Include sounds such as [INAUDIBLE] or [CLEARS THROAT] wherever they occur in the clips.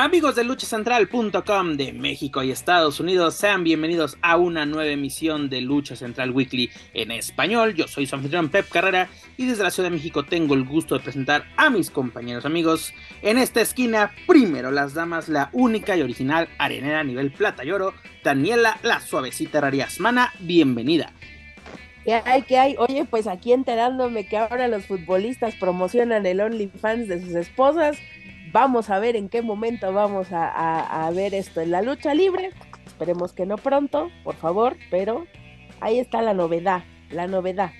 Amigos de luchacentral.com de México y Estados Unidos, sean bienvenidos a una nueva emisión de Lucha Central Weekly en español. Yo soy su anfitrión Pep Carrera y desde la Ciudad de México tengo el gusto de presentar a mis compañeros amigos. En esta esquina, primero las damas, la única y original arenera a nivel plata y oro, Daniela la suavecita Rariasmana, bienvenida. ¿Qué hay? ¿Qué hay? Oye, pues aquí enterándome que ahora los futbolistas promocionan el OnlyFans de sus esposas Vamos a ver en qué momento vamos a, ver esto en la lucha libre. Esperemos que no pronto, por favor, pero ahí está la novedad, la novedad.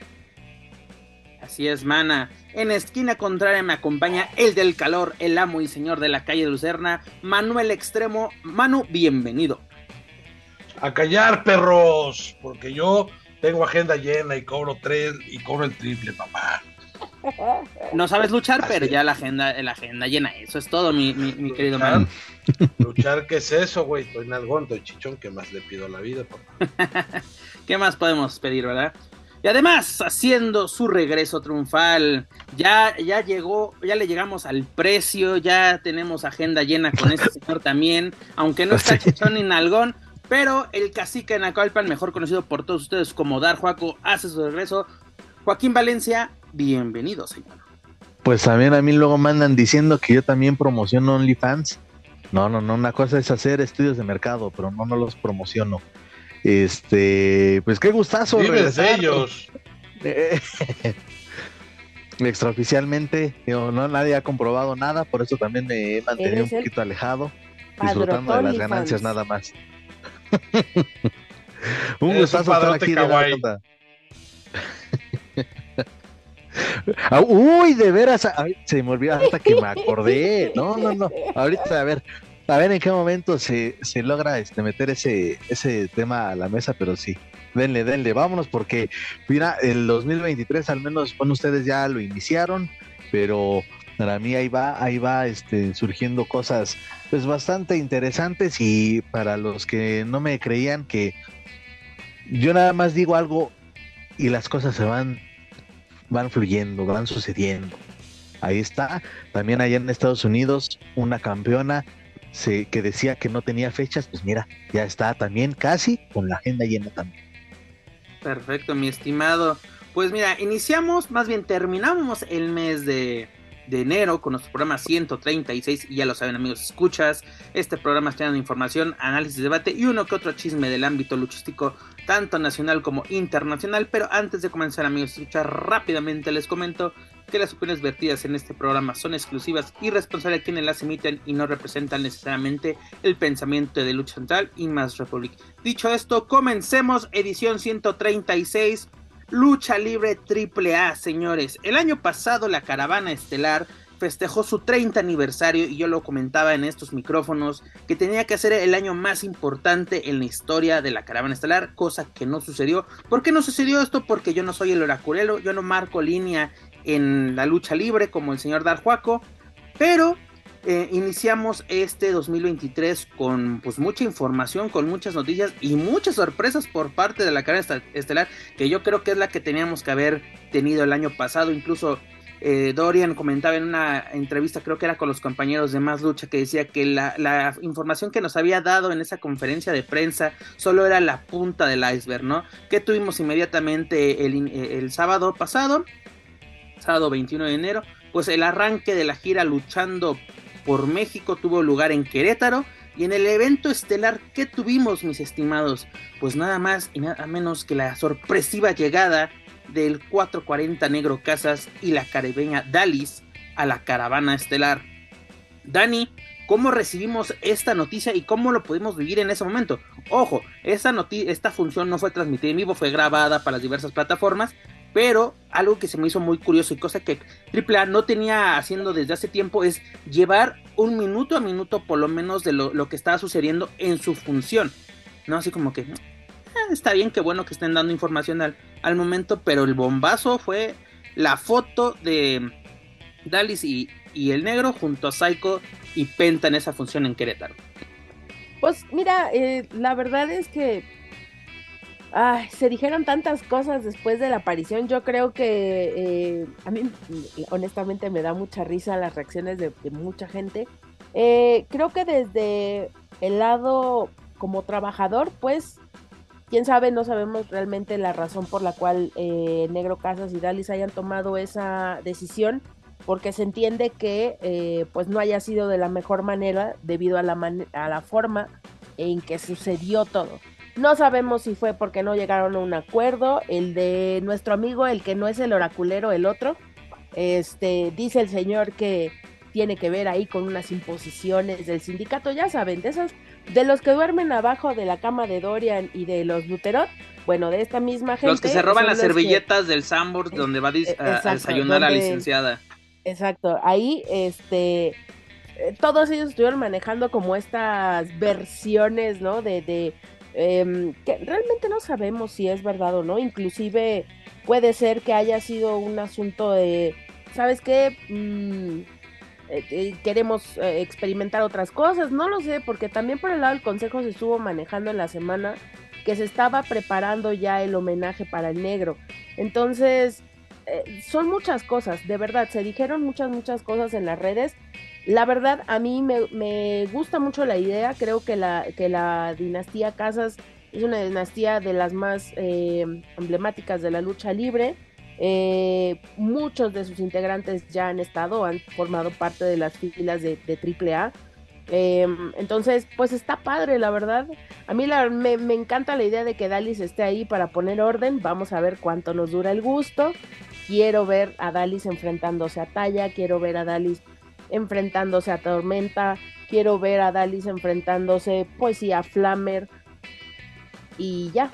Así es, mana. En esquina contraria me acompaña el del calor, el amo y señor de la calle de Lucerna, Manuel Extremo. Manu, bienvenido. A callar, perros, porque yo tengo agenda llena y cobro tres y cobro el triple, papá. No sabes luchar, pero ya la agenda, la agenda llena. Eso es todo, mi, querido man. [LAUGHS] Luchar, ¿qué es eso, güey? Estoy nalgón, estoy chichón, ¿qué más le pido a la vida, papá? [LAUGHS] ¿Qué más podemos pedir, verdad? Y además, haciendo su regreso triunfal, ya, ya llegó, ya le llegamos al precio, ya tenemos agenda llena con este [LAUGHS] señor también, aunque no está chichón ni nalgón, pero el cacique en Acalpan, mejor conocido por todos ustedes como Dar Juaco, hace su regreso. Joaquín Valencia, bienvenido, señor. Pues también a mí luego mandan diciendo que yo también promociono OnlyFans. No, no, no, una cosa es hacer estudios de mercado, pero no, no los promociono. Este, pues qué gustazo. regresar, ellos. [LAUGHS] extraoficialmente, no, nadie ha comprobado nada, por eso también me he mantenido un poquito alejado, disfrutando de las ganancias nada más. [LAUGHS] un gustazo estar aquí de [LAUGHS] [LAUGHS] uy, de veras, se me olvidó hasta que me acordé. No, no, no. Ahorita, a ver, a ver en qué momento se, se logra este, meter ese, ese tema a la mesa, pero sí. Denle, denle, vámonos, porque mira, el 2023 al menos, bueno, ustedes ya lo iniciaron, pero para mí ahí va, ahí va este, surgiendo cosas pues bastante interesantes y para los que no me creían que yo nada más digo algo y las cosas se van van fluyendo, van sucediendo. Ahí está, también allá en Estados Unidos, una campeona se, que decía que no tenía fechas, pues mira, ya está también casi con la agenda llena también. Perfecto, mi estimado. Pues mira, iniciamos, más bien terminamos el mes de, enero con nuestro programa 136 y ya lo saben amigos, escuchas, este programa está información, análisis, debate y uno que otro chisme del ámbito luchístico tanto nacional como internacional, pero antes de comenzar amigos, escuchar rápidamente les comento que las opiniones vertidas en este programa son exclusivas y responsables de quienes las emiten y no representan necesariamente el pensamiento de Lucha Central y Más Republic. Dicho esto, comencemos edición 136 Lucha Libre Triple A, señores. El año pasado la caravana estelar festejó su 30 aniversario y yo lo comentaba en estos micrófonos que tenía que ser el año más importante en la historia de la caravana estelar, cosa que no sucedió. ¿Por qué no sucedió esto? Porque yo no soy el oraculero, yo no marco línea en la lucha libre como el señor Darjuaco, pero eh, iniciamos este 2023 con pues mucha información, con muchas noticias y muchas sorpresas por parte de la carrera estelar, que yo creo que es la que teníamos que haber tenido el año pasado. Incluso eh, Dorian comentaba en una entrevista, creo que era con los compañeros de Más Lucha, que decía que la, información que nos había dado en esa conferencia de prensa solo era la punta del iceberg, ¿no? Que tuvimos inmediatamente el, el sábado pasado, sábado 21 de enero, pues el arranque de la gira luchando por México tuvo lugar en Querétaro. Y en el evento estelar que tuvimos, mis estimados, pues nada más y nada menos que la sorpresiva llegada del 440 Negro Casas y la caribeña Dalis a la caravana estelar. Dani, ¿cómo recibimos esta noticia y cómo lo pudimos vivir en ese momento? Ojo, esta, esta función no fue transmitida en vivo, fue grabada para las diversas plataformas, pero algo que se me hizo muy curioso y cosa que AAA no tenía haciendo desde hace tiempo es llevar un minuto a minuto por lo menos de lo, que estaba sucediendo en su función. ¿No? Así como que está bien, que bueno que estén dando información al, al momento, pero el bombazo fue la foto de Dalis y, y el negro junto a Psycho y Penta en esa función en Querétaro. Pues mira, eh, la verdad es que ay, se dijeron tantas cosas después de la aparición. Yo creo que eh, a mí honestamente me da mucha risa las reacciones de, de mucha gente. Eh, creo que desde el lado como trabajador, pues, quién sabe, no sabemos realmente la razón por la cual eh, Negro Casas y Dalis hayan tomado esa decisión, porque se entiende que eh, pues no haya sido de la mejor manera debido a la, man a la forma en que sucedió todo. No sabemos si fue porque no llegaron a un acuerdo, el de nuestro amigo, el que no es el oraculero, el otro, este, dice el señor que tiene que ver ahí con unas imposiciones del sindicato, ya saben, de esos, de los que duermen abajo de la cama de Dorian y de los Luterot, bueno, de esta misma gente. Los que se roban las servilletas que... del Sambor donde va a, exacto, a desayunar donde, a la licenciada. Exacto, ahí este todos ellos estuvieron manejando como estas versiones, ¿no? De, de eh, que realmente no sabemos si es verdad o no, inclusive puede ser que haya sido un asunto de, ¿sabes qué? Mm, eh, queremos eh, experimentar otras cosas, no lo sé, porque también por el lado del consejo se estuvo manejando en la semana que se estaba preparando ya el homenaje para el negro. Entonces, eh, son muchas cosas, de verdad, se dijeron muchas, muchas cosas en las redes. La verdad, a mí me, me gusta mucho la idea, creo que la, que la dinastía Casas es una dinastía de las más eh, emblemáticas de la lucha libre. Eh, muchos de sus integrantes ya han estado, han formado parte de las filas de, de AAA. Eh, entonces, pues está padre, la verdad. A mí me, encanta la idea de que Dalis esté ahí para poner orden. Vamos a ver cuánto nos dura el gusto. Quiero ver a Dalis enfrentándose a Talla, quiero ver a Dalis enfrentándose a Tormenta, quiero ver a Dalis enfrentándose pues sí a Flammer y ya.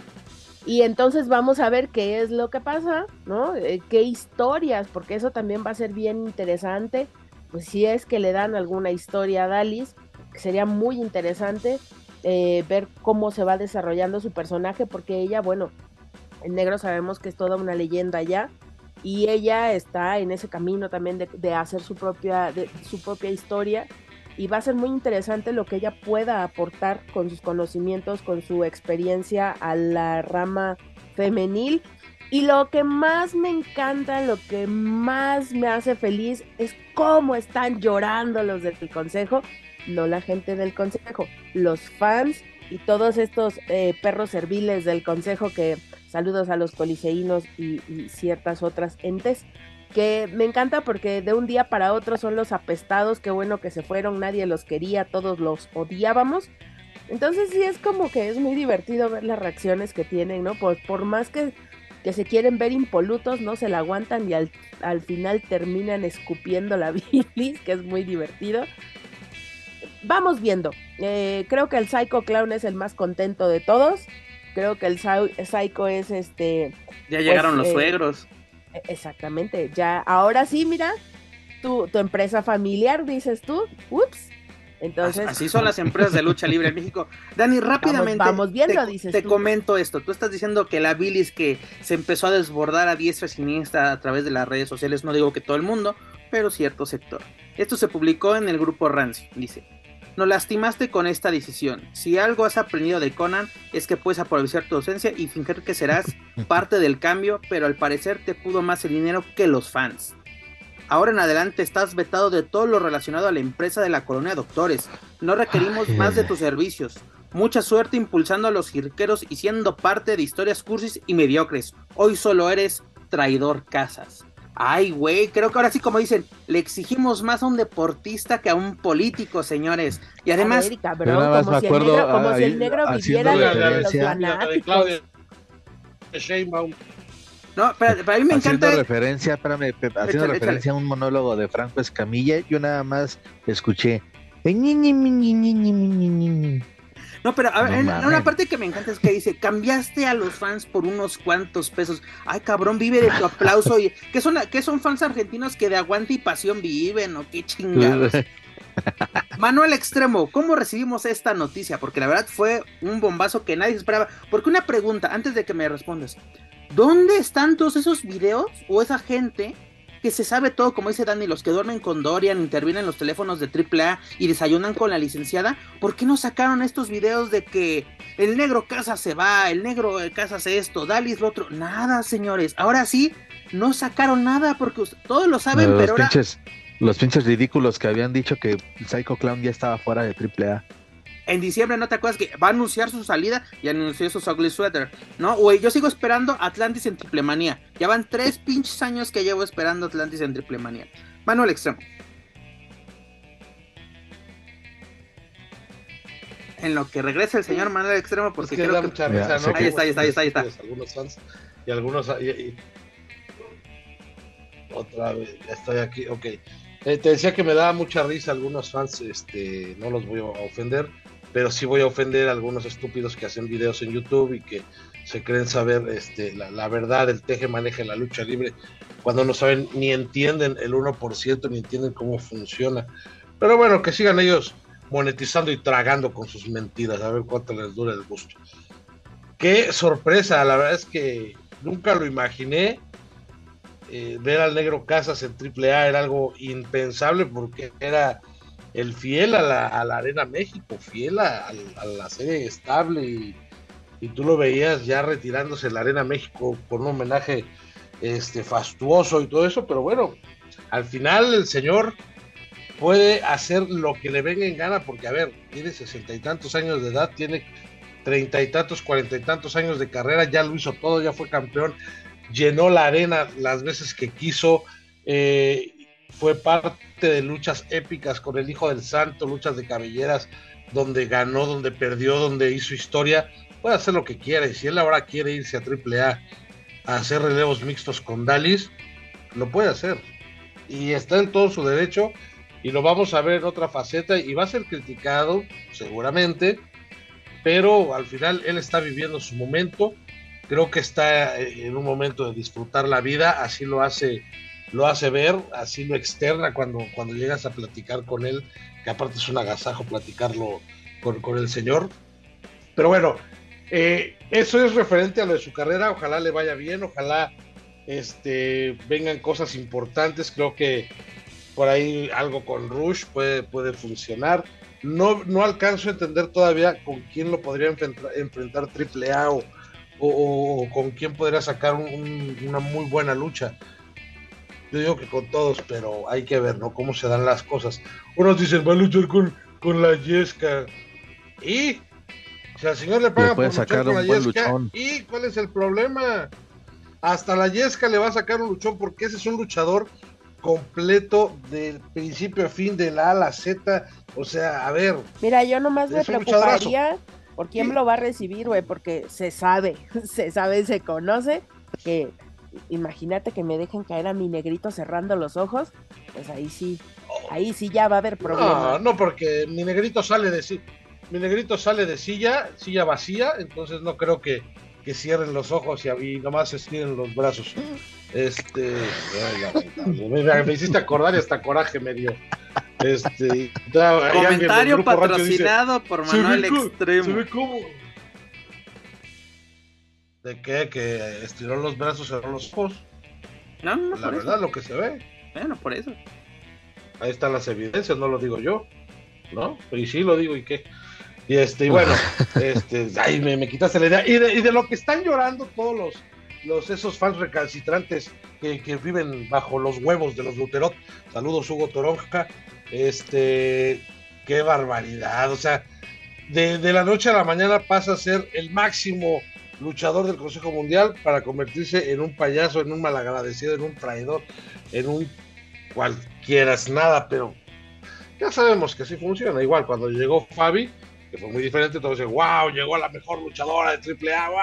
Y entonces vamos a ver qué es lo que pasa, ¿no? Eh, qué historias, porque eso también va a ser bien interesante. Pues si es que le dan alguna historia a Dalis, sería muy interesante eh, ver cómo se va desarrollando su personaje, porque ella, bueno, en negro sabemos que es toda una leyenda ya, y ella está en ese camino también de, de hacer su propia, de, su propia historia y va a ser muy interesante lo que ella pueda aportar con sus conocimientos, con su experiencia a la rama femenil. Y lo que más me encanta, lo que más me hace feliz es cómo están llorando los del consejo, no la gente del consejo, los fans y todos estos eh, perros serviles del consejo que saludos a los coliseínos y, y ciertas otras entes que me encanta porque de un día para otro son los apestados, qué bueno que se fueron, nadie los quería, todos los odiábamos. Entonces sí es como que es muy divertido ver las reacciones que tienen, ¿no? Por, por más que, que se quieren ver impolutos, no se la aguantan y al, al final terminan escupiendo la [LAUGHS] bilis, que es muy divertido. Vamos viendo. Eh, creo que el Psycho Clown es el más contento de todos. Creo que el Psycho es este. Ya llegaron pues, los eh, suegros. Exactamente, ya, ahora sí, mira, tu, tu empresa familiar, dices tú, ups. Entonces, así son las empresas de lucha libre en México. Dani, rápidamente. Vamos, vamos viendo, te, dices te tú. comento esto. Tú estás diciendo que la bilis que se empezó a desbordar a diestra y siniestra a través de las redes sociales, no digo que todo el mundo, pero cierto sector. Esto se publicó en el grupo Rancy. Dice: Nos lastimaste con esta decisión. Si algo has aprendido de Conan es que puedes aprovechar tu ausencia y fingir que serás [LAUGHS] parte del cambio, pero al parecer te pudo más el dinero que los fans. Ahora en adelante estás vetado de todo lo relacionado a la empresa de la colonia de doctores. No requerimos más de tus servicios. Mucha suerte impulsando a los cirqueros y siendo parte de historias cursis y mediocres. Hoy solo eres traidor casas. Ay, güey, creo que ahora sí, como dicen, le exigimos más a un deportista que a un político, señores. Y además, A ver, cabrón, Yo nada más como, me si, el negro, como si ahí, el negro viviera los referencia. La de fanáticos. No, pero, pero a mí me haciendo encanta. referencia, espérame, haciendo Échale, referencia a un monólogo de Franco Escamilla, yo nada más escuché. No, pero a ver, No una parte que me encanta es que dice, cambiaste a los fans por unos cuantos pesos. Ay, cabrón, vive de tu [LAUGHS] aplauso. y ¿qué son, ¿Qué son fans argentinos que de aguante y pasión viven o qué chingados? [LAUGHS] Manuel Extremo, ¿cómo recibimos esta noticia? Porque la verdad fue un bombazo que nadie esperaba. Porque una pregunta, antes de que me respondas. ¿Dónde están todos esos videos o esa gente que se sabe todo, como dice Dani, los que duermen con Dorian, intervienen los teléfonos de AAA y desayunan con la licenciada? ¿Por qué no sacaron estos videos de que el negro casa se va, el negro casa hace esto, Dalis lo otro? Nada, señores. Ahora sí, no sacaron nada porque todos lo saben, los pero ahora... pinches, Los pinches ridículos que habían dicho que Psycho Clown ya estaba fuera de AAA. En diciembre, ¿no te acuerdas que va a anunciar su salida y anunció su ugly sweater? ¿No? Güey, yo sigo esperando Atlantis en Triplemanía. Ya van tres pinches años que llevo esperando Atlantis en Triplemanía. Manuel Extremo. En lo que regresa el señor Manuel Extremo, porque Es que creo Ahí está, ahí está, ahí está, ahí está. Algunos fans y algunos. y- y- Otra vez, ya estoy aquí, ok. Eh, te decía que me daba mucha risa algunos fans, este, no los voy a ofender, pero sí voy a ofender a algunos estúpidos que hacen videos en YouTube y que se creen saber este, la, la verdad del teje maneja la lucha libre, cuando no saben ni entienden el 1%, ni entienden cómo funciona. Pero bueno, que sigan ellos monetizando y tragando con sus mentiras, a ver cuánto les dura el gusto. Qué sorpresa, la verdad es que nunca lo imaginé. Eh, ver al negro Casas en AAA era algo impensable porque era el fiel a la, Arena México, fiel a, la serie estable y, tú lo veías ya retirándose la Arena México con un homenaje este, fastuoso y todo eso, pero bueno, al final el señor puede hacer lo que le venga en gana porque, a ver, tiene sesenta y tantos años de edad, tiene treinta y tantos, cuarenta y tantos años de carrera, ya lo hizo todo, ya fue campeón, llenó la arena las veces que quiso, eh, fue parte de luchas épicas con el Hijo del Santo, luchas de cabelleras, donde ganó, donde perdió, donde hizo historia, puede hacer lo que quiera, y si él ahora quiere irse a AAA a hacer relevos mixtos con Dalis, lo puede hacer, y está en todo su derecho, y lo vamos a ver en otra faceta, y va a ser criticado, seguramente, pero al final él está viviendo su momento, creo que está eh, en un momento de disfrutar la vida, así lo hace, lo hace ver, así lo externa cuando, cuando llegas a platicar con él, que aparte es un agasajo platicarlo con, con el señor. Pero bueno, eh, eso es referente a lo de su carrera, ojalá le vaya bien, ojalá este, vengan cosas importantes, creo que por ahí algo con Rush puede, puede funcionar. No, no alcanzo a entender todavía con quién lo podría enfrentar, enfrentar AAA o, o, con quién podría sacar un- una muy buena lucha. Yo digo que con todos, pero hay que ver, ¿no? Cómo se dan las cosas. Unos dicen, va a luchar con, con la Yesca. ¿Y? Si al señor le pagan puede por luchar sacar con un la buen Yesca, luchón. ¿y cuál es el problema? Hasta la Yesca le va a sacar un luchón porque ese es un luchador completo del principio a fin, de la A a la Z. O sea, a ver, Mira, yo nomás me preocuparía por quién Sí. lo va a recibir, güey, porque se sabe, [LAUGHS] se sabe, se conoce que imagínate que me dejen caer a mi negrito cerrando los ojos, pues ahí sí, ahí sí ya va a haber No, problemas. no, porque mi negrito sale de si- mi negrito sale de silla, silla vacía, entonces no creo que, que cierren los ojos y, y nomás estiren los brazos. Este, ay, me, me hiciste acordar y hasta coraje me dio. Este, Comentario dice, patrocinado por "Se ve Manuel co- Se Extremo. ve como. ¿De qué? Que estiró los brazos, cerró los ojos. No, no, La por verdad, eso. lo que se ve. Bueno, por eso. Ahí están las evidencias, no lo digo yo, ¿no? Y sí lo digo, ¿y qué? Y este, y bueno, [LAUGHS] este, ay, me, me quitaste la idea. Y de, y de lo que están llorando todos los, los esos fans recalcitrantes que, que viven bajo los huevos de los Luterot. Saludos, Hugo Toronja. Este, qué barbaridad. O sea, de, de la noche a la mañana pasa a ser el máximo luchador del Consejo Mundial para convertirse en un payaso, en un malagradecido, en un traidor, en un cualquiera es nada, pero ya sabemos que así funciona. Igual cuando llegó Fabi, que fue muy diferente, todos dicen, wow, llegó la mejor luchadora de AAA, wow.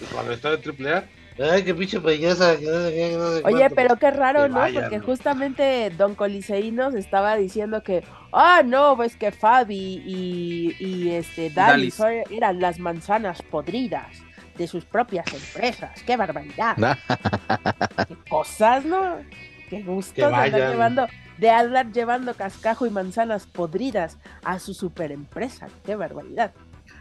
Y cuando está de AAA, ay, qué pinche payasa. que no sé qué, que no sé Oye, cuánto". pero qué raro, ¿no? vayan. Porque justamente Don Coliseínos estaba diciendo que, ah, no, pues que Fabi y, y este Dalis eran las manzanas podridas de sus propias empresas. ¡Qué barbaridad! [LAUGHS] ¡Qué cosas, no! ¡Qué gusto Que de andar llevando, de andar llevando cascajo y manzanas podridas a su superempresa! ¡Qué barbaridad!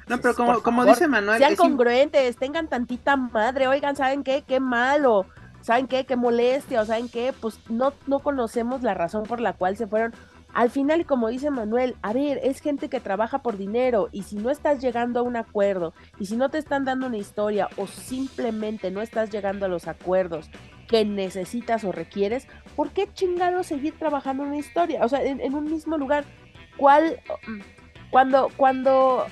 No, pero como, como dice Manuel. Sean congruentes, tengan tantita madre. Oigan, ¿saben qué? Qué malo. ¿Saben qué? Qué molestia. O ¿saben qué? Pues no, no conocemos la razón por la cual se fueron. Al final, como dice Manuel, a ver, es gente que trabaja por dinero y si no estás llegando a un acuerdo y si no te están dando una historia o simplemente no estás llegando a los acuerdos que necesitas o requieres, ¿por qué chingado seguir trabajando en una historia? O sea, en, un mismo lugar. ¿Cuál? Cuando, cuando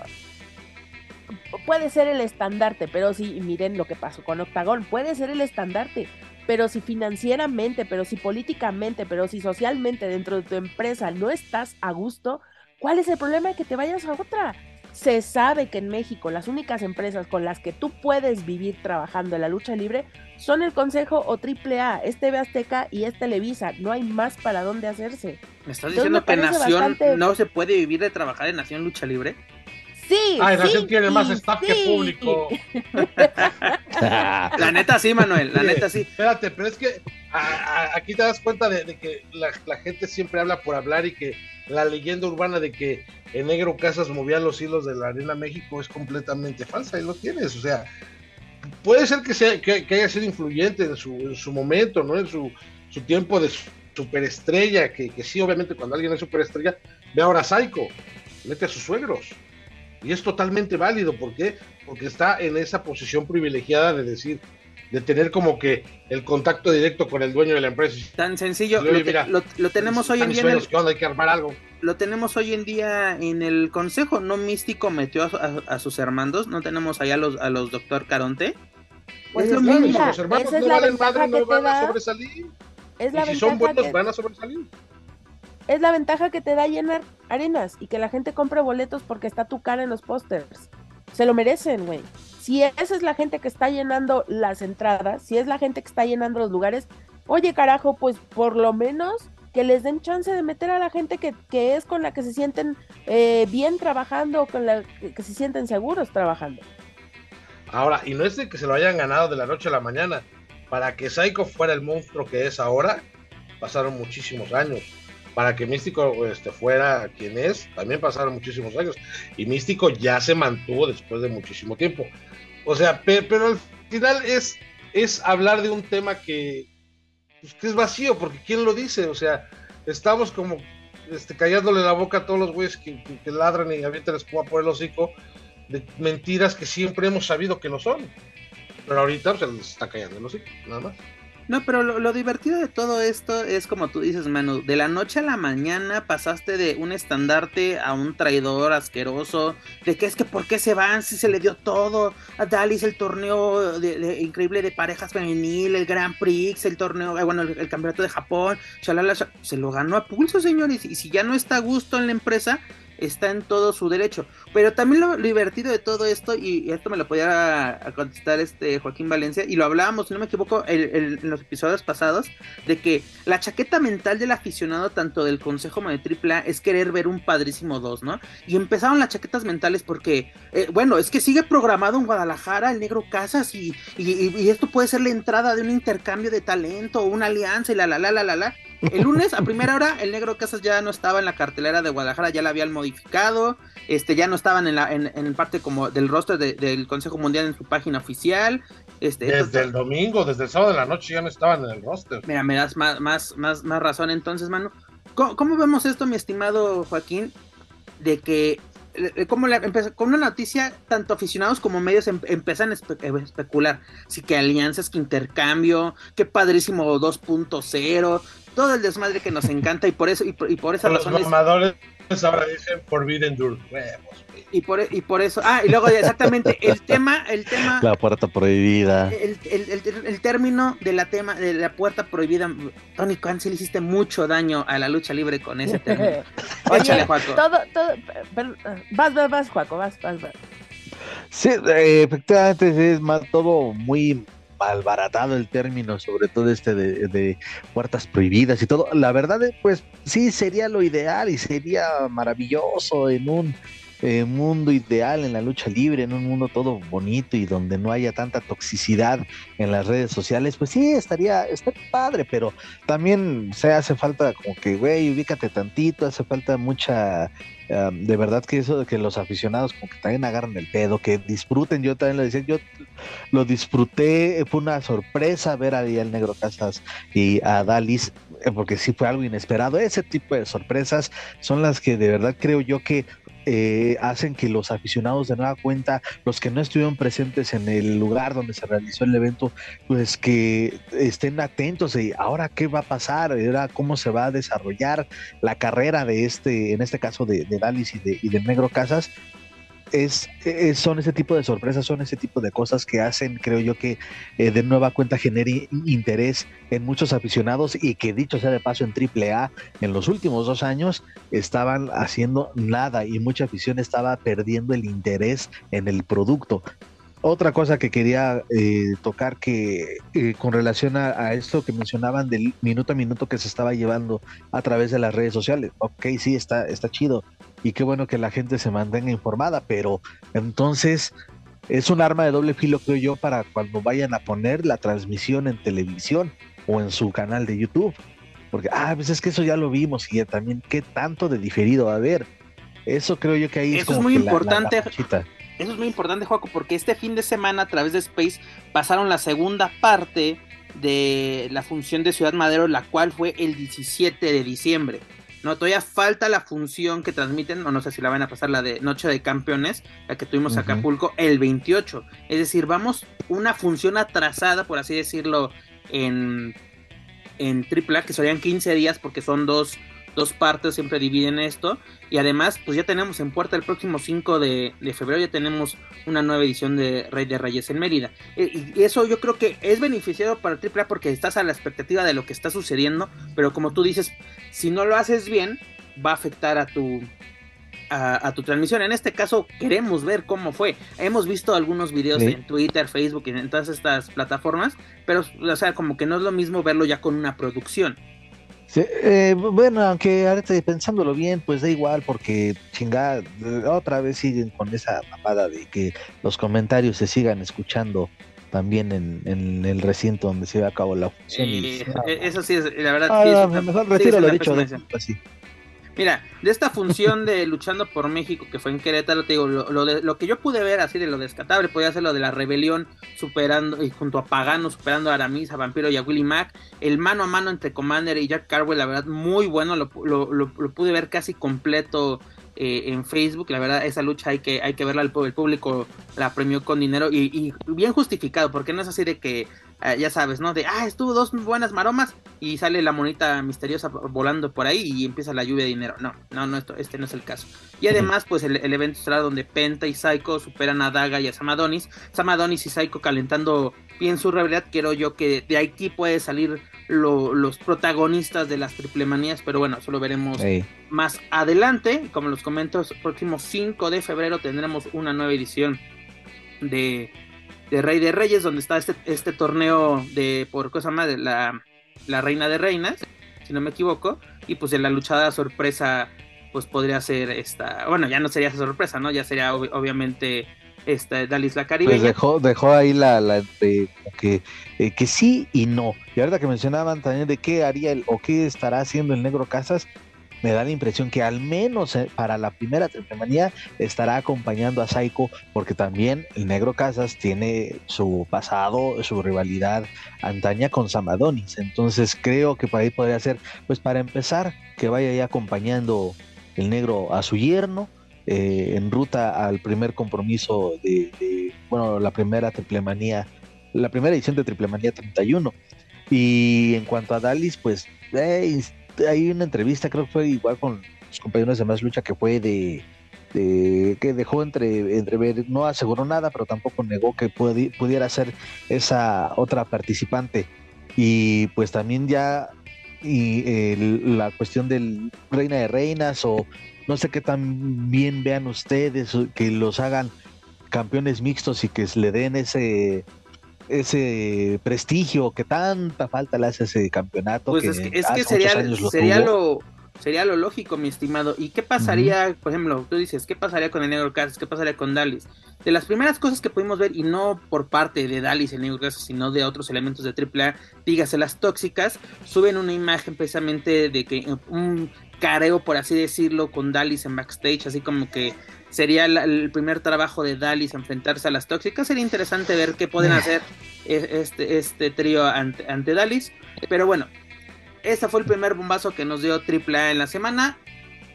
puede ser el estandarte, pero sí, miren lo que pasó con Octagón, puede ser el estandarte, pero si financieramente, pero si políticamente, pero si socialmente dentro de tu empresa no estás a gusto, ¿cuál es el problema de que te vayas a otra? Se sabe que en México las únicas empresas con las que tú puedes vivir trabajando en la lucha libre son el Consejo o AAA, es TV Azteca y es Televisa. No hay más para dónde hacerse. ¿Me estás diciendo que Nación no se puede vivir de trabajar en Nación Lucha Libre? Sí. Ay, Nación tiene más staff que público. [LAUGHS] la neta sí, Manuel, la neta sí. Espérate, pero es que aquí te das cuenta de, que la, gente siempre habla por hablar y que la leyenda urbana de que en Negro Casas movía los hilos de la Arena México es completamente falsa y lo tienes. O sea, puede ser que, sea, que, haya sido influyente en su, en su momento, ¿no? En su, su tiempo de superestrella, que, que sí, obviamente cuando alguien es superestrella, ve ahora Psycho, mete a sus suegros y es totalmente válido, ¿por qué? Porque está en esa posición privilegiada de decir, de tener como que el contacto directo con el dueño de la empresa. Tan sencillo, lo, tenemos hoy en día. hay que armar algo. Lo tenemos hoy en día en el consejo, no místico metió a, sus hermanos, no tenemos allá a los, a los doctor Caronte. Pues es lo mismo, los hermanos no valen madre, no van a sobresalir. Es la y si son buenos, van a sobresalir es la ventaja que te da llenar arenas y que la gente compre boletos porque está tu cara en los pósters. Se lo merecen, güey. Si esa es la gente que está llenando las entradas, si es la gente que está llenando los lugares, oye carajo, pues por lo menos que les den chance de meter a la gente que, es con la que se sienten eh, bien trabajando, con la que, se sienten seguros trabajando. Ahora, y no es de que se lo hayan ganado de la noche a la mañana. Para que Psycho fuera el monstruo que es ahora, pasaron muchísimos años para que Místico este, fuera quien es, también pasaron muchísimos años. Y Místico ya se mantuvo después de muchísimo tiempo. O sea, pero al final es, es hablar de un tema que, pues, que es vacío, porque ¿quién lo dice? O sea, estamos como este, callándole la boca a todos los güeyes que, ladran y avientan espuma por el hocico de mentiras que siempre hemos sabido que no son. Pero ahorita pues, se les está callando el hocico, nada más. No, pero lo, divertido de todo esto es como tú dices, Manu, de la noche a la mañana pasaste de un estandarte a un traidor asqueroso, de que es que por qué se van si se le dio todo a Dalis el torneo de, increíble de parejas femenil, el Grand Prix, el torneo, eh, bueno, el, campeonato de Japón, se lo ganó a pulso, señores, y si ya no está a gusto en la empresa, está en todo su derecho. Pero también lo, divertido de todo esto, y, esto me lo podía contestar este Joaquín Valencia, y lo hablábamos, si no me equivoco, en los episodios pasados, de que la chaqueta mental del aficionado, tanto del Consejo como de AAA, es querer ver un padrísimo 2, ¿no? Y empezaron las chaquetas mentales porque, eh, bueno, es que sigue programado en Guadalajara el Negro Casas, y, y, esto puede ser la entrada de un intercambio de talento, una alianza, y la la la la la la. El lunes, a primera hora, el Negro Casas ya no estaba en la cartelera de Guadalajara, ya la habían modificado, este, ya no estaban en la, en, parte como del rostro del Consejo Mundial en su página oficial. Este, desde el domingo, desde el sábado de la noche ya no estaban en el roster. Mira, me das más, más, más, más razón entonces, mano. ¿Cómo, vemos esto, mi estimado Joaquín? De que como con una noticia, tanto aficionados como medios em, empiezan a especular. Así que alianzas, que intercambio, qué padrísimo 2.0, todo el desmadre que nos encanta y por eso y por, y por esa razón los mamadores ahora dicen Forbidden Door y por, y por eso ah y luego exactamente el tema el tema la puerta prohibida el, el, el, término de la tema de la puerta prohibida Tony Cancel hiciste mucho daño a la lucha libre con ese término [LAUGHS] Échale, Juaco. todo todo vas vas vas Juaco vas vas, vas. Sí, eh, efectivamente es más todo muy malbaratado el término, sobre todo este de, puertas prohibidas y todo. La verdad, pues sí, sería lo ideal y sería maravilloso en un eh, mundo ideal, en la lucha libre, en un mundo todo bonito y donde no haya tanta toxicidad en las redes sociales, pues sí, estaría, estaría padre, pero también se hace falta como que, güey, ubícate tantito, hace falta mucha de verdad que eso de que los aficionados como que también agarran el pedo, que disfruten, yo también lo decía, yo lo disfruté, fue una sorpresa ver a el Negro Casas y a Dalis, porque sí fue algo inesperado, ese tipo de sorpresas son las que de verdad creo yo que eh, hacen que los aficionados de nueva cuenta, los que no estuvieron presentes en el lugar donde se realizó el evento, pues que estén atentos y ahora qué va a pasar, ahora cómo se va a desarrollar la carrera de este, en este caso de, de Dalis y, de, y del Negro Casas, es, son ese tipo de sorpresas, son ese tipo de cosas que hacen, creo yo, que eh, de nueva cuenta genere interés en muchos aficionados y que dicho sea de paso en AAA, en los últimos dos años estaban haciendo nada y mucha afición estaba perdiendo el interés en el producto. Otra cosa que quería eh, tocar que eh, con relación a, esto que mencionaban del minuto a minuto que se estaba llevando a través de las redes sociales. Ok, sí, está, está chido, y qué bueno que la gente se mantenga informada, pero entonces es un arma de doble filo, creo yo, para cuando vayan a poner la transmisión en televisión o en su canal de YouTube. Porque, ah, pues es que eso ya lo vimos y también qué tanto de diferido va a haber. Eso creo yo que ahí eso es, muy importante. eso es muy importante, Joaco, porque este fin de semana a través de Space pasaron la segunda parte de la función de Ciudad Madero, la cual fue el 17 de diciembre. No, todavía falta la función que transmiten, o no sé si la van a pasar, la de Noche de Campeones, la que tuvimos en Acapulco, el 28. Es decir, vamos una función atrasada, por así decirlo, en, en AAA, que serían 15 días porque son dos dos partes siempre dividen esto. Y además, pues ya tenemos en puerta el próximo 5 de, febrero, ya tenemos una nueva edición de Rey de Reyes en Mérida. E, y, eso yo creo que es beneficiado para AAA porque estás a la expectativa de lo que está sucediendo. Pero como tú dices, si no lo haces bien, va a afectar a tu, a, tu transmisión. En este caso queremos ver cómo fue. Hemos visto algunos videos en Twitter, Facebook y en todas estas plataformas, pero o sea, como que no es lo mismo verlo ya con una producción. Eh, bueno, aunque ahorita pensándolo bien, pues da igual, porque chingada, otra vez siguen con esa mapada de que los comentarios se sigan escuchando también en, el recinto donde se ve a cabo la función. E, eso sí, es, la verdad. Ah, mejor retiro lo dicho. así. Mira, de esta función de luchando por México que fue en Querétaro, te digo, lo, de, lo que yo pude ver así de lo descatable, podía ser lo de la rebelión superando, y junto a Pagano superando a Aramis, a Vampiro y a Willy Mac, el mano a mano entre Commander y Jack Carwell, la verdad, muy bueno, lo, lo pude ver casi completo eh, en Facebook. La verdad, esa lucha hay que, hay que verla, el, público la premió con dinero y, bien justificado, porque no es así de que, ah, ya sabes, ¿no? De, ah, estuvo dos buenas maromas y sale la monita misteriosa volando por ahí y empieza la lluvia de dinero. No, no, no, esto, este no es el caso. Y además, pues el, evento será donde Penta y Psycho superan a Daga y a Samadonis. Samadonis y Psycho calentando bien su realidad. Quiero yo que de aquí puede salir los protagonistas de las triple manías, pero bueno, eso lo veremos más adelante. Como los comento, el próximo 5 de febrero tendremos una nueva edición de, de Rey de Reyes, donde está este, este torneo de, por cosa más, de la, la Reina de Reinas, si no me equivoco, y pues en la luchada sorpresa, pues podría ser esta, bueno, ya no sería esa sorpresa, ¿no? Ya sería obviamente esta, de la isla Caribe. Pues dejó, dejó ahí la, la de, que, eh, que sí y no. Y ahorita que mencionaban también de qué haría el, o qué estará haciendo el Negro Casas, me da la impresión que al menos eh, para la primera manía estará acompañando a Saiko, porque también el Negro Casas tiene su pasado, su rivalidad antaña con Samadonis. Entonces creo que por ahí podría ser, pues para empezar, que vaya ahí acompañando el negro a su yerno eh, en ruta al primer compromiso de, bueno, la primera triplemanía, la primera edición de Triplemanía 31. Y en cuanto a Dalis, pues hay una entrevista, creo que fue igual con los compañeros de Más Lucha, que fue de, que dejó entre, entrever, no aseguró nada, pero tampoco negó que pudiera ser esa otra participante. Y pues también ya y la cuestión del Reina de Reinas o no sé qué tan bien vean ustedes que los hagan campeones mixtos y que le den ese ese prestigio que tanta falta le hace ese campeonato. Pues es que, sería, lo, Sería lo lógico, mi estimado. ¿Y qué pasaría, por ejemplo, tú dices, qué pasaría con el Negro Casas? ¿Qué pasaría con Dallas? De las primeras cosas que pudimos ver, y no por parte de Dallas el Negro Casas, sino de otros elementos de AAA, dígase las tóxicas, suben una imagen precisamente de que un careo, por así decirlo, con Dallas en backstage, así como que sería el primer trabajo de Dallas enfrentarse a las tóxicas. Sería interesante ver qué pueden hacer e, este, este trío ante, ante Dallas. Pero bueno, ese fue el primer bombazo que nos dio AAA en la semana.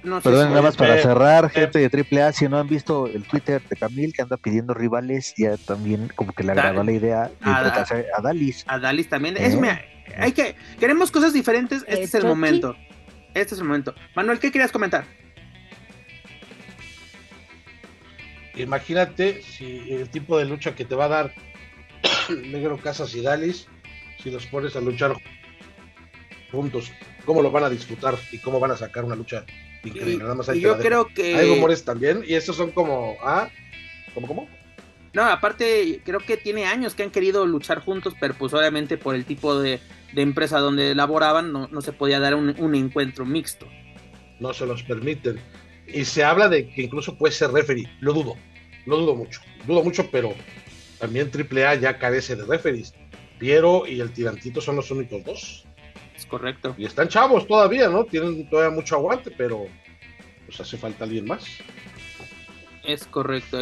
No Perdón, nada más para cerrar, gente de AAA, si no han visto el Twitter de Camil que anda pidiendo rivales, ya también como que le agradó la idea de a, a Dalis. A Dalis también. Es, ¿Eh? hay que, queremos cosas diferentes, este es el momento. Este es el momento. Manuel, ¿qué querías comentar? Imagínate si el tipo de lucha que te va a dar [COUGHS] Negro Casas y Dalis, si los pones a luchar juntos, cómo lo van a disfrutar y cómo van a sacar una lucha increíble. Nada más hay yo creo que hay rumores también y estos son como ah, ¿cómo cómo? No, aparte creo que tiene años que han querido luchar juntos, pero pues obviamente por el tipo de, empresa donde laboraban no, se podía dar un, un, encuentro mixto. No se los permiten. Y se habla de que incluso puede ser referee. Lo dudo, lo dudo mucho. Dudo mucho, pero también AAA ya carece de referees. Piero y el tirantito son los únicos dos. Es correcto. Y están chavos todavía, ¿no? Tienen todavía mucho aguante, pero pues hace falta alguien más. Es correcto.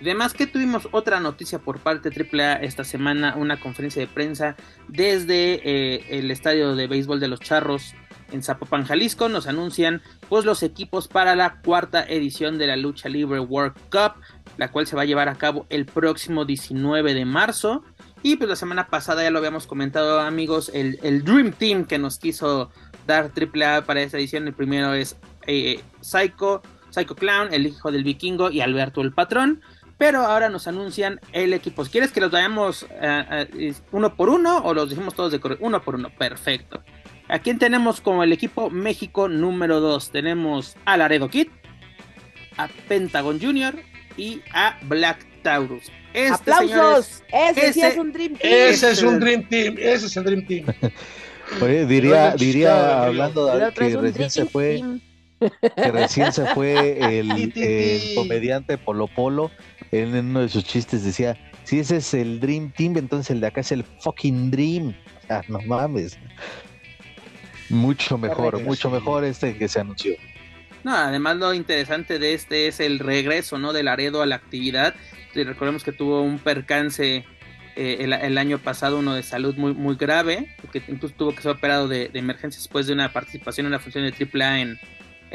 Además que tuvimos otra noticia por parte de AAA esta semana, una conferencia de prensa desde eh, el estadio de béisbol de los Charros en Zapopan, Jalisco. Nos anuncian pues los equipos para la cuarta edición de la Lucha Libre World Cup, la cual se va a llevar a cabo el próximo 19 de marzo. Y pues la semana pasada ya lo habíamos comentado amigos, el, Dream Team que nos quiso dar AAA para esta edición. El primero es eh, Psycho, Psycho Clown, el hijo del vikingo y Alberto el patrón. Pero ahora nos anuncian el equipo. ¿Quieres que los vayamos eh, eh, uno por uno o los dijimos todos de correr? Uno por uno, perfecto. ¿A quién tenemos como el equipo México número 2? Tenemos a Laredo Kid, a Pentagon Junior y a Black Taurus. Este, ¡Aplausos! ese, sí es un Dream Team. Ese es un Dream Team. Ese es el Dream Team. [LAUGHS] Oye, diría, diría hablando de que recién se fue. Que recién se fue el, [LAUGHS] el comediante Polo Polo. En uno de sus chistes decía: Si ese es el Dream Team, entonces el de acá es el fucking Dream. Ah, no mames. Mucho mejor, mucho mejor este que se anunció. No, además lo interesante de este es el regreso, ¿no? De Laredo a la actividad. Recordemos que tuvo un percance eh, el, año pasado, uno de salud muy, muy grave, que incluso tuvo que ser operado de, emergencia después de una participación en una función de AAA en,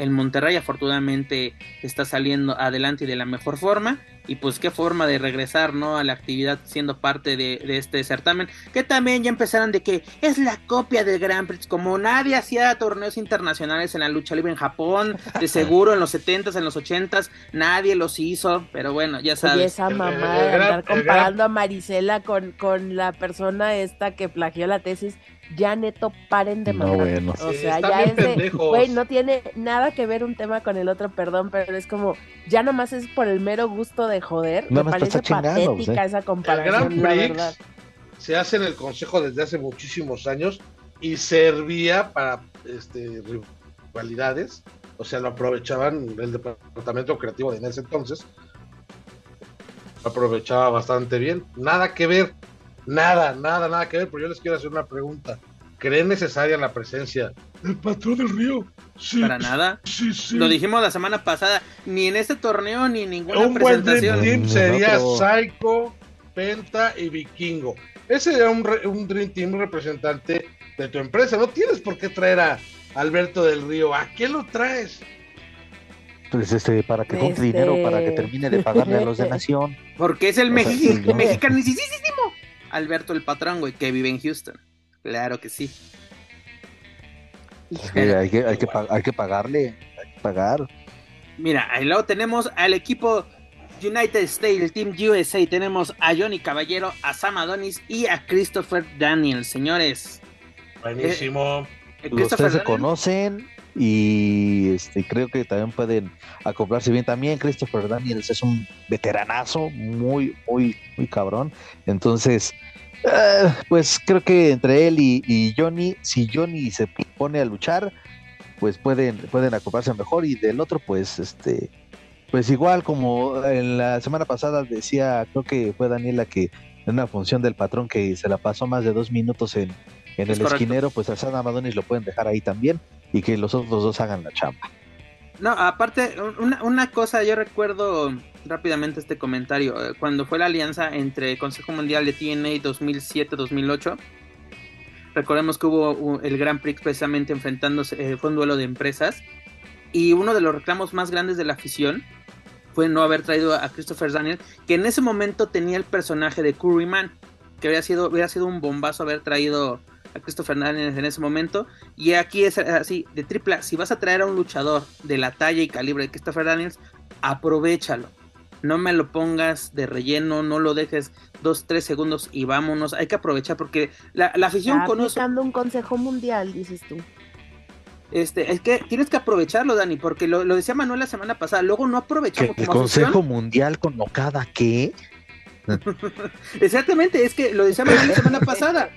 el Monterrey afortunadamente está saliendo adelante y de la mejor forma. Y pues qué forma de regresar, ¿no? A la actividad siendo parte de, este certamen. Que también ya empezaron de que es la copia del Grand Prix. Como nadie hacía torneos internacionales en la lucha libre en Japón. De [LAUGHS] seguro en los 70s, en los 80s. Nadie los hizo. Pero bueno, ya sabes. Y esa mamá de andar comparando a Marisela con, con la persona esta que plagió la tesis ya neto paren de no, bueno. O sea, ya es de, güey, no tiene nada que ver un tema con el otro, perdón, pero es como, ya nomás es por el mero gusto de joder. me parece patética esa comparación, la verdad. Se hace en el consejo desde hace muchísimos años y servía para este rivalidades, o sea, lo aprovechaban el departamento creativo de en ese entonces, lo aprovechaba bastante bien, nada que ver Nada, nada, nada que ver, pero yo les quiero hacer una pregunta. ¿Creen necesaria la presencia del patrón del río? Sí, Para nada. Sí, sí. Lo dijimos la semana pasada, ni en este torneo ni en ninguna un presentación. Buen dream team sería Psycho, Penta y Vikingo. Ese sería un, un Dream Team representante de tu empresa. No tienes por qué traer a Alberto del Río. ¿A qué lo traes? Pues este, para que junte dinero, para que termine de pagarle a los de Nación. Porque es el mexicano Alberto el patrón, güey, que vive en Houston. Claro que sí. hay, que, hay, que, hay que pagarle, hay que pagar. Mira, ahí luego tenemos al equipo United States, el Team USA. Tenemos a Johnny Caballero, a Sam Adonis y a Christopher Daniels, señores. Buenísimo. Eh, Los tres se conocen y este, creo que también pueden acoplarse bien. También Christopher Daniels es un veteranazo, muy, muy, muy cabrón. Entonces, eh, pues creo que entre él y, Johnny, si Johnny se pone a luchar, pues pueden, pueden acoplarse mejor y del otro, pues, este, pues igual como en la semana pasada decía, creo que fue Daniela que en una función del patrón que se la pasó más de dos minutos en, en el esquinero, pues a San Amadonis lo pueden dejar ahí también y que los otros dos hagan la chamba. No, aparte, una, una cosa, yo recuerdo rápidamente este comentario, eh, cuando fue la alianza entre Consejo Mundial de TNA 2007-2008, recordemos que hubo el Grand Prix precisamente enfrentándose, eh, fue un duelo de empresas, y uno de los reclamos más grandes de la afición fue no haber traído a Christopher Daniel, que en ese momento tenía el personaje de Curryman, que había sido, había sido un bombazo haber traído a Christopher Daniels en ese momento. Y aquí es así, de tripla, si vas a traer a un luchador de la talla y calibre de Christopher Daniels, aprovechalo. No me lo pongas de relleno, no lo dejes dos, tres segundos y vámonos. Hay que aprovechar porque la, la afición conoce. un consejo mundial, dices tú. Este, es que tienes que aprovecharlo, Dani, porque lo, decía Manuel la semana pasada, luego no aprovechamos. ¿El Consejo Mundial con Okada qué? [LAUGHS] Exactamente, es que lo decía Manuel la semana [LAUGHS] pasada.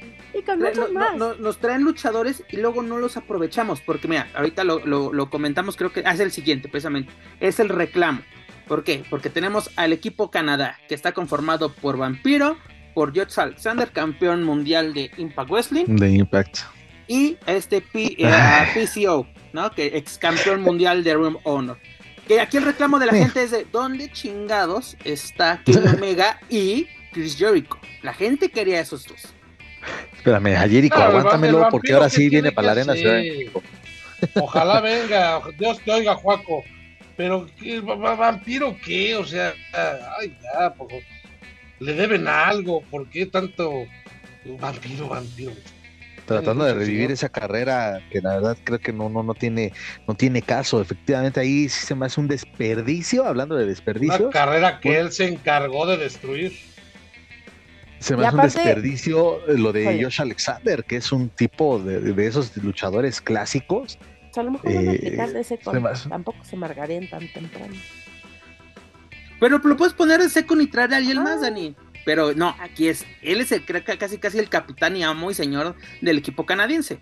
Nos traen luchadores y luego no los aprovechamos, porque mira, ahorita lo, comentamos, creo que ah, es el siguiente, precisamente, es el reclamo. ¿Por qué? Porque tenemos al equipo Canadá, que está conformado por Vampiro, por George Alexander, campeón mundial de Impact Wrestling. De Impact. Y este PCO, eh, ¿no? Que ex campeón mundial de Room Honor. Que aquí el reclamo de la gente es de ¿dónde chingados está Kenny [LAUGHS] Omega y Chris Jericho? La gente quería esos dos. Espérame, a Jericho, aguántamelo porque ahora sí viene para la arena Ciudad Ojalá venga, Dios te oiga, Juaco. Pero, ¿qué, ¿vampiro qué? O sea, ay, ya, le deben algo. ¿Por qué tanto vampiro, vampiro? Tratando de revivir esa carrera que la verdad creo que no, no, no tiene, no tiene caso. Efectivamente, ahí sí se me hace un desperdicio, hablando de desperdicio. Una carrera que él se encargó de destruir. Se me hace un desperdicio lo de Josh Alexander, que es un tipo de, esos luchadores clásicos. a lo mejor eh, ese tampoco se margarían tan temprano. Pero lo puedes poner de seco y traer a alguien más, ah. Dani. Pero no, aquí es, él es el, casi casi el capitán y amo y señor del equipo canadiense.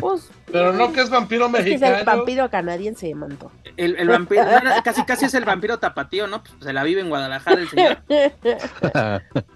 Pues, pero no que es vampiro mexicano. Es el vampiro canadiense, manto. El, el vampiro, casi casi es el vampiro tapatío, ¿no? Pues se la vive en Guadalajara el señor. [LAUGHS]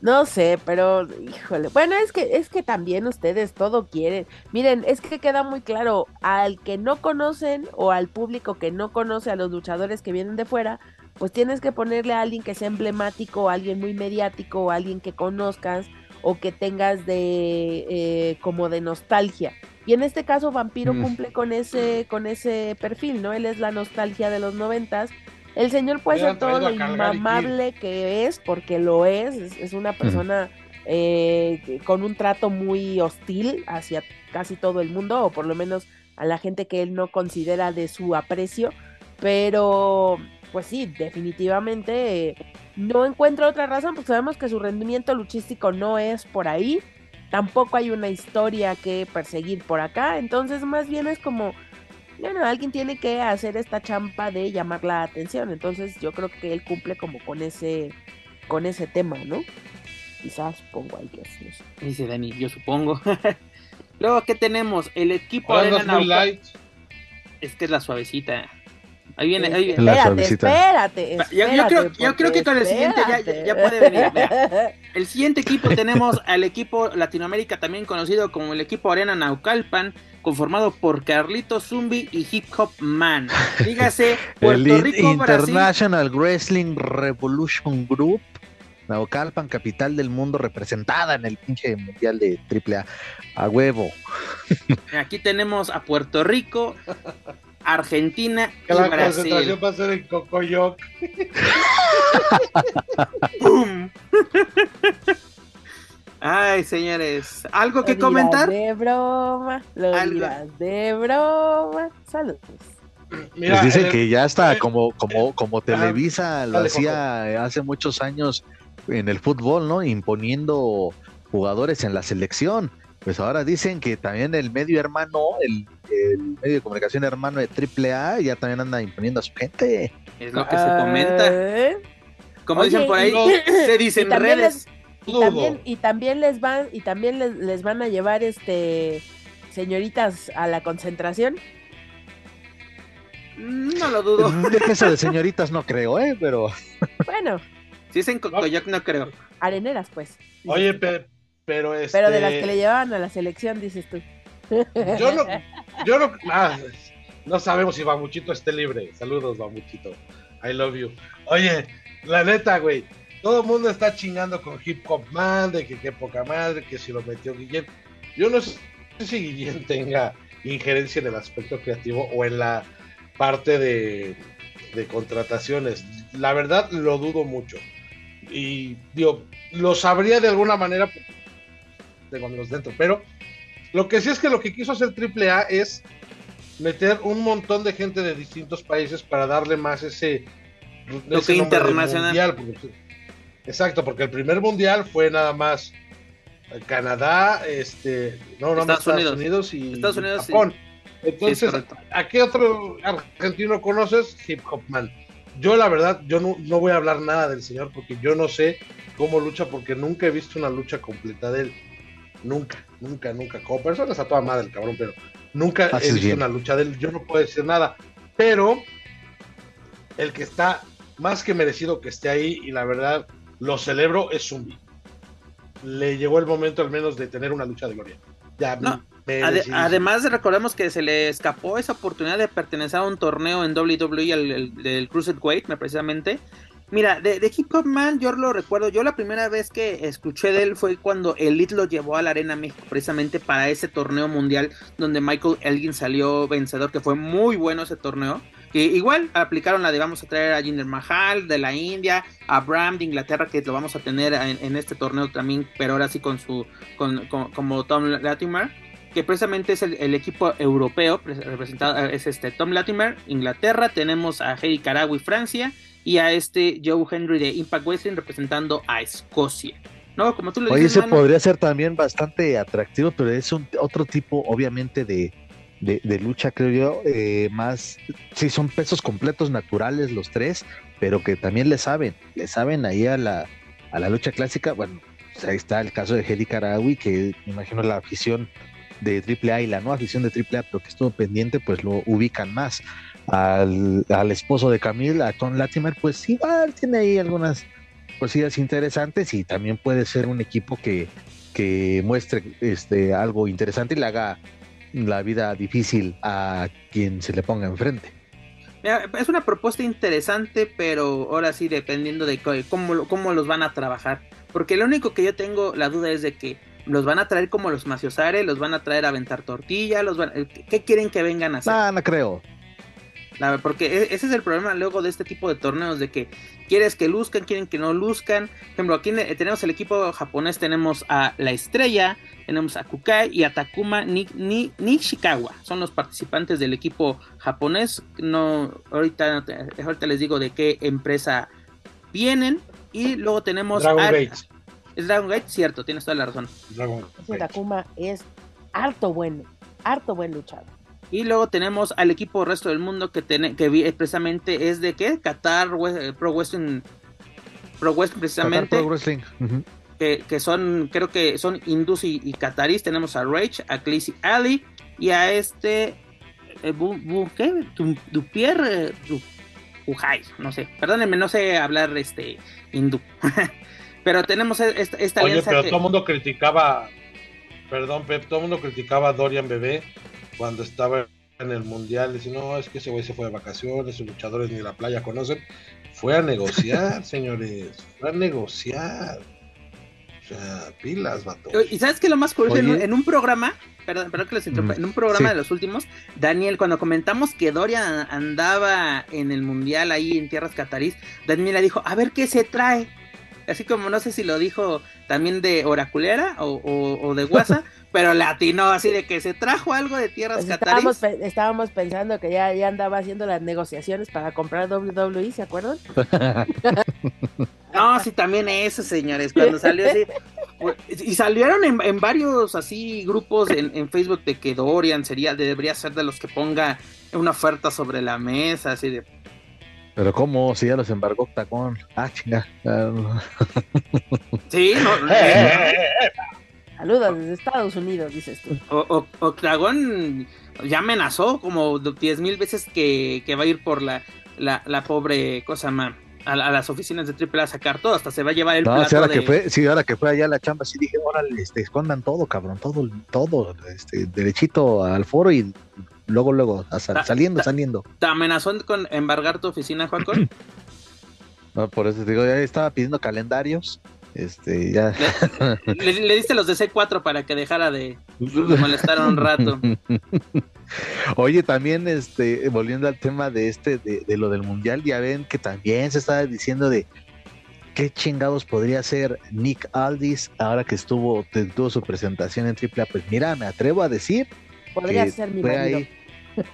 No sé, pero híjole. Bueno, es que es que también ustedes todo quieren. Miren, es que queda muy claro al que no conocen o al público que no conoce a los luchadores que vienen de fuera, pues tienes que ponerle a alguien que sea emblemático, alguien muy mediático, o alguien que conozcas o que tengas de eh, como de nostalgia. Y en este caso Vampiro mm. cumple con ese con ese perfil, ¿no? Él es la nostalgia de los noventas el señor puede ser todo lo inmamable que es, porque lo es, es, una persona eh, con un trato muy hostil hacia casi todo el mundo, o por lo menos a la gente que él no considera de su aprecio, pero pues sí, definitivamente eh, no encuentro otra razón, porque sabemos que su rendimiento luchístico no es por ahí, tampoco hay una historia que perseguir por acá, entonces más bien es como bueno, alguien tiene que hacer esta champa de llamar la atención. Entonces yo creo que él cumple como con ese, con ese tema, ¿no? Quizás supongo ahí que es Dice Dani, yo supongo. [LAUGHS] Luego, ¿qué tenemos? El equipo Arena Light. Es que es la suavecita. Ahí viene, ahí viene. Espérate, espérate, yo, creo, yo, creo, que con el siguiente ya, ya, puede venir. El siguiente equipo tenemos al equipo Latinoamérica, también conocido como el equipo Arena Naucalpan, conformado por Carlito Zumbi y Hip Hop Man. Dígase [LAUGHS] Puerto Rico, International Wrestling Revolution Group. Naucalpan, capital del mundo, representada en el pinche mundial de AAA. A huevo. Aquí tenemos a Puerto Rico, Argentina y la Brasil. concentración va a ser en Cocoyoc. [LAUGHS] ¡Bum! Ay, señores, ¿algo que comentar? De broma, lo dirás de broma. Saludos. Mira, pues dicen que ya está como, como, como Televisa lo hacía hace muchos años en el fútbol, ¿no? Imponiendo jugadores en la selección. Pues ahora dicen que también el medio hermano, el, medio de comunicación hermano de AAA, ya también anda imponiendo a su gente. Es lo que se comenta. Como dicen por ahí, se dicen redes. Y también, y también les van, y también les, van a llevar este señoritas a la concentración. Mm, No lo dudo. [LAUGHS] De que eso de señoritas no creo, ¿eh? Pero Bueno, Si es en Cocoyoc, no creo. areneras, pues. Oye, pe- pero este. Pero de las que le llevaban a la selección, dices tú. Yo no, yo no, [LAUGHS] ah, no sabemos si Bamuchito esté libre. Saludos, Bamuchito. I love you. Oye, la neta, güey. Todo el mundo está chingando con Hip Hop Man, de que qué poca madre, que si lo metió Guillén. Yo no sé si Guillén tenga injerencia en el aspecto creativo o en la parte de, de contrataciones. La verdad, lo dudo mucho. Y digo, lo sabría de alguna manera, porque tengo amigos dentro, pero lo que sí es que lo que quiso hacer AAA es meter un montón de gente de distintos países para darle más ese, Lo ese que internacional. mundial, porque- exacto, porque el primer mundial fue nada más eh, Canadá, este, no, más Estados Estados Unidos. Unidos, y Estados Unidos, sí. Japón. Entonces. ¿a qué otro argentino conoces? Hip Hop Man. Yo la verdad, yo no, no voy a hablar nada del señor porque yo no sé cómo lucha porque nunca he visto una lucha completa de él. Nunca, nunca, nunca. Como persona está toda madre el cabrón, pero nunca Haces he visto bien. una lucha de él. Yo no puedo decir nada. Pero el que está más que merecido que esté ahí y la verdad lo celebro es Zumbi. Le llegó el momento al menos de tener una lucha de gloria. Ya, No, Ade- además, recordemos que se le escapó esa oportunidad de pertenecer a un torneo en WWE, el, el- del Cruiserweight, me- precisamente. Mira, de, Hip Hop Man, yo lo recuerdo. Yo la primera vez que escuché de él fue cuando Elite lo llevó a la Arena México, precisamente para ese torneo mundial donde Michael Elgin salió vencedor, que fue muy bueno ese torneo. Que igual aplicaron la de vamos a traer a Jinder Mahal de la India, a Bram de Inglaterra, que lo vamos a tener en, este torneo también, pero ahora sí con su, con, como Tom Latimer que precisamente es el, equipo europeo, pre- representado es este Tom Latimer, Inglaterra, tenemos a Heidi Karagui, Francia, y a este Joe Henry de Impact Wrestling representando a Escocia. No, como tú lo Oye, dices, ese mano, podría ser también bastante atractivo, pero es un otro tipo, obviamente, de, de, de lucha, creo yo, eh, más, sí, son pesos completos naturales los tres, pero que también le saben, le saben ahí a la, a la lucha clásica. Bueno, pues ahí está el caso de Hedy Karawi, que me imagino la afición de AAA y la no afición de AAA, pero que estuvo pendiente, pues lo ubican más. Al, al esposo de Camille, a Tom Latimer, pues igual tiene ahí algunas cosillas interesantes y también puede ser un equipo que, que muestre este algo interesante y le haga la vida difícil a quien se le ponga enfrente. es una propuesta interesante, pero ahora sí dependiendo de cómo, cómo los van a trabajar. Porque lo único que yo tengo la duda es de que los van a traer como los maciosare, los van a traer a aventar tortilla, los van, ¿qué quieren que vengan a hacer? No, no creo. La- porque e- ese es el problema luego de este tipo de torneos, de que quieres que luzcan, quieren que no luzcan. Por ejemplo, aquí ne- tenemos el equipo japonés, tenemos a La Estrella, tenemos a Kukai y a Takuma Ni- Ni- Nishikawa. Son los participantes del equipo japonés. No, ahorita, no te- ahorita les digo de qué empresa vienen. Y luego tenemos Dragon a- Gate. Es Dragon Gate, cierto, tienes toda la razón. Dragon Ese. Takuma es harto bueno, harto buen luchador. Y luego tenemos al equipo resto del mundo que, tiene, que vi- precisamente es de qué? Qatar We- Pro Wrestling. Pro Wrestling Qatar precisamente. Pro Wrestling. Que, que son, creo que son hindús y, y catarís. Tenemos a Rage, a Clancy Ali y a este. eh, Bu- Bu- ¿Qué? Du- Dupier. eh, Du- Ujai, no sé. Perdónenme, no sé hablar este hindú. [LAUGHS] pero tenemos e- esta, esta Oye, alianza pero que- todo el mundo criticaba, perdón, Pep, todo el mundo criticaba a Dorian Bebé cuando estaba en el mundial. Dice, no, es que ese güey se fue de vacaciones, sus luchadores ni la playa conocen. Fue a negociar, [LAUGHS] señores, fue a negociar. O sea, pilas, vato. Y sabes que lo más curioso, en, un- en un programa, perdón, perdón que les interrumpa, Mm, en un programa sí. de los últimos, Daniel, cuando comentamos que Dorian andaba en el mundial ahí en tierras catarís, Daniela dijo, a ver qué se trae. Así como no sé si lo dijo también de oraculera o, o- o de guasa, [LAUGHS] pero latino así de que se trajo algo de tierras Pues estábamos, pe- estábamos pensando que ya, ya andaba haciendo las negociaciones para comprar WWE, ¿se acuerdan? [LAUGHS] No, sí, también eso, señores, cuando salió así. Y salieron en, en varios así grupos en, en Facebook de que Dorian sería, debería ser de los que ponga una oferta sobre la mesa, así de Pero ¿cómo? Si ya los embargó Octagón. Ah, chinga. Sí, no, [LAUGHS] Eh, eh, eh, eh. Saludos desde Estados Unidos, dices tú. O, Octagon ya amenazó como diez mil veces que, va a ir por la, la, pobre cosa más. A, las oficinas de AAA a sacar todo, hasta se va a llevar el no, plato ahora que fue, sí, ahora que fue allá a la chamba, sí dije, órale, este, escondan todo, cabrón, todo, todo, este, derechito al foro y luego, luego, saliendo, saliendo. ¿Te amenazó con embargar tu oficina, Juan [CLEARS THROAT] no, por eso te digo, ya estaba pidiendo calendarios este, ya. Le, diste los de C4 para que dejara de, [LAUGHS] molestar un rato. Oye, también este, volviendo al tema de este, de, lo del mundial, ya ven que también se estaba diciendo de qué chingados podría ser Nick Aldis ahora que estuvo, tuvo su presentación en AAA. Pues mira, me atrevo a decir podría ser mi fue ahí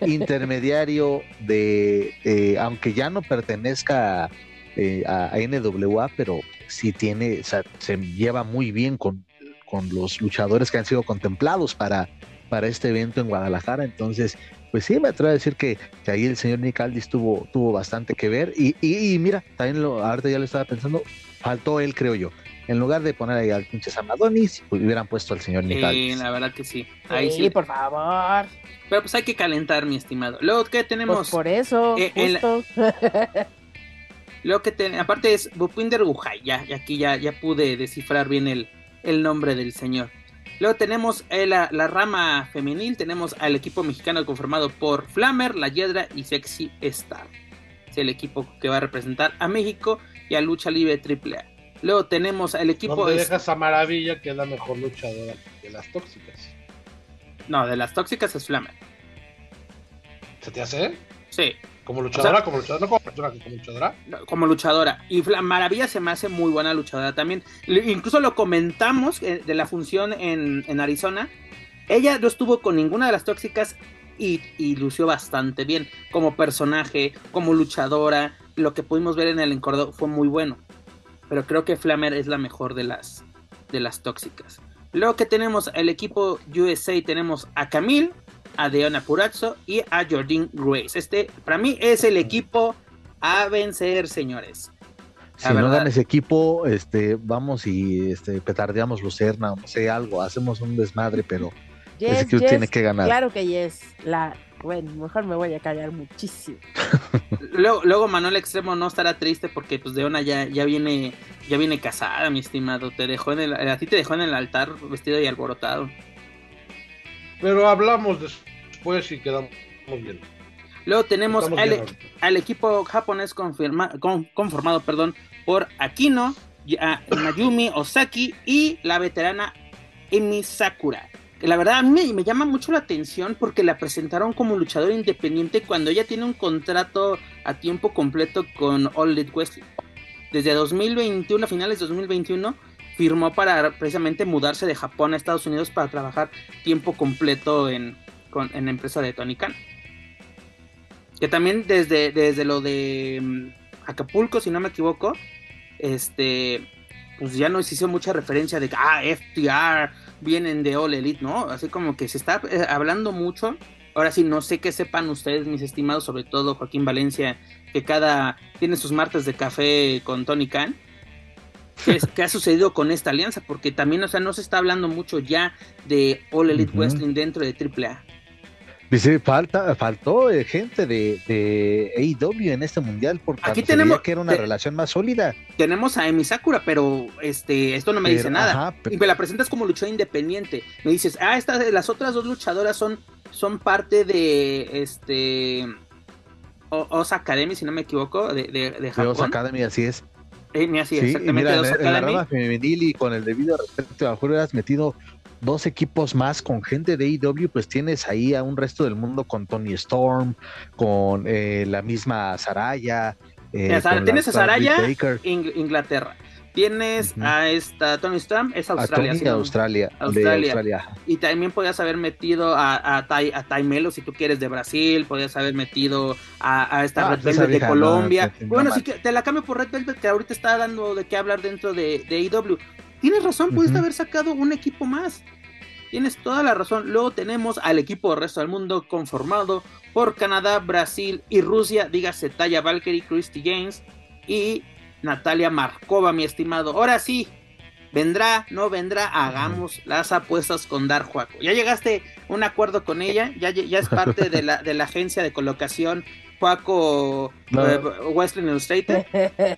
intermediario de, eh, aunque ya no pertenezca eh, a, NWA, pero sí tiene, o sea, se lleva muy bien con, con los luchadores que han sido contemplados para, para este evento en Guadalajara. Entonces, pues sí, me atrevo a decir que, que ahí el señor Nick Aldis tuvo, tuvo bastante que ver. Y, y, mira, también lo, ahorita ya lo estaba pensando, faltó él, creo yo. En lugar de poner ahí al pinche Samadonis, pues hubieran puesto al señor Nick Sí, la verdad que sí. Ahí sí, por favor. Pero pues hay que calentar, mi estimado. Luego, ¿qué tenemos? Pues por eso, eh, justo. Lo que te, aparte es Bupinder Gujay, ya, y aquí ya, ya pude descifrar bien el, el nombre del señor. Luego tenemos eh, la, rama femenil, tenemos al equipo mexicano conformado por Flammer, La Hiedra y Sexy Star. Es el equipo que va a representar a México y a Lucha Libre AAA. Luego tenemos al equipo... ¿Dónde dejas a Maravilla que es la mejor luchadora de las tóxicas? No, de las tóxicas es Flammer. ¿Se te hace? Sí. Como luchadora, como luchadora, no como persona, como luchadora. Como luchadora. Y Maravilla se me hace muy buena luchadora también. Incluso lo comentamos eh, de la función en, Arizona. Ella no estuvo con ninguna de las tóxicas y, lució bastante bien. Como personaje, como luchadora. Lo que pudimos ver en el encordo fue muy bueno. Pero creo que Flamer es la mejor de las, de las tóxicas. Luego que tenemos el equipo USA, tenemos a Camille, a Deona Purazzo y a Jordan Grace. Este, para mí, es el equipo a vencer, señores. si no dan ese equipo, este, vamos y este, petardeamos Lucerna, no sé, algo, hacemos un desmadre, pero ese equipo tiene que ganar. Claro que yes, la, bueno, mejor me voy a callar muchísimo. [LAUGHS] luego, luego Manuel Extremo no estará triste porque pues Deona ya, ya viene, ya viene casada, mi estimado. Te dejó en el, a ti te dejó en el altar vestido y alborotado. Pero hablamos después y quedamos bien. Luego tenemos al, equipo japonés conformado perdón, por Akino, Mayumi Osaki y la veterana Emi Sakura. La verdad a mí me, llama mucho la atención porque la presentaron como luchadora independiente cuando ella tiene un contrato a tiempo completo con All Elite Wrestling. Desde 2021, a finales de 2021, firmó para precisamente mudarse de Japón a Estados Unidos para trabajar tiempo completo en, la empresa de Tony Khan. Que también desde, desde lo de mm, Acapulco, si no me equivoco, este, pues ya no se hizo mucha referencia de que, ah, FTR vienen de All Elite, ¿no? Así como que se está eh, hablando mucho. Ahora sí, no sé qué sepan ustedes, mis estimados, sobre todo Joaquín Valencia, que cada tiene sus martes de café con Tony Khan qué, ha sucedido con esta alianza, porque también, o sea, no se está hablando mucho ya de All Elite Wrestling dentro de AAA. Dice, falta, faltó eh, gente de, de AEW en este mundial porque aquí tenemos que era una relación más sólida. Tenemos a Emi Sakura, pero este, esto no me dice nada. Y me la presentas como luchadora independiente. Me dices, ah, estas, las otras dos luchadoras son, son parte de este Osa Academy, si no me equivoco, de, de, de Japón. Osa Academy, así es. Eh, sí, mira, en, la rama femenil y con el debido respeto, a mejor has metido dos equipos más con gente de IW, pues tienes ahí a un resto del mundo con Tony Storm, con eh, la misma Saraya. Eh, tienes a Saraya, Inglaterra. Tienes a esta Tony Storm, es Australia. A Australia, Australia. Y también podías haber metido a, a, Tai, a Melo, si tú quieres, de Brasil. Podías haber metido a, esta ah, Red Velvet de Colombia. bueno, sí que te la cambio por Red Velvet, que ahorita está dando de qué hablar dentro de, de AEW. Tienes razón, pudiste haber sacado un equipo más. Tienes toda la razón. Luego tenemos al equipo del resto del mundo conformado por Canadá, Brasil y Rusia. Dígase Taya Valkyrie, Christy James y Natalia Markova, mi estimado. Ahora sí, vendrá, no vendrá, hagamos las apuestas con Dar Juaco. Ya llegaste un acuerdo con ella, ya, ya es parte de la, de la agencia de colocación Juaco No. eh, Western Illustrated. [LAUGHS]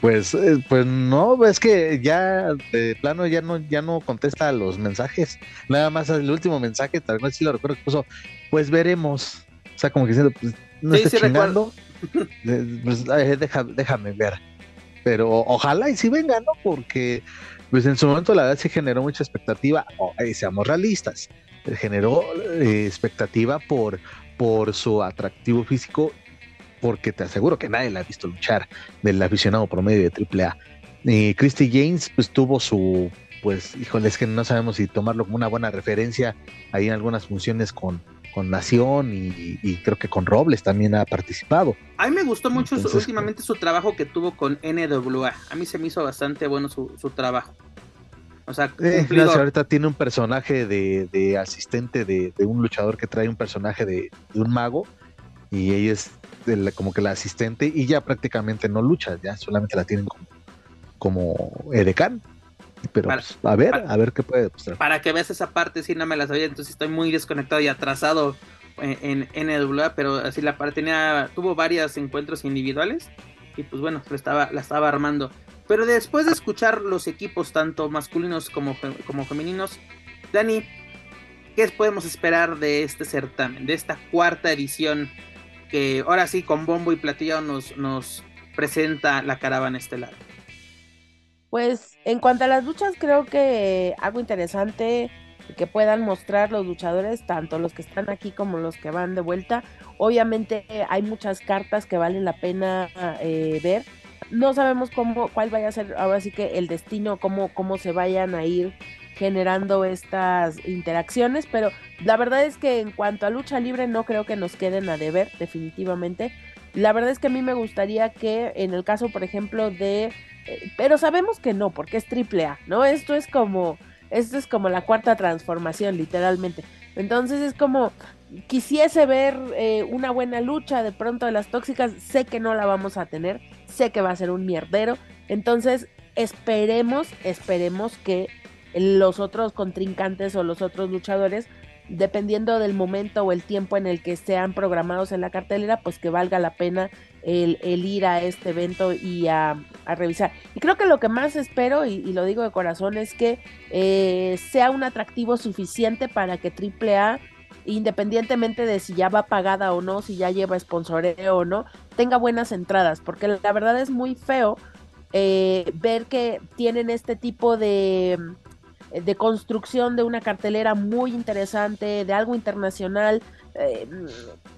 Pues, eh, pues no, es que ya de plano ya no, ya no contesta los mensajes. Nada más el último mensaje, tal vez sí lo recuerdo que puso, pues veremos. O sea, como que diciendo, pues no Sí, estés sí chingando. [LAUGHS] Eh, pues, deja- déjame ver. Pero ojalá y sí venga, ¿no? Porque pues en su momento la verdad sí generó mucha expectativa, o, eh, seamos realistas, eh, generó eh, expectativa por, por su atractivo físico, porque te aseguro que nadie la ha visto luchar del aficionado promedio de AAA. Y Christy James pues tuvo su, pues híjole, es que no sabemos si tomarlo como una buena referencia ahí en algunas funciones con, con Nación y, y creo que con Robles también ha participado. A mí me gustó mucho su- últimamente su trabajo que tuvo con NWA. A mí se me hizo bastante bueno su, su trabajo. O sea, Eh, gracias, ahorita tiene un personaje de, de asistente de, de un luchador que trae un personaje de, de un mago y ella es la- como que la asistente y ya prácticamente no lucha, ya solamente la tienen como, como edecán. Pero Para- pues, a ver, para- a ver qué puede mostrar. para que veas esa parte, sí, no me la sabía, entonces estoy muy desconectado y atrasado en, en NWA, pero así la parte tenía, tuvo varios encuentros individuales y pues bueno, la estaba, la estaba armando. Pero después de escuchar los equipos, tanto masculinos como, como femeninos, Dani, ¿qué podemos esperar de este certamen, de esta cuarta edición que ahora sí con bombo y platillo nos, nos presenta la caravana estelar? Pues en cuanto a las luchas, creo que algo interesante que puedan mostrar los luchadores, tanto los que están aquí como los que van de vuelta. Obviamente hay muchas cartas que valen la pena eh, ver. No sabemos cómo, cuál vaya a ser ahora sí que el destino, cómo, cómo se vayan a ir generando estas interacciones, pero la verdad es que en cuanto a lucha libre no creo que nos queden a deber definitivamente. La verdad es que a mí me gustaría que en el caso, por ejemplo, de pero sabemos que no, porque es triple A, ¿no? Esto es como, esto es como la cuarta transformación, literalmente. Entonces es como, quisiese ver eh, una buena lucha de pronto de las tóxicas, sé que no la vamos a tener, sé que va a ser un mierdero, entonces esperemos, esperemos que los otros contrincantes o los otros luchadores dependiendo del momento o el tiempo en el que sean programados en la cartelera, pues que valga la pena el, ir a este evento y a, revisar. Y creo que lo que más espero, y, y lo digo de corazón, es que eh, sea un atractivo suficiente para que AAA, independientemente de si ya va pagada o no, si ya lleva sponsoreo o no, tenga buenas entradas, porque la verdad es muy feo eh, ver que tienen este tipo de de construcción de una cartelera muy interesante, de algo internacional, eh,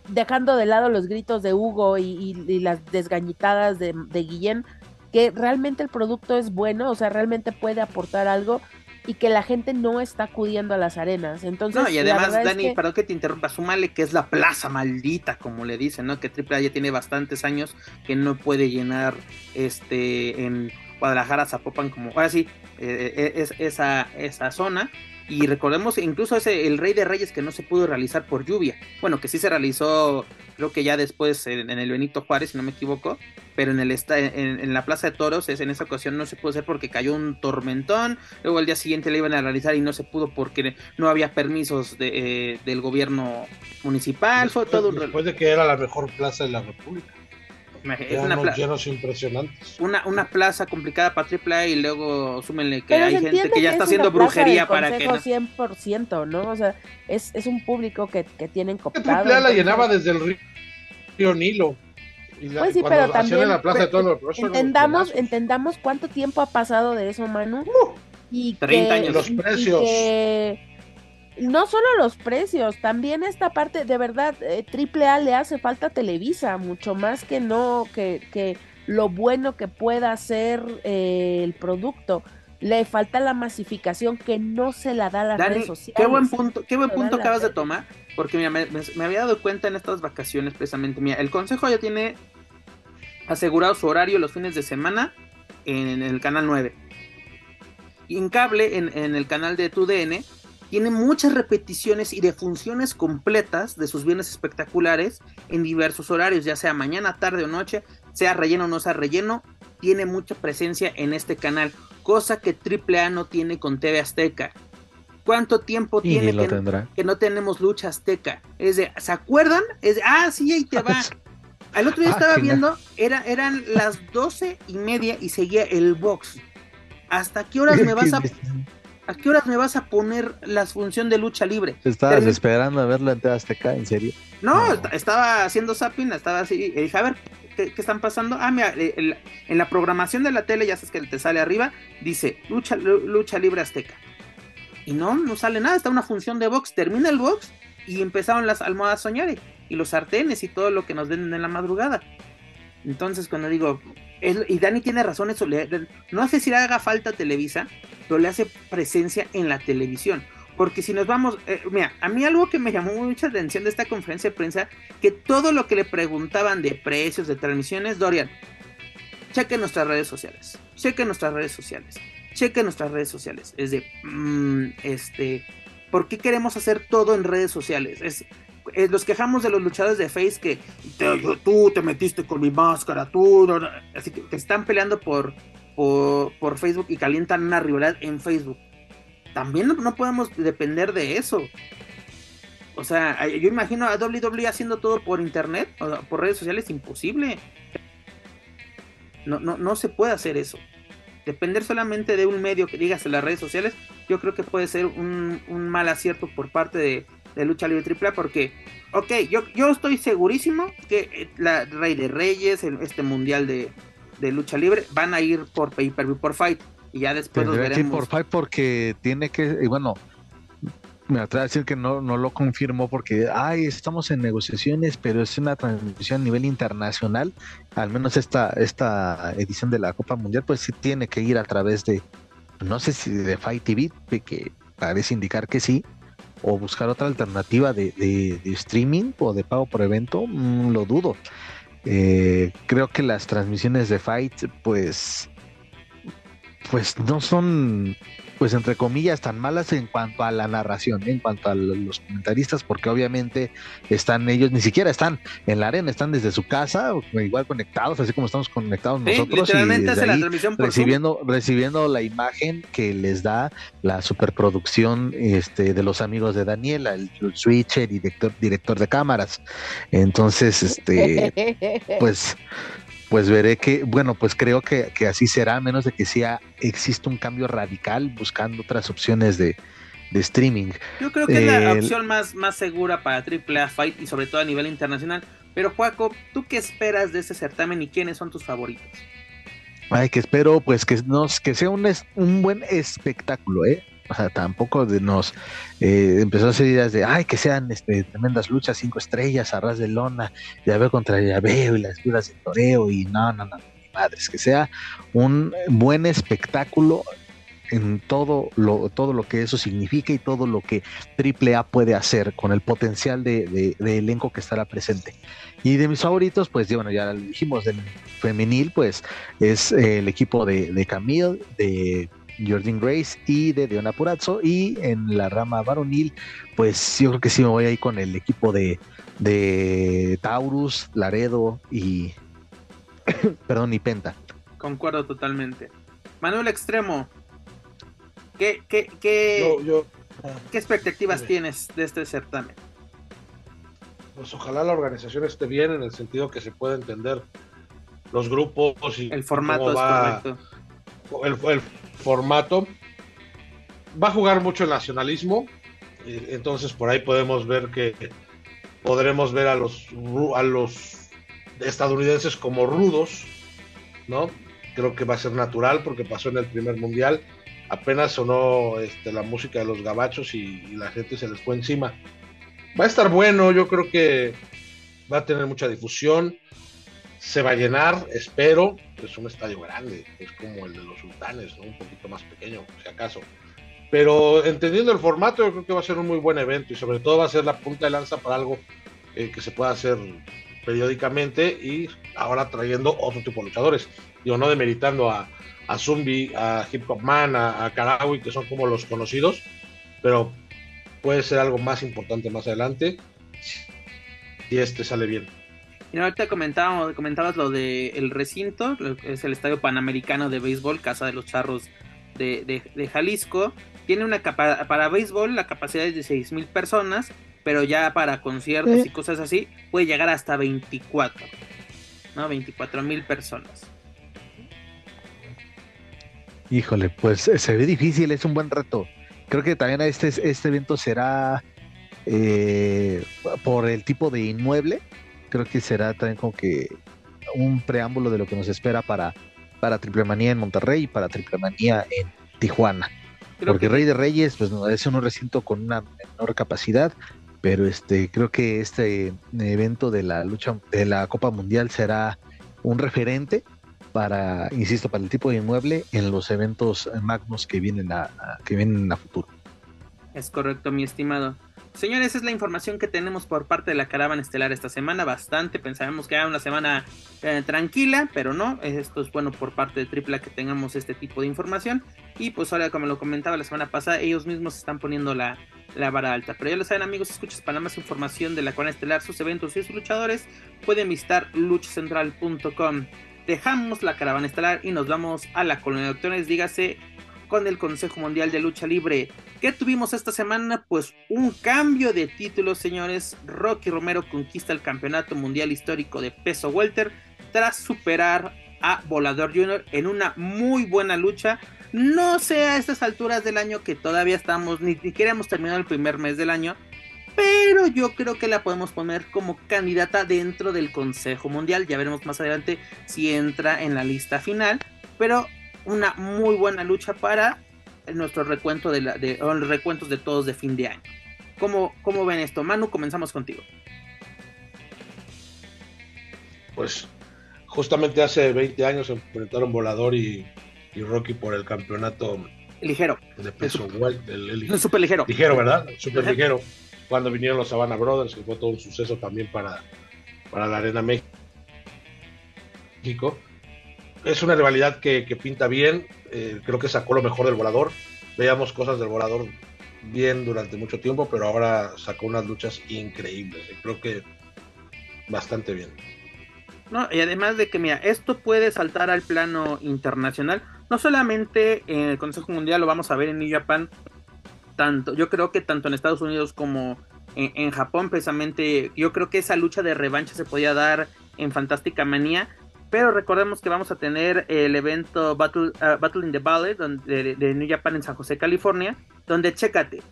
dejando de lado los gritos de Hugo y, y, y las desgañitadas de, de, Guillén, que realmente el producto es bueno, o sea, realmente puede aportar algo y que la gente no está acudiendo a las arenas. Entonces, no, y además, Dani, es que... perdón que te interrumpa, súmale que es la plaza maldita, como le dicen, ¿no? Que AAA ya tiene bastantes años que no puede llenar este en Guadalajara, Zapopan, como ahora sí, eh, es esa, esa zona. Y recordemos incluso ese el Rey de Reyes que no se pudo realizar por lluvia. Bueno, que sí se realizó, creo que ya después en, en el Benito Juárez, si no me equivoco. Pero en el en, en, la Plaza de Toros, es, en esa ocasión no se pudo hacer porque cayó un tormentón. Luego al día siguiente le iban a realizar y no se pudo porque no había permisos de, eh, del gobierno municipal. Después, Fue todo después de que era la mejor plaza de la República. Es una, unos llenos impresionantes. Una, una plaza complicada para AAA y luego súmenle que Pero hay gente que ya está haciendo brujería para que. No... 100%, ¿no? O sea, es, es un público que, que tienen cooptado. AAA la llenaba desde el río, río Nilo. Y la, pues sí, pero también la plaza de todo, entendamos, entendamos cuánto tiempo ha pasado de eso, Manu. Uh, y 30 que, años. Los precios. Y que, no solo los precios, también esta parte, de verdad, eh, AAA le hace falta Televisa, mucho más que no, que, que lo bueno que pueda hacer eh, el producto. Le falta la masificación que no se la da a las Dani, redes sociales. Qué buen punto, qué buen punto acabas de tomar, porque mira, me, me, me, había dado cuenta en estas vacaciones precisamente, mira, el consejo ya tiene asegurado su horario los fines de semana en el canal 9. Y en cable, en, en el canal de TUDN, tiene muchas repeticiones y defunciones completas de sus bienes espectaculares en diversos horarios, ya sea mañana, tarde o noche, sea relleno o no sea relleno, tiene mucha presencia en este canal, cosa que AAA no tiene con TV Azteca. ¿Cuánto tiempo tiene que, no tenemos lucha azteca? Es de, ¿se acuerdan? Es de, ah, sí, ahí te va. [LAUGHS] Al otro día ah, estaba viendo, era, eran las doce y media y seguía el box. ¿Hasta qué horas [LAUGHS] me vas a ¿A qué horas me vas a poner la función de lucha libre? Estabas esperando a verlo en TV Azteca, ¿en serio? No, estaba haciendo zapping, estaba así, y dije, a ver, ¿qué, están pasando? Ah, mira, eh, en la programación de la tele, ya sabes que te sale arriba, dice lucha, lucha libre azteca. Y no, no sale nada, está una función de box, termina el box y empezaron las almohadas soñare y los sartenes y todo lo que nos den en la madrugada. Entonces, cuando digo, y Dani tiene razón, eso no sé si le haga falta Televisa, pero le hace presencia en la televisión. Porque si nos vamos, eh, mira, a mí algo que me llamó mucha atención de esta conferencia de prensa, que todo lo que le preguntaban de precios, de transmisiones, Dorian, cheque nuestras redes sociales, cheque nuestras redes sociales, cheque nuestras redes sociales. Es de, mm, este, ¿por qué queremos hacer todo en redes sociales? Es, eh, los quejamos de los luchadores de Face que tú te metiste con mi máscara, tú, así que, están peleando por, por, Facebook y calientan una rivalidad en Facebook. También no, podemos depender de eso. O sea, yo imagino a WWE haciendo todo por internet, o por redes sociales, imposible. No, no, no se puede hacer eso. Depender solamente de un medio que digas en las redes sociales, yo creo que puede ser un, un mal acierto por parte de, de lucha libre triple porque, ok, yo, yo estoy segurísimo que eh, la Rey de Reyes, este mundial de, lucha libre, van a ir por pay per view, por fight. Y ya después nos veremos. por fight porque tiene que, y bueno, me atrevo a decir que no, no lo confirmó porque, ay, estamos en negociaciones, pero es una transmisión a nivel internacional, al menos esta, esta edición de la Copa Mundial, pues sí tiene que ir a través de, no sé si de Fight TV, que parece indicar que sí, o buscar otra alternativa de, streaming o de pago por evento, mm, lo dudo. Eh, creo que las transmisiones de Fight, pues, pues no son pues entre comillas, tan malas en cuanto a la narración, en cuanto a los comentaristas, porque obviamente están ellos, ni siquiera están en la arena, están desde su casa, igual conectados, así como estamos conectados nosotros, y recibiendo, recibiendo la imagen que les da la superproducción este, de los amigos de Daniela, el, switcher y director, director de cámaras. Entonces, este, [LAUGHS] pues pues veré que, bueno, pues creo que, así será, a menos de que sea exista un cambio radical buscando otras opciones de, streaming. Yo creo que es la opción más, más segura para AAA Fight y sobre todo a nivel internacional. Pero Juaco, ¿tú qué esperas de este certamen y quiénes son tus favoritos? Ay, que espero pues que, nos, que sea un, un buen espectáculo, ¿eh? O sea, tampoco de nos eh, empezó a hacer ideas de, ay, que sean este, tremendas luchas, cinco estrellas, arras de lona, veo contra veo y las dudas de toreo y no, no, no, madres, que sea un buen espectáculo en todo lo, todo lo que eso significa y todo lo que AAA puede hacer con el potencial de, elenco que estará presente. Y de mis favoritos, pues bueno, ya dijimos, del femenil, pues es el equipo de, de Camille, de Jordan Grace y de Deona Purazzo. Y en la rama varonil, pues yo creo que sí me voy ahí con el equipo de, de Taurus, Laredo y. [COUGHS] perdón, y Penta. Concuerdo totalmente. Manuel Extremo, ¿qué, qué, qué, ¿qué expectativas tienes de este certamen? Pues ojalá la organización esté bien en el sentido que se pueda entender los grupos y el formato es correcto. El, formato. Va a jugar mucho el nacionalismo, entonces por ahí podemos ver que podremos ver a los, a los estadounidenses como rudos, ¿no? Creo que va a ser natural porque pasó en el primer mundial. Apenas sonó este, la música de los gabachos y, la gente se les fue encima. Va a estar bueno, yo creo que va a tener mucha difusión se va a llenar, espero. Es un estadio grande, es como el de los sultanes, ¿no? un poquito más pequeño, si acaso. Pero entendiendo el formato, yo creo que va a ser un muy buen evento y sobre todo va a ser la punta de lanza para algo eh, que se pueda hacer periódicamente y ahora trayendo otro tipo de luchadores. Digo, no demeritando a, a Zumbi, a Hip Hop Man, a, a Karawi, que son como los conocidos, pero puede ser algo más importante más adelante si este sale bien. Y ahorita comentábamos, comentabas lo de el recinto, es el Estadio Panamericano de Béisbol, Casa de los Charros de, Jalisco. Tiene una capa para béisbol la capacidad es de 6 mil personas, pero ya para conciertos y cosas así puede llegar hasta 24, ¿no? 24 mil personas. Híjole, pues eh, se ve difícil, es un buen reto. Creo que también este, este evento será eh, por el tipo de inmueble, creo que será también como que un preámbulo de lo que nos espera para, para Triple Manía en Monterrey y para Triple Manía en Tijuana. Porque Rey de Reyes, pues no, es un recinto con una menor capacidad, pero este creo que este evento de la lucha de la Copa Mundial será un referente para, insisto, para el tipo de inmueble en los eventos magnos que vienen a, que vienen a futuro. Es correcto, mi estimado. Señores, esa es la información que tenemos por parte de la caravana estelar esta semana. Bastante, pensábamos que era una semana eh, tranquila, pero no. Esto es bueno por parte de Tripla que tengamos este tipo de información. Y pues ahora, como lo comentaba la semana pasada, ellos mismos están poniendo la, la vara alta. Pero ya lo saben, amigos, escuchas para más información de la caravana estelar, sus eventos y sus luchadores, pueden visitar luchacentral.com dejamos la caravana estelar y nos vamos a la colonia de doctores, dígase con el Consejo Mundial de Lucha Libre. ¿Qué tuvimos esta semana? Pues un cambio de título, señores. Rocky Romero conquista el Campeonato Mundial Histórico de Peso Welter tras superar a Volador Jr. en una muy buena lucha. No sé a estas alturas del año que todavía estamos, ni siquiera hemos terminado el primer mes del año, pero yo creo que la podemos poner como candidata dentro del Consejo Mundial. Ya veremos más adelante si entra en la lista final, pero una muy buena lucha para nuestro recuento de, la, de los recuentos de todos de fin de año. ¿Cómo, ¿Cómo ven esto? Manu, comenzamos contigo. Pues justamente hace 20 años se enfrentaron Volador y, Rocky por el campeonato ligero de peso el, super ligero ligero verdad super ligero cuando vinieron los Savannah Brothers, que fue todo un suceso también para, para la Arena México. Es una rivalidad que, pinta bien, eh, creo que sacó lo mejor del volador. Veíamos cosas del volador bien durante mucho tiempo, pero ahora sacó unas luchas increíbles. creo que bastante bien. No, y además de que, mira, esto puede saltar al plano internacional. No solamente en el Consejo Mundial lo vamos a ver en New Japan, tanto, yo creo que tanto en Estados Unidos como en, Japón, precisamente, yo creo que esa lucha de revancha se podía dar en Fantástica Manía. Pero recordemos que vamos a tener el evento Battle, uh, Battle in the Valley donde, de, New Japan en San José, California, donde chécate,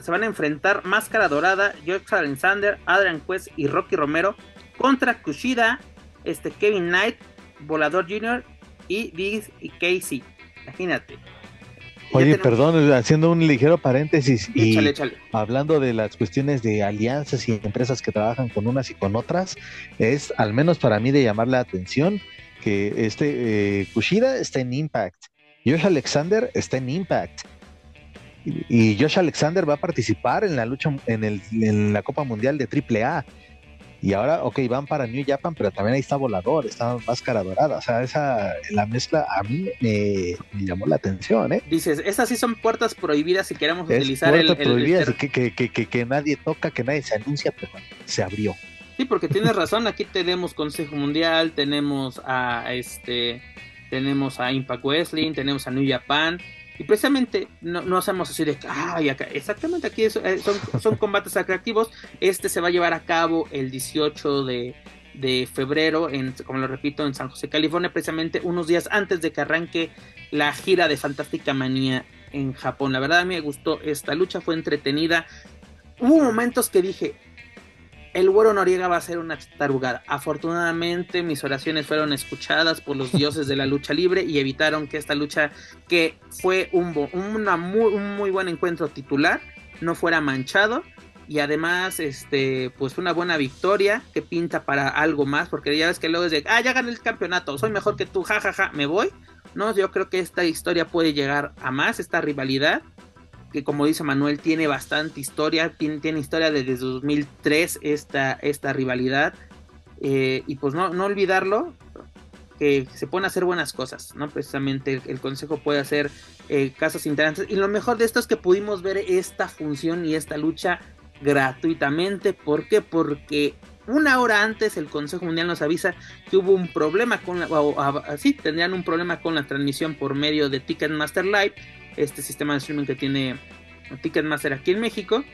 se van a enfrentar Máscara Dorada, George Alexander, Adrian Quest y Rocky Romero contra Kushida, este Kevin Knight, Volador Jr. y Diggs y Casey. Imagínate. Oye, perdón, haciendo un ligero paréntesis y hablando de las cuestiones de alianzas y empresas que trabajan con unas y con otras, es al menos para mí de llamar la atención que este eh, Kushida está en Impact, Josh Alexander está en Impact y, Josh Alexander va a participar en la lucha en, el, en la Copa Mundial de AAA. Y ahora, ok, van para New Japan, pero también ahí está Volador, está Máscara Dorada. O sea, esa, la mezcla a mí me, llamó la atención, ¿eh? Dices, esas sí son puertas prohibidas si queremos utilizar el, prohibidas que, que, que, que, nadie toca, que nadie se anuncia, pero se abrió. Sí, porque tienes razón, aquí tenemos Consejo Mundial, tenemos a este, tenemos a Impact Wrestling, tenemos a New Japan, y precisamente no, no hacemos así de, ay, exactamente aquí eh, son, son combates atractivos. Este se va a llevar a cabo el 18 de, de febrero, en, como lo repito, en San José, California, precisamente unos días antes de que arranque la gira de Fantástica Manía en Japón. La verdad a mí me gustó esta lucha, fue entretenida. Hubo momentos que dije, el güero Noriega va a ser una tarugada. Afortunadamente mis oraciones fueron escuchadas por los dioses de la lucha libre y evitaron que esta lucha, que fue un, una muy, un muy buen encuentro titular, no fuera manchado. Y además, este, pues una buena victoria que pinta para algo más, porque ya ves que luego es de, ah, ya gané el campeonato, soy mejor que tú, jajaja, ja, ja, me voy. No, yo creo que esta historia puede llegar a más, esta rivalidad que como dice Manuel tiene bastante historia, tiene, historia desde 2003 esta, esta rivalidad eh, y pues no, no olvidarlo que se pueden hacer buenas cosas, ¿no? Precisamente el, consejo puede hacer eh, casos interesantes y lo mejor de esto es que pudimos ver esta función y esta lucha gratuitamente, ¿por qué? Porque una hora antes el Consejo Mundial nos avisa que hubo un problema con la, o, así tendrían un problema con la transmisión por medio de Ticketmaster Live, este sistema de streaming que tiene Ticketmaster aquí en México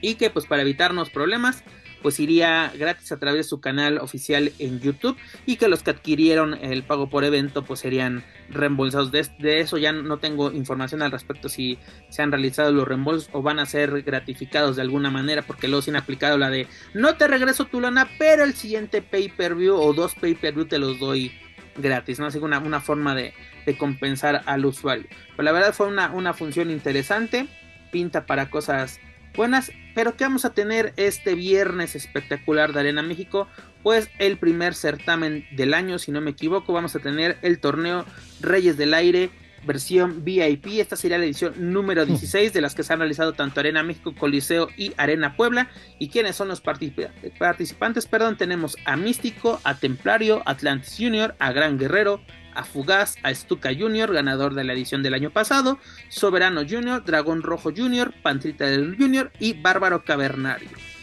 y que pues para evitarnos problemas pues iría gratis a través de su canal oficial en YouTube y que los que adquirieron el pago por evento pues serían reembolsados. De, eso ya no tengo información al respecto si se han realizado los reembolsos o van a ser gratificados de alguna manera porque luego se han aplicado la de no te regreso tu lana pero el siguiente pay per view o dos pay per view te los doy gratis, ¿no? Así que una, una forma de, compensar al usuario. Pero la verdad fue una, una función interesante, pinta para cosas buenas. Pero ¿qué vamos a tener este viernes espectacular de Arena México? Pues el primer certamen del año, si no me equivoco, vamos a tener el torneo Reyes del Aire versión VIP. Esta sería la edición número 16 hmm. de las que se han realizado tanto Arena México, Coliseo y Arena Puebla. ¿Y quiénes son los participantes? Perdón, tenemos a Místico, a Templario, Atlantis Junior, a Gran Guerrero, a Fugaz, a Stuka Jr., ganador de la edición del año pasado, Soberano Jr., Dragón Rojo Jr., Pantrita del Jr. y Bárbaro Cavernario.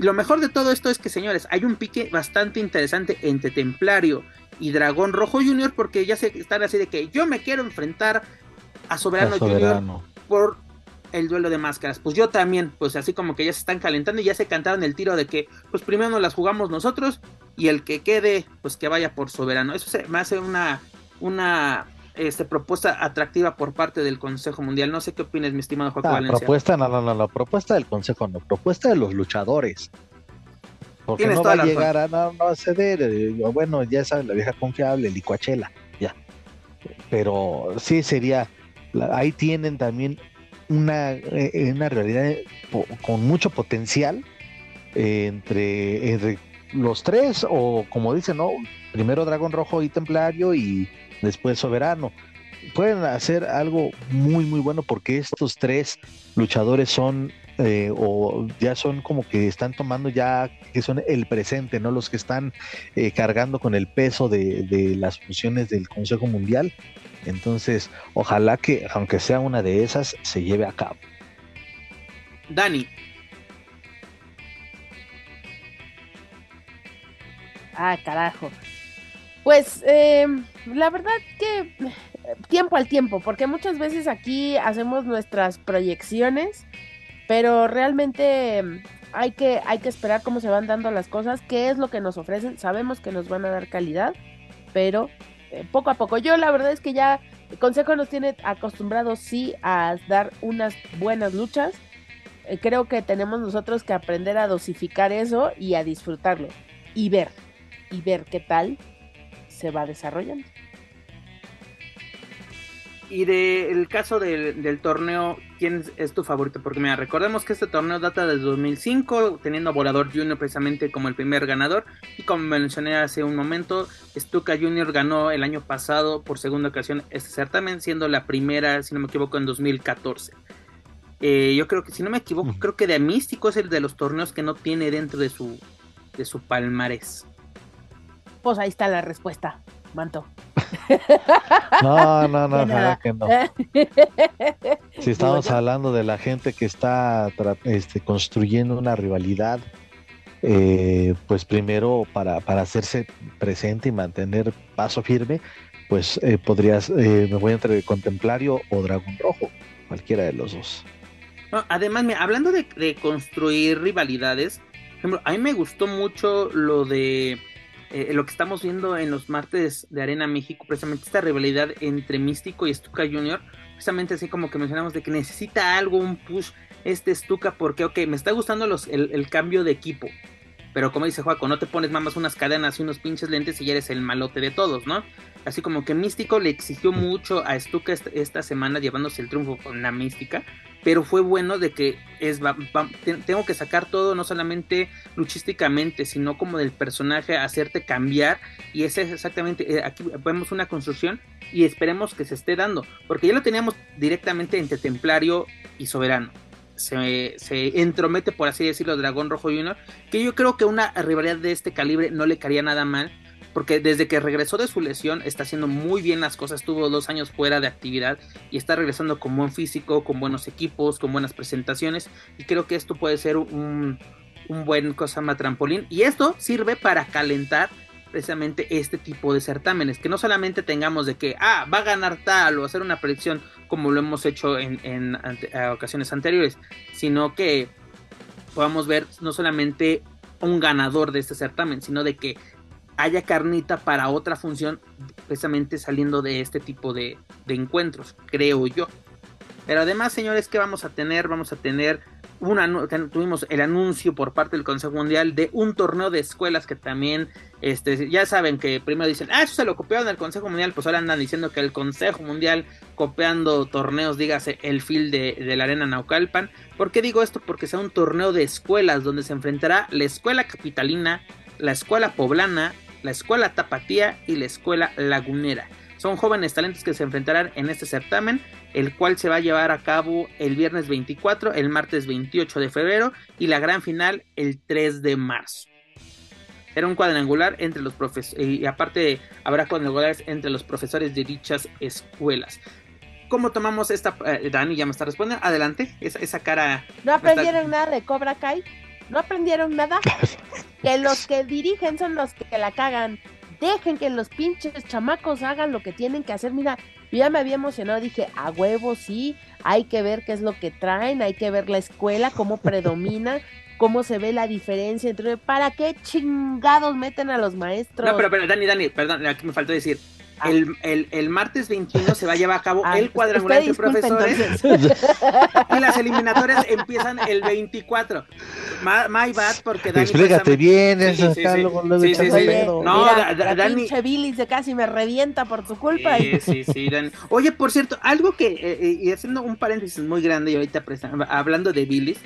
Lo mejor de todo esto es que, señores, hay un pique bastante interesante entre Templario y Dragón Rojo Jr. porque ya se están así de que yo me quiero enfrentar a Soberano, Jr. por el duelo de máscaras. Pues yo también, pues así como que ya se están calentando y ya se cantaron el tiro de que pues primero nos las jugamos nosotros y el que quede pues que vaya por soberano. Eso se, me hace una una este, propuesta atractiva por parte del Consejo Mundial. No sé qué opinas, mi estimado Joaquín Valencia. Propuesta, no, no, no, la propuesta del Consejo, no, propuesta de los luchadores. Porque no va a llegar a, no, no a ceder, eh, bueno, ya saben, la vieja confiable, el licuachela, ya. Pero sí sería, ahí tienen también una, eh, una realidad eh, con mucho potencial entre, los tres, o como dicen, ¿no? Primero Dragón Rojo y Templario y después Soberano. Pueden hacer algo muy, muy bueno porque estos tres luchadores son eh, o ya son como que están tomando ya que son el presente, ¿no? Los que están cargando con el peso de, de, las funciones del Consejo Mundial entonces, ojalá que, aunque sea una de esas, se lleve a cabo. Dani. Ah, carajo. Pues eh, la verdad que tiempo al tiempo, porque muchas veces aquí hacemos nuestras proyecciones, pero realmente hay que, hay que esperar cómo se van dando las cosas, qué es lo que nos ofrecen. Sabemos que nos van a dar calidad, pero eh, poco a poco. Yo la verdad es que ya el Consejo nos tiene acostumbrados sí a dar unas buenas luchas. Eh, creo que tenemos nosotros que aprender a dosificar eso y a disfrutarlo y ver, y ver qué tal se va desarrollando. Y del caso del, torneo, ¿quién es, tu favorito? Porque mira, recordemos que este torneo data del 2005, teniendo a Volador Junior precisamente como el primer ganador. Y como mencioné hace un momento, Stuka Junior ganó el año pasado por segunda ocasión este certamen, siendo la primera, si no me equivoco, en 2014. Eh, yo creo que, si no me equivoco, creo que de Místico es el de los torneos que no tiene dentro de su, de su palmarés. Pues ahí está la respuesta, Manto. No, no, no, [LAUGHS] nada que no. [LAUGHS] Si estamos hablando de la gente que está este, construyendo una rivalidad, eh, pues primero para, hacerse presente y mantener paso firme, pues eh, podrías, eh, me voy entre Contemplario o Dragón Rojo, cualquiera de los dos. además, hablando de, de construir rivalidades, a mí me gustó mucho lo de eh, lo que estamos viendo en los martes de Arena México, precisamente esta rivalidad entre Místico y Stuka Junior, precisamente así como que mencionamos de que necesita algo, un push este Stuka, porque, ok, me está gustando los, el, cambio de equipo, pero como dice Juaco, no te pones más unas cadenas y unos pinches lentes y ya eres el malote de todos, ¿no? Así como que Místico le exigió mucho a Stuka esta, semana llevándose el triunfo con la Mística pero fue bueno de que es tengo que sacar todo no solamente luchísticamente sino como del personaje hacerte cambiar y es exactamente eh, aquí vemos una construcción y esperemos que se esté dando porque ya lo teníamos directamente entre Templario y Soberano. Se, se entromete por así decirlo Dragón Rojo Junior que yo creo que una rivalidad de este calibre no le caería nada mal porque desde que regresó de su lesión está haciendo muy bien las cosas, estuvo dos años fuera de actividad y está regresando con buen físico, con buenos equipos, con buenas presentaciones y creo que esto puede ser un, buen cosa más trampolín. Y esto sirve para calentar precisamente este tipo de certámenes. Que no solamente tengamos de que, ah, va a ganar tal o hacer una predicción como lo hemos hecho en, ocasiones anteriores, sino que podamos ver no solamente un ganador de este certamen, sino de que haya carnita para otra función precisamente saliendo de este tipo de, encuentros, creo yo. Pero además, señores, ¿qué vamos a tener? Vamos a tener tuvimos el anuncio por parte del Consejo Mundial de un torneo de escuelas que también, este, ya saben que primero dicen, ah, eso se lo copiaron del Consejo Mundial, pues ahora andan diciendo que el Consejo Mundial copiando torneos, dígase, el fil de, de la Arena Naucalpan. ¿Por qué digo esto? Porque sea un torneo de escuelas donde se enfrentará la Escuela Capitalina, la Escuela Poblana, la Escuela Tapatía y la Escuela Lagunera. Son jóvenes talentos que se enfrentarán en este certamen el cual se va a llevar a cabo el viernes 24, el martes 28 de febrero y la gran final el 3 de marzo. Era un cuadrangular entre los profesores, y aparte habrá cuadrangulares entre los profesores de dichas escuelas. ¿Cómo tomamos esta? Eh, Dani ya me está respondiendo. Adelante, esa, cara. ¿No aprendieron nada de Cobra Kai? ¿No aprendieron nada? [LAUGHS] que los que dirigen son los que la cagan. Dejen que los pinches chamacos hagan lo que tienen que hacer. Mira, yo ya me había emocionado, dije, a huevo, sí, hay que ver qué es lo que traen, hay que ver la escuela, cómo predomina, cómo se ve la diferencia entre... ¿Para qué chingados meten a los maestros? No, pero, pero Dani, Dani, perdón, aquí me faltó decir, Ah. El, martes 21 se va a llevar a cabo ah, el cuadrangular entre profesores [LAUGHS] y las eliminatorias empiezan el 24. My, bad porque Dani Explícate bien eso sí, sí, sí, No, Dani pinche Billy se casi me revienta por tu culpa. Sí, sí, sí, Dani. Oye, por cierto, algo que eh, eh, y haciendo un paréntesis muy grande y ahorita hablando de Billy,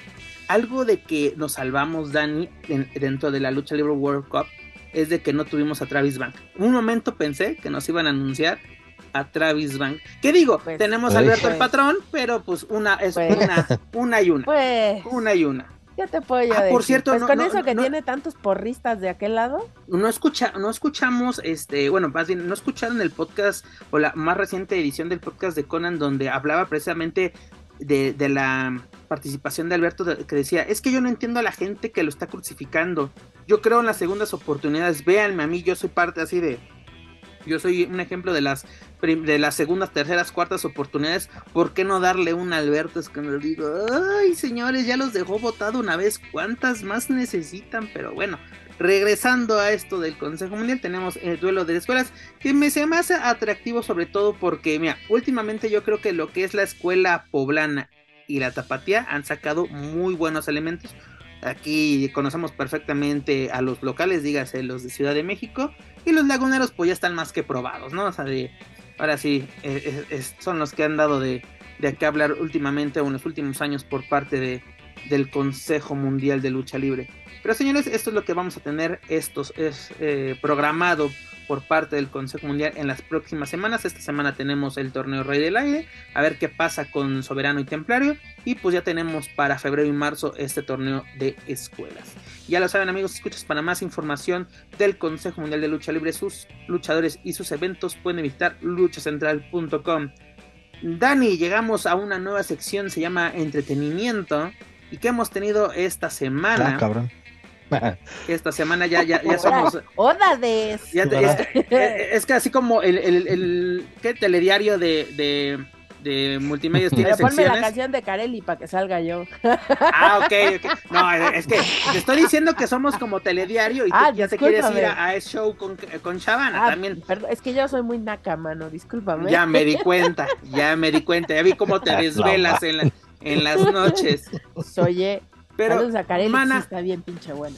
algo de que nos salvamos Dani dentro de la lucha libre World Cup es de que no tuvimos a Travis Bank. Un momento pensé que nos iban a anunciar a Travis Bank. ¿Qué digo? Pues, Tenemos a Alberto el pues. patrón, pero pues una es pues. una, una y una. una y una. Ya te puedo ah, Por cierto, pues con eso que tiene tantos porristas de aquel lado. No escucha, no escuchamos, este, bueno, más bien, no escucharon el podcast o la más reciente edición del podcast de Conan donde hablaba precisamente de, de la participación de Alberto que decía, es que yo no entiendo a la gente que lo está crucificando. Yo creo en las segundas oportunidades. Véanme a mí, yo soy parte así de... Yo soy un ejemplo de las de las segundas, terceras, cuartas oportunidades. ¿Por qué no darle un Alberto? Es que me digo, ay señores, ya los dejó votado una vez. ¿Cuántas más necesitan? Pero bueno, regresando a esto del Consejo Mundial, tenemos el duelo de escuelas que me se me hace atractivo sobre todo porque, mira, últimamente yo creo que lo que es la escuela poblana y la tapatía han sacado muy buenos elementos. Aquí conocemos perfectamente a los locales, dígase los de Ciudad de México, y los laguneros pues ya están más que probados, ¿no? O sea, de, ahora sí, eh, eh, son los que han dado de, de qué hablar últimamente o en los últimos años por parte de, del Consejo Mundial de Lucha Libre. Pero señores, esto es lo que vamos a tener, esto es eh, programado por parte del Consejo Mundial en las próximas semanas. Esta semana tenemos el torneo Rey del Aire, a ver qué pasa con Soberano y Templario. Y pues ya tenemos para febrero y marzo este torneo de escuelas. Ya lo saben amigos, escuchas para más información del Consejo Mundial de Lucha Libre, sus luchadores y sus eventos pueden visitar luchacentral.com. Dani, llegamos a una nueva sección, se llama entretenimiento. ¿Y que hemos tenido esta semana? Ah, cabrón [LAUGHS] esta semana ya, ya, ya somos. ¡Odades! es, que, así como el, el, el ¿qué? telediario de, de, de multimedia [LAUGHS] tiene Pero ponme la canción de Carelli para que salga yo. Ah, ok, No, es que te estoy diciendo que somos como telediario y tú ah, ya te quieres ir a, ese show con, con Shabana ah, también. es que yo soy muy naca, mano, discúlpame. Ya me di [LAUGHS] cuenta, ya me di cuenta, ya vi cómo te desvelas en, en las noches. Oye, pero, Saludos a Carelli, sí está bien pinche bueno.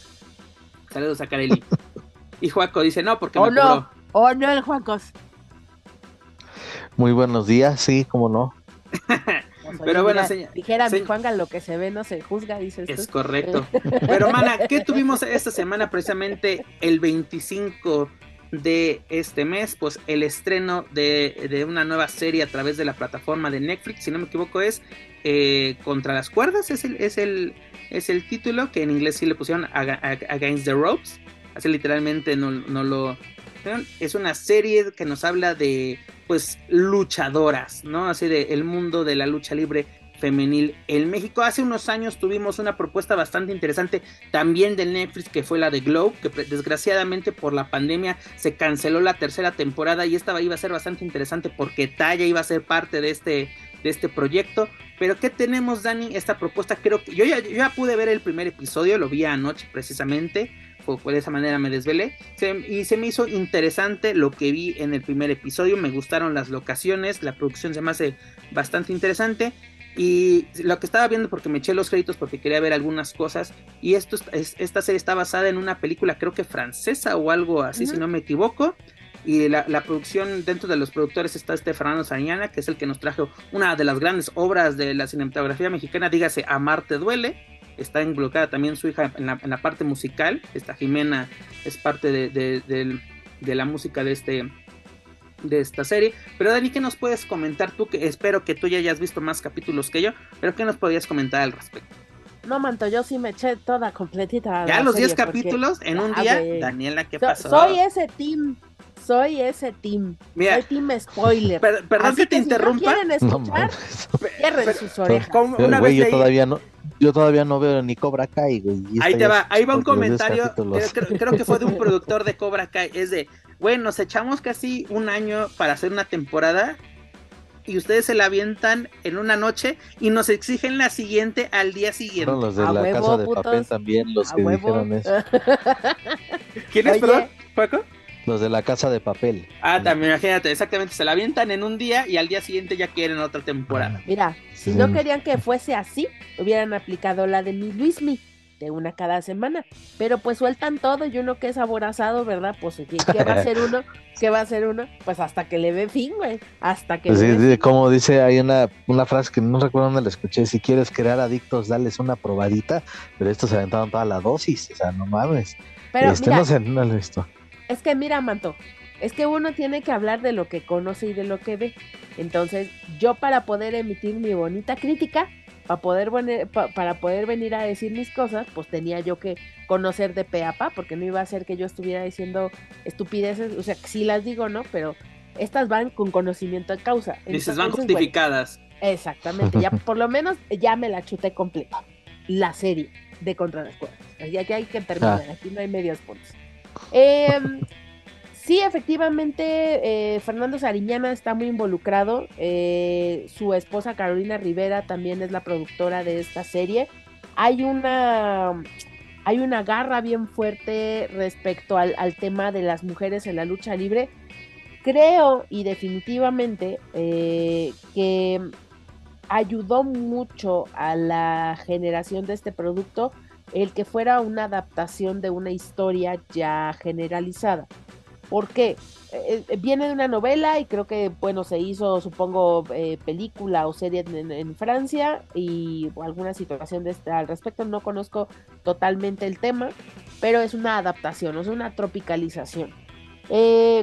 Saludos a Carelli. [LAUGHS] y Juaco dice, no, porque oh, me no. Oh, no, el Juacos. Muy buenos días, sí, cómo no. [LAUGHS] Pero bueno, señor. Dijera mi Juanga, lo que se ve no se juzga, dice Es correcto. [LAUGHS] Pero, mana, ¿qué tuvimos esta semana? Precisamente el 25 de este mes, pues el estreno de, de, una nueva serie a través de la plataforma de Netflix, si no me equivoco, es eh, Contra las cuerdas, es el, es el, es el título, que en inglés sí le pusieron Against the Ropes, así literalmente no, no lo... Es una serie que nos habla de, pues, luchadoras, ¿no? Así de el mundo de la lucha libre femenil en México. Hace unos años tuvimos una propuesta bastante interesante también del Netflix que fue la de Globe, que desgraciadamente por la pandemia se canceló la tercera temporada y esta iba a ser bastante interesante porque Talla iba a ser parte de este, de este proyecto. Pero ¿qué tenemos, Dani? Esta propuesta creo que yo ya, yo ya pude ver el primer episodio, lo vi anoche precisamente. Fue, de esa manera me desvelé y se me hizo interesante lo que vi en el primer episodio me gustaron las locaciones la producción se me hace bastante interesante y lo que estaba viendo, porque me eché los créditos porque quería ver algunas cosas, y esto es, esta serie está basada en una película, creo que francesa o algo así, si no me equivoco. Y la, producción, dentro de los productores está este Fernando Sariñana, que es el que nos trajo una de las grandes obras de la cinematografía mexicana, dígase Amarte Duele. Está involucrada también su hija en la, parte musical. Esta Jimena es parte de la música de este, de esta serie. Pero Dani, ¿qué nos puedes comentar tú? Que espero que tú ya hayas visto más capítulos que yo, pero ¿qué nos podías comentar al respecto? No, Manto, yo sí me eché toda completita. Ya los 10 capítulos en un día. Daniela, ¿qué pasó? Soy ese team. Soy ese team. Mira, soy team spoiler. perdón que te interrumpa. Si no quieren escuchar, cierren sus orejas. Una vez yo todavía no. Yo todavía no veo ni Cobra Kai, güey. Ahí te va, ahí va un comentario. creo, que fue de un [LAUGHS] productor de Cobra Kai. Es de, bueno, nos echamos casi un año para hacer una temporada y ustedes se la avientan en una noche y nos exigen la siguiente al día siguiente. los de la casa de papel también, los que dijeron eso. ¿Quién es, perdón, Paco? Los de la casa de papel. Ah, también imagínate, exactamente, se la avientan en un día y al día siguiente ya quieren otra temporada. Mira, si no querían que fuese así, hubieran aplicado la de mi Luismi de una cada semana. Pero pues sueltan todo y uno que es aborazado, ¿verdad? Pues ¿qué, va a [LAUGHS] hacer uno? ¿Qué va a hacer uno? Pues hasta que le ve fin, güey. Hasta que... Sí, como dice, hay una, una frase que no recuerdo dónde la escuché. Si quieres crear adictos, dales una probadita. Pero estos se aventaron toda la dosis. O sea, no mames. Pero este, no sé, no lo visto. Es que mira, Manto, es que uno tiene que hablar de lo que conoce y de lo que ve. Entonces, yo para poder emitir mi bonita crítica, para poder, para poder venir a decir mis cosas, pues tenía yo que conocer de pe a pa, porque no iba a ser que yo estuviera diciendo estupideces, o sea, sí las digo, ¿no? Pero estas van con conocimiento de causa. Dices, van justificadas. exactamente, ya [LAUGHS] por lo menos ya me la chuté completa. La serie de Contra las Cuerdas. Ya que hay que terminar, ah. aquí no hay medios puntos. Eh, Sí, efectivamente, eh, Fernando Sariñana está muy involucrado. Eh, su esposa Carolina Rivera también es la productora de esta serie. Hay una, hay una garra bien fuerte respecto al, tema de las mujeres en la lucha libre. Creo y definitivamente eh, que ayudó mucho a la generación de este producto el que fuera una adaptación de una historia ya generalizada. Porque eh, eh, viene de una novela y creo que, bueno, se hizo, supongo, eh, película o serie en, Francia y alguna situación de este, al respecto. No conozco totalmente el tema, pero es una adaptación, es una tropicalización.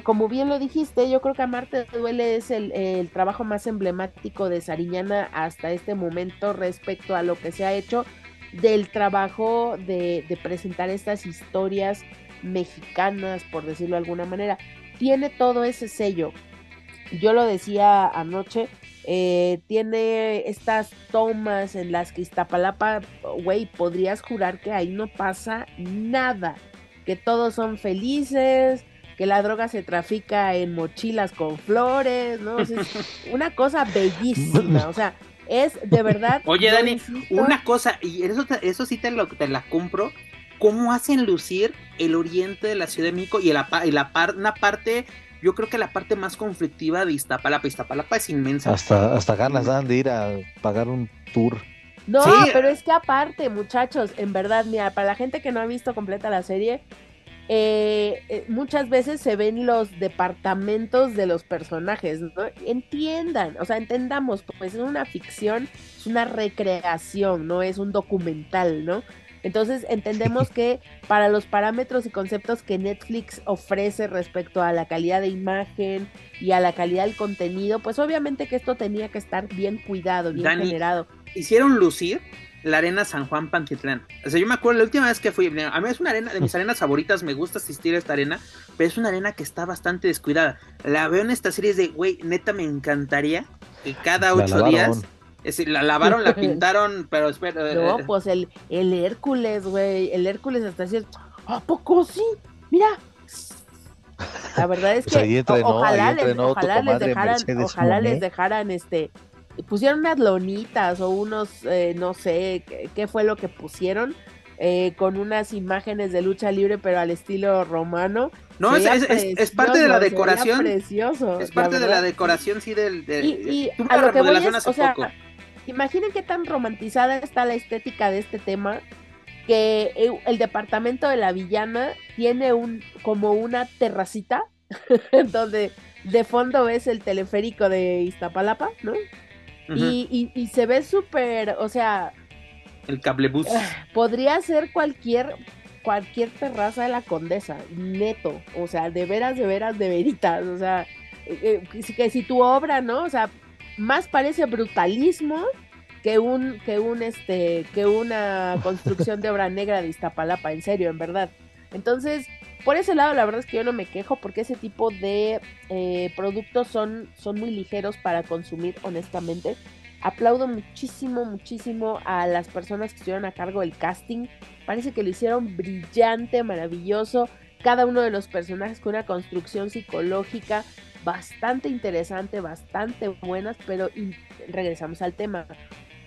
como bien lo dijiste, yo creo que Amarte Duele es el, trabajo más emblemático de Sariñana hasta este momento respecto a lo que se ha hecho del trabajo de, de presentar estas historias mexicanas, por decirlo de alguna manera. Tiene todo ese sello. Yo lo decía anoche, eh, tiene estas tomas en las que Iztapalapa, güey, podrías jurar que ahí no pasa nada, que todos son felices, que la droga se trafica en mochilas con flores, ¿no? es [LAUGHS] una cosa bellísima, o sea, es de verdad. [LAUGHS] Oye, Dani, una cosa, y eso, eso sí te, lo, te la compro, cómo hacen lucir el oriente de la Ciudad de México y, la, y la una parte, yo creo que la parte más conflictiva de Iztapalapa. Iztapalapa es inmensa. Hasta, hasta ganas dan de ir a pagar un tour. No, pero es que aparte, muchachos, en verdad, mira, para la gente que no ha visto completa la serie, eh, eh, muchas veces se ven los departamentos de los personajes, ¿no? Entiendan, o sea, entendamos, pues es una ficción, es una recreación, no es un documental, ¿no? Entonces entendemos que para los parámetros y conceptos que Netflix ofrece respecto a la calidad de imagen y a la calidad del contenido, pues obviamente que esto tenía que estar bien cuidado, bien generado. Hicieron lucir la arena San Juan Pantitlán. O sea, yo me acuerdo la última vez que fui, a mí es una arena de mis arenas favoritas, me gusta asistir a esta arena, pero es una arena que está bastante descuidada. La veo en esta serie de, güey, neta me encantaría que cada ocho días Es decir, la lavaron, la pintaron, [LAUGHS] pero espera. No, eh, pues el, el Hércules, güey. El Hércules hasta cierto. ¿A poco sí? Mira. La verdad es [LAUGHS] Pues que o- ojalá, les, ojalá dejaran, ojalá les dejaran este pusieron unas lonitas o unos eh, no sé qué, qué fue lo que pusieron eh, con unas imágenes de lucha libre pero al estilo romano no, es, es, es- es parte de la decoración. precioso Es parte de la decoración, sí, del. de- Y, y a lo que voy remodelación es, hace o sea, poco. imaginen qué tan romantizada está la estética de este tema que eh, el departamento de la villana tiene un como una terracita [LAUGHS] donde de fondo ves el teleférico de Iztapalapa, ¿no? Y, y- y se ve súper, o sea, El cablebus. podría ser cualquier cualquier terraza de la condesa, neto, o sea, de veras, de veras, de veritas, o sea, eh, eh, que si- que si tu obra, ¿no? O sea, más parece brutalismo que un, que un, este, que una construcción de obra negra de Iztapalapa, en serio, en verdad. Entonces, por ese lado, la verdad es que yo no me quejo porque ese tipo de eh, productos son, son muy ligeros para consumir, honestamente. Aplaudo muchísimo, muchísimo a las personas que estuvieron a cargo del casting. Parece que lo hicieron brillante, maravilloso. Cada uno de los personajes con una construcción psicológica bastante interesante, bastante buenas, pero regresamos al tema.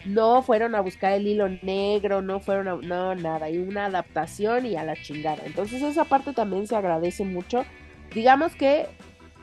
No fueron a buscar el hilo negro, no fueron a... No, nada, hay una adaptación y a la chingada. Entonces esa parte también se agradece mucho. Digamos que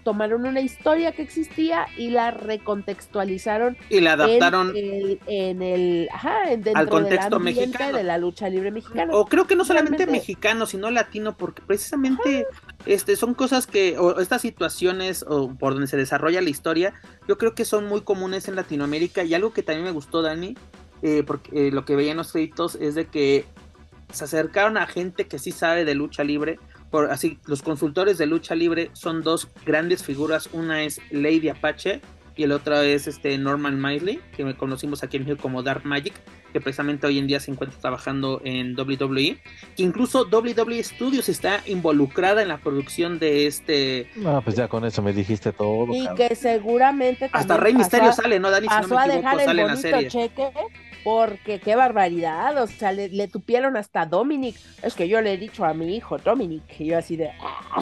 tomaron una historia que existía y la recontextualizaron Y la adaptaron. en el, en el ajá, en- dentro contexto del mexicano. de la lucha libre mexicana. O creo que no solamente Realmente- mexicano, sino latino, porque precisamente este, son cosas que, o estas situaciones o por donde se desarrolla la historia, yo creo que son muy comunes en Latinoamérica. Y algo que también me gustó, Dani, eh, porque eh, lo que veía en los créditos es de que se acercaron a gente que sí sabe de lucha libre. Por, así, los consultores de lucha libre son dos grandes figuras. Una es Lady Apache y el otro es este Norman Miley, que me conocimos aquí en México como Dark Magic, que precisamente hoy en día se encuentra trabajando en WWE, que incluso WWE Studios está involucrada en la producción de este... No, pues ya con eso me dijiste todo. y cabrón. que seguramente Hasta Rey Misterio a- sale, ¿no, Dani? Si no pasó me a equivoco, dejar el sale en la bonito serie. cheque porque qué barbaridad, o sea, le, le tupieron hasta Dominic. Es que yo le he dicho a mi hijo Dominic, y yo así de... [LAUGHS]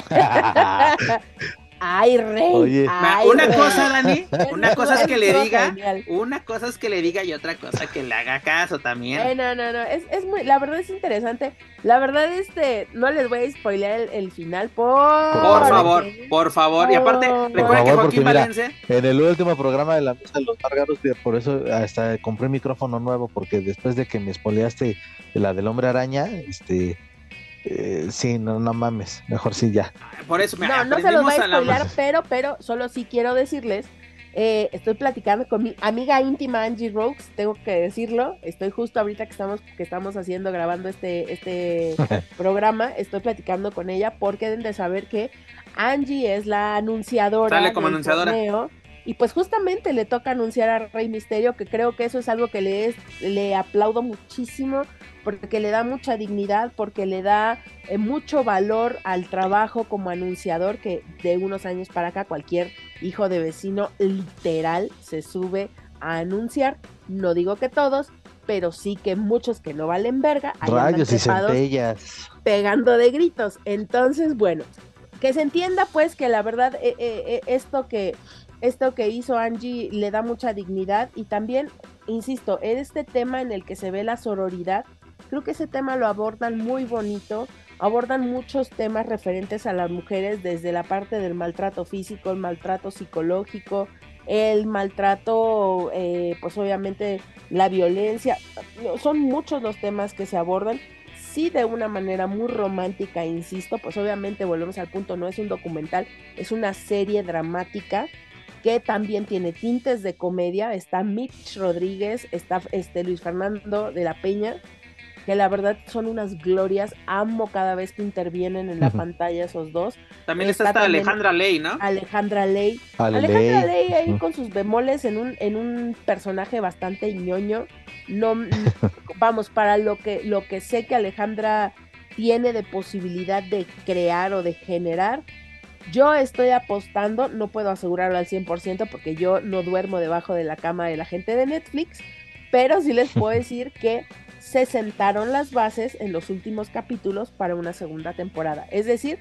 [LAUGHS] Ay, rey. Oye. Ay, una rey". cosa, Dani, una cosa es que le diga, genial. una cosa es que le diga y otra cosa que le haga caso también. Eh, no, no, no, es, es muy, la verdad es interesante. La verdad, este, no les voy a spoilear el, el final por... Por favor, por favor. Y aparte, Por recuerden que Joaquín mira, Valencia... En el último programa de la mesa de los Márgaros, por eso hasta compré micrófono nuevo, porque después de que me espoleaste la del hombre araña, este, eh, sí, no, no mames, mejor sí ya. Por eso, mira, No, no se los voy a spoilear, pero, pero, solo sí quiero decirles, eh, estoy platicando con mi amiga íntima Angie Rokes, tengo que decirlo, estoy justo ahorita que estamos, que estamos haciendo, grabando este, este [LAUGHS] programa, estoy platicando con ella porque deben de saber que Angie es la anunciadora Sale como del anunciadora. torneo, y pues justamente le toca anunciar a Rey Misterio, que creo que eso es algo que le, es, le aplaudo muchísimo, porque le da mucha dignidad, porque le da eh, mucho valor al trabajo como anunciador, que de unos años para acá cualquier hijo de vecino literal se sube a anunciar. No digo que todos, pero sí que muchos que no valen verga. Rayos y centellas. pegando de gritos. Entonces, bueno, que se entienda pues que la verdad eh, eh, esto que esto que hizo Angie le da mucha dignidad y también, insisto, en este tema en el que se ve la sororidad, creo que ese tema lo abordan muy bonito, abordan muchos temas referentes a las mujeres desde la parte del maltrato físico, el maltrato psicológico, el maltrato, eh, pues obviamente la violencia, son muchos los temas que se abordan sí de una manera muy romántica, insisto, pues obviamente volvemos al punto, no es un documental, es una serie dramática que también tiene tintes de comedia, está Mitch Rodríguez, está este Luis Fernando de la Peña, que la verdad son unas glorias, amo cada vez que intervienen en la pantalla esos dos, También está, está esta también- Alejandra Ley, ¿no? Alejandra Ley, Ale Alejandra Ley. Ahí con sus bemoles en un, en un personaje bastante ñoño. No, [LAUGHS] vamos, para lo que, lo que sé que Alejandra tiene de posibilidad de crear o de generar, Yo estoy apostando, no puedo asegurarlo al 100% porque yo no duermo debajo de la cama de la gente de Netflix, pero sí les puedo [LAUGHS] decir que se sentaron las bases en los últimos capítulos para una segunda temporada. Es decir,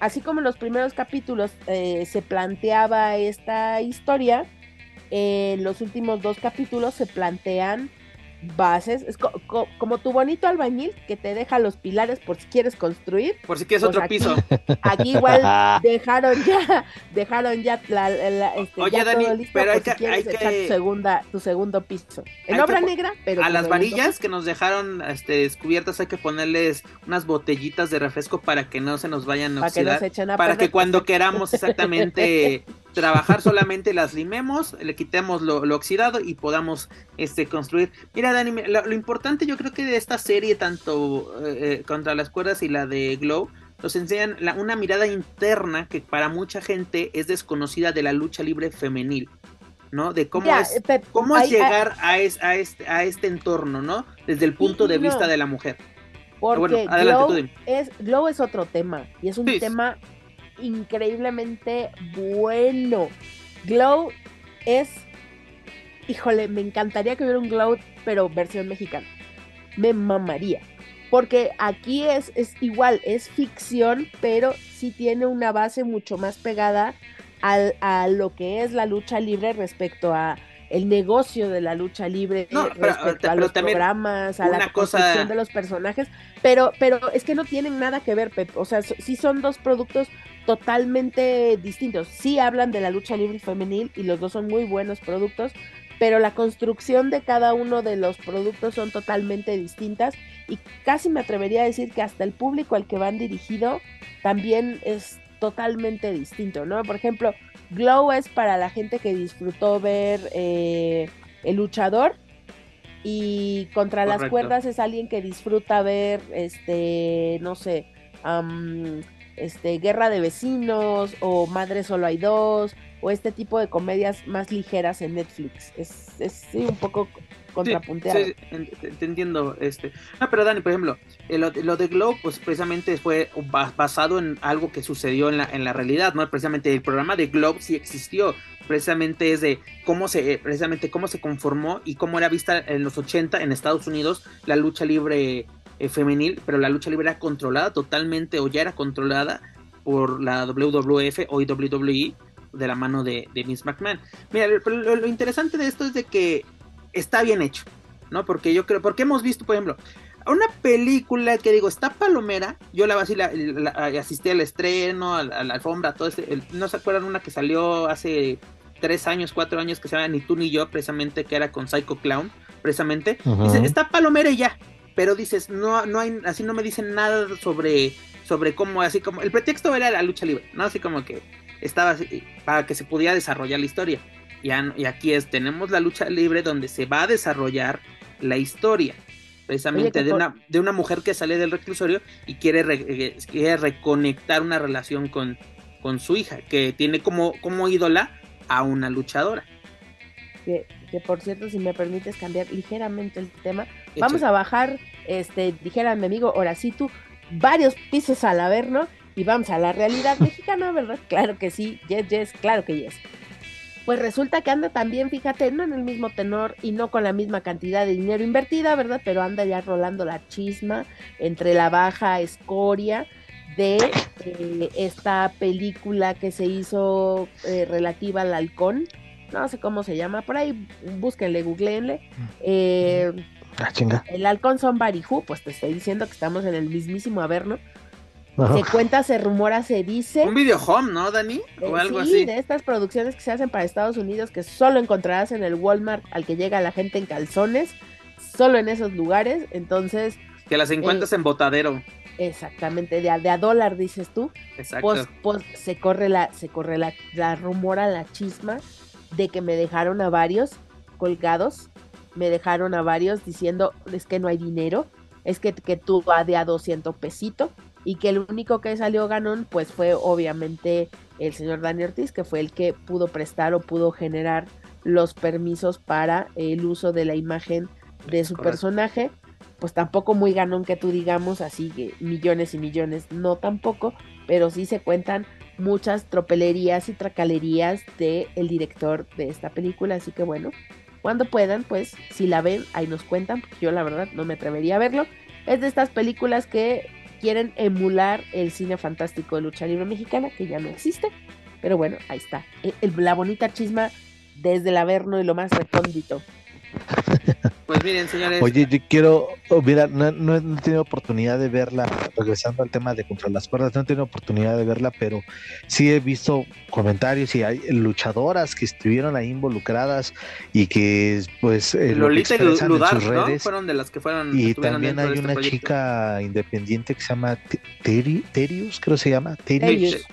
así como en los primeros capítulos eh, se planteaba esta historia, en los últimos dos capítulos se plantean bases, es como tu bonito albañil que te deja los pilares por si quieres construir. Por si quieres pues otro piso. Aquí igual [LAUGHS] dejaron ya, dejaron ya la, este, Oye, Dani, pero hay que, hay que... tu segunda, tu segundo piso. En obra negra, pero a las varillas que nos dejaron este, descubiertas hay que ponerles unas botellitas de refresco para que no se nos vayan a oxidar, para que cuando queramos exactamente [LAUGHS] trabajar solamente las limemos, le quitemos lo, oxidado y podamos este, construir. Mira, Dani, lo, importante yo creo que de esta serie, tanto eh, contra las cuerdas y la de Glow, nos enseñan una mirada interna que para mucha gente es desconocida de la lucha libre femenil. ¿no? De cómo es, cómo es llegar a, es, a, este, a este entorno, ¿no? Desde el punto de vista de la mujer. Porque Glow, es, Glow es otro tema y es un tema increíblemente bueno. Glow es, híjole, me encantaría que hubiera un Glow, pero versión mexicana. Me mamaría. Porque aquí es, es igual, es ficción, pero sí tiene una base mucho más pegada a lo que es la lucha libre respecto a el negocio de la lucha libre respecto a los programas, a la construcción de los personajes, pero, pero es que no tienen nada que ver, Pep. O sea, sí son dos productos totalmente distintos. Sí hablan de la lucha libre femenil y los dos son muy buenos productos, pero la construcción de cada uno de los productos son totalmente distintas y casi me atrevería a decir que hasta el público al que van dirigido también es totalmente distinto, ¿no? Por ejemplo, Glow es para la gente que disfrutó ver eh, El Luchador y Contra las Cuerdas es alguien que disfruta ver, este, no sé, este, Guerra de Vecinos o Madre Solo Hay Dos o este tipo de comedias más ligeras en Netflix. Es, es sí, un poco contrapunteado. Sí, te entiendo. Este. Ah, pero Dani, por ejemplo, eh, lo, lo, de Glow, pues precisamente fue basado en algo que sucedió en la, en la realidad, ¿no? Precisamente el programa de Glow sí existió. Precisamente es de cómo se, eh, precisamente cómo se conformó y cómo era vista en los 80 en Estados Unidos la lucha libre eh, femenil, pero la lucha libre era controlada totalmente o ya era controlada por la WWF o WWE de la mano de, de Vince McMahon. Mira, lo, interesante de esto es de que está bien hecho, ¿no? Porque yo creo, porque hemos visto, por ejemplo, una película que digo, está palomera, yo la, así la, asistí al estreno, a, la alfombra, todo ese, no se acuerdan una que salió hace tres años, cuatro años que se llama Ni tú ni yo, precisamente, que era con Psycho Clown, precisamente. Dice, está palomera y ya, pero dices, no, no hay, así no me dicen nada sobre, sobre cómo, así como, el pretexto era la lucha libre, ¿no? Así como que estaba así, para que se pudiera desarrollar la historia. Y, y aquí es, tenemos la lucha libre donde se va a desarrollar la historia precisamente de una, de una mujer que sale del reclusorio y quiere, eh, quiere reconectar una relación con, con su hija, que tiene como, como ídola a una luchadora. Que, que por cierto, si me permites cambiar ligeramente el tema, vamos a bajar, este, dijera mi amigo tú varios pisos al ¿no? y vamos a la realidad [LAUGHS] mexicana, ¿verdad? Claro que sí, yes, yes, claro que yes pues resulta que anda también, fíjate, no en el mismo tenor y no con la misma cantidad de dinero invertida, ¿verdad? Pero anda ya rolando la chisma entre la baja escoria de eh, esta película que se hizo eh, relativa al halcón. No sé cómo se llama, por ahí búsquenle, googleenle. Eh, ah, chinga. El halcón son Barijú, pues te estoy diciendo que estamos en el mismísimo Averno. Se cuenta, se rumora, se dice. Un video home, ¿no, Dani? O eh, algo sí, de estas producciones que se hacen para Estados Unidos que solo encontrarás en el Walmart al que llega la gente en calzones, solo en esos lugares. Entonces. Que las encuentras eh, en botadero. Exactamente, de a, de a dólar, dices tú. Exacto. Pues, pues se corre la, se corre la, la rumora, la chisma de que me dejaron a varios colgados, me dejaron a varios diciendo es que no hay dinero, es que, que tú va de a 200 pesito, y que el único que salió ganón pues fue obviamente el señor Dani Ortiz, que fue el que pudo prestar o pudo generar los permisos para el uso de la imagen de su personaje, pues tampoco muy ganón que tú digamos, así que millones y millones, no tampoco, pero sí se cuentan muchas tropelerías y tracalerías del el director de esta película. Así que bueno, cuando puedan, pues si la ven, ahí nos cuentan, yo la verdad no me atrevería a verlo. Es de estas películas que quieren emular el cine fantástico de lucha libre mexicana, que ya no existe. Pero bueno, ahí está. E, la bonita chisma desde el Averno y lo más recóndito. Pues miren, señores. Oye, yo quiero, oh, mira, no, he tenido oportunidad de verla, regresando al tema de contra las cuerdas, no he tenido oportunidad de verla, pero sí he visto comentarios y hay luchadoras que estuvieron ahí involucradas y que, pues, eh, Lolita y Ludar, ¿no? Fueron de las que fueron. Y también hay este una chica independiente que se llama Terius, creo que se llama. Terius.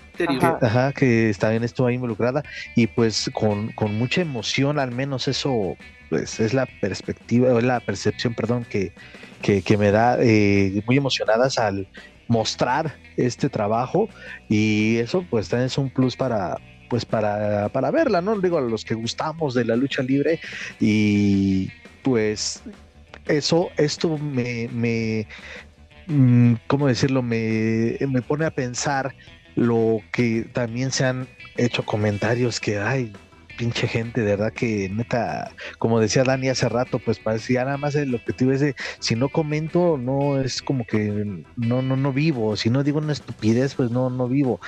Ajá. que también estuvo ahí involucrada y pues con, con mucha emoción, al menos eso pues es la perspectiva, o la percepción, perdón, que, que, me da eh, muy emocionadas al mostrar este trabajo y eso pues también es un plus para pues para, para verla, ¿no? Digo, a los que gustamos de la lucha libre y pues eso, esto me, me mm, ¿cómo decirlo? Me, me pone a pensar lo que también se han hecho comentarios que, ay, pinche gente, de verdad que neta, como decía Dani hace rato, pues parecía nada más el objetivo es de, si no comento, no es como que no, no, no vivo, si no digo una estupidez, pues no, no vivo.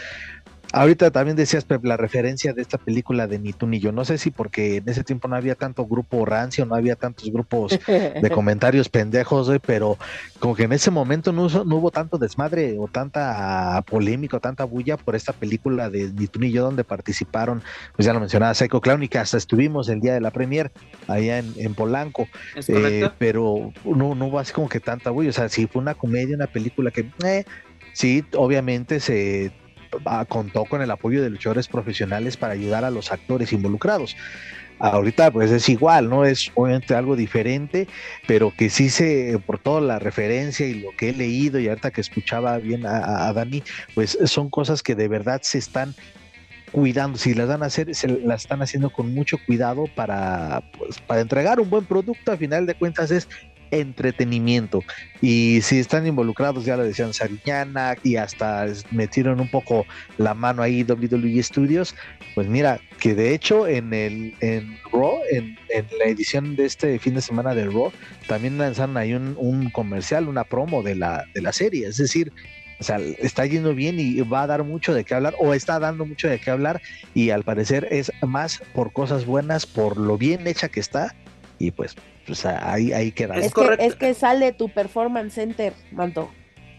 Ahorita también decías, Pep, la referencia de esta película de Ni tú ni yo. No sé si porque en ese tiempo no había tanto grupo rancio, no había tantos grupos de [LAUGHS] comentarios pendejos, pero como que en ese momento no, no, hubo tanto desmadre o tanta polémica o tanta bulla por esta película de Ni tú ni yo, donde participaron, pues ya lo mencionaba, Psycho Clown y que hasta estuvimos el día de la premier allá en, Polanco. Eh, pero no, no hubo así como que tanta bulla. O sea, sí fue una comedia, una película que, eh, sí, obviamente se contó con el apoyo de luchadores profesionales para ayudar a los actores involucrados. Ahorita pues es igual, ¿no? Es obviamente algo diferente, pero que sí se, por toda la referencia y lo que he leído y ahorita que escuchaba bien a, Dani, pues son cosas que de verdad se están cuidando, si las van a hacer, se las están haciendo con mucho cuidado para, pues, para entregar un buen producto, a final de cuentas es entretenimiento. Y si están involucrados, ya lo decían Sariñana y hasta metieron un poco la mano ahí WWE Studios, pues mira, que de hecho en el en Raw, en, la edición de este fin de semana del Raw, también lanzaron ahí un, comercial, una promo de la, de la serie. Es decir, o sea, está yendo bien y va a dar mucho de qué hablar, o está dando mucho de qué hablar, y al parecer es más por cosas buenas, por lo bien hecha que está, y pues pues ahí, ahí queda. Es, que, es que sale tu performance center, Manto.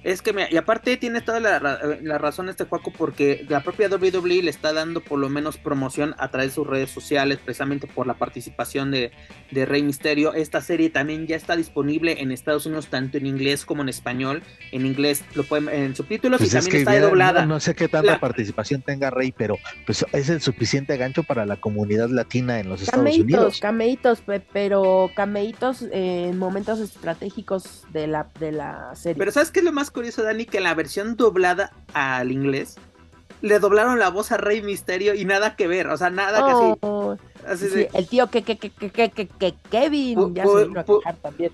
Es que, y aparte tiene toda la, razón este Juaco porque la propia WWE le está dando por lo menos promoción a través de sus redes sociales, precisamente por la participación de, Rey Misterio. Esta serie también ya está disponible en Estados Unidos, tanto en inglés como en español. En inglés lo pueden en subtítulos pues y también está doblada. No, sé qué tanta participación tenga Rey, pero pues es el suficiente gancho para la comunidad latina en los Estados Unidos. Cameitos, pero cameitos en momentos estratégicos de la, de la serie. Pero ¿sabes qué es lo más curioso, Dani, que en la versión doblada al inglés le doblaron la voz a Rey Misterio y nada que ver, o sea, nada que así. Oh, el tío que, que, que, que, que, Kevin ya se también.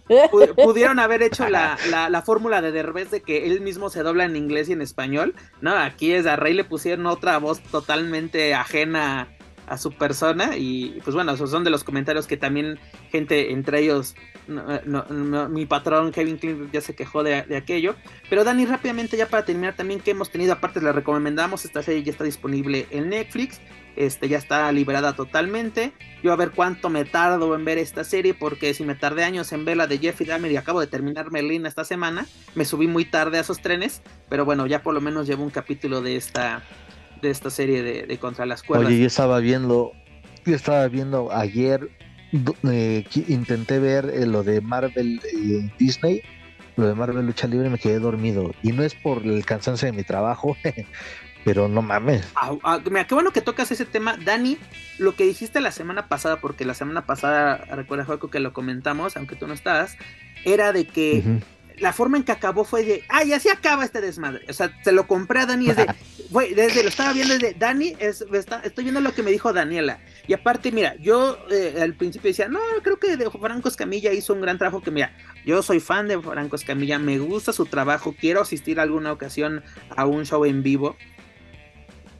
Pudieron haber hecho [LAUGHS] la, la, fórmula de Derbez de que él mismo se dobla en inglés y en español. No, aquí es a Rey le pusieron otra voz totalmente ajena a su persona y pues bueno, esos son de los comentarios que también gente, entre ellos mi patrón Kevin Klein ya se quejó de, aquello. Pero Dani, rápidamente ya para terminar también que hemos tenido, aparte le recomendamos, esta serie ya está disponible en Netflix, este ya está liberada totalmente. Yo a ver cuánto me tardo en ver esta serie, porque si me tardé años en ver la de Jeffrey Dahmer y acabo de terminar Merlin esta semana, me subí muy tarde a esos trenes, pero bueno, ya por lo menos llevo un capítulo de esta de esta serie de, Contra las Cuerdas. Oye, yo estaba viendo, yo estaba viendo ayer, eh, intenté ver eh, lo de Marvel y Disney, lo de Marvel Lucha Libre, me quedé dormido. Y no es por el cansancio de mi trabajo, [LAUGHS] pero no mames. Ah, ah, mira, qué bueno que tocas ese tema. Dani, lo que dijiste la semana pasada, porque la semana pasada, recuerda, Juego, que lo comentamos, aunque tú no estabas, era de que la forma en que acabó fue de, ay, así acaba este desmadre. O sea, se lo compré a Dani, es de, [LAUGHS] güey, desde lo estaba viendo, desde Dani, es, estoy viendo lo que me dijo Daniela. Y aparte, mira, yo eh, al principio decía, no, creo que Franco Escamilla hizo un gran trabajo, que mira, yo soy fan de Franco Escamilla, me gusta su trabajo, quiero asistir alguna ocasión a un show en vivo.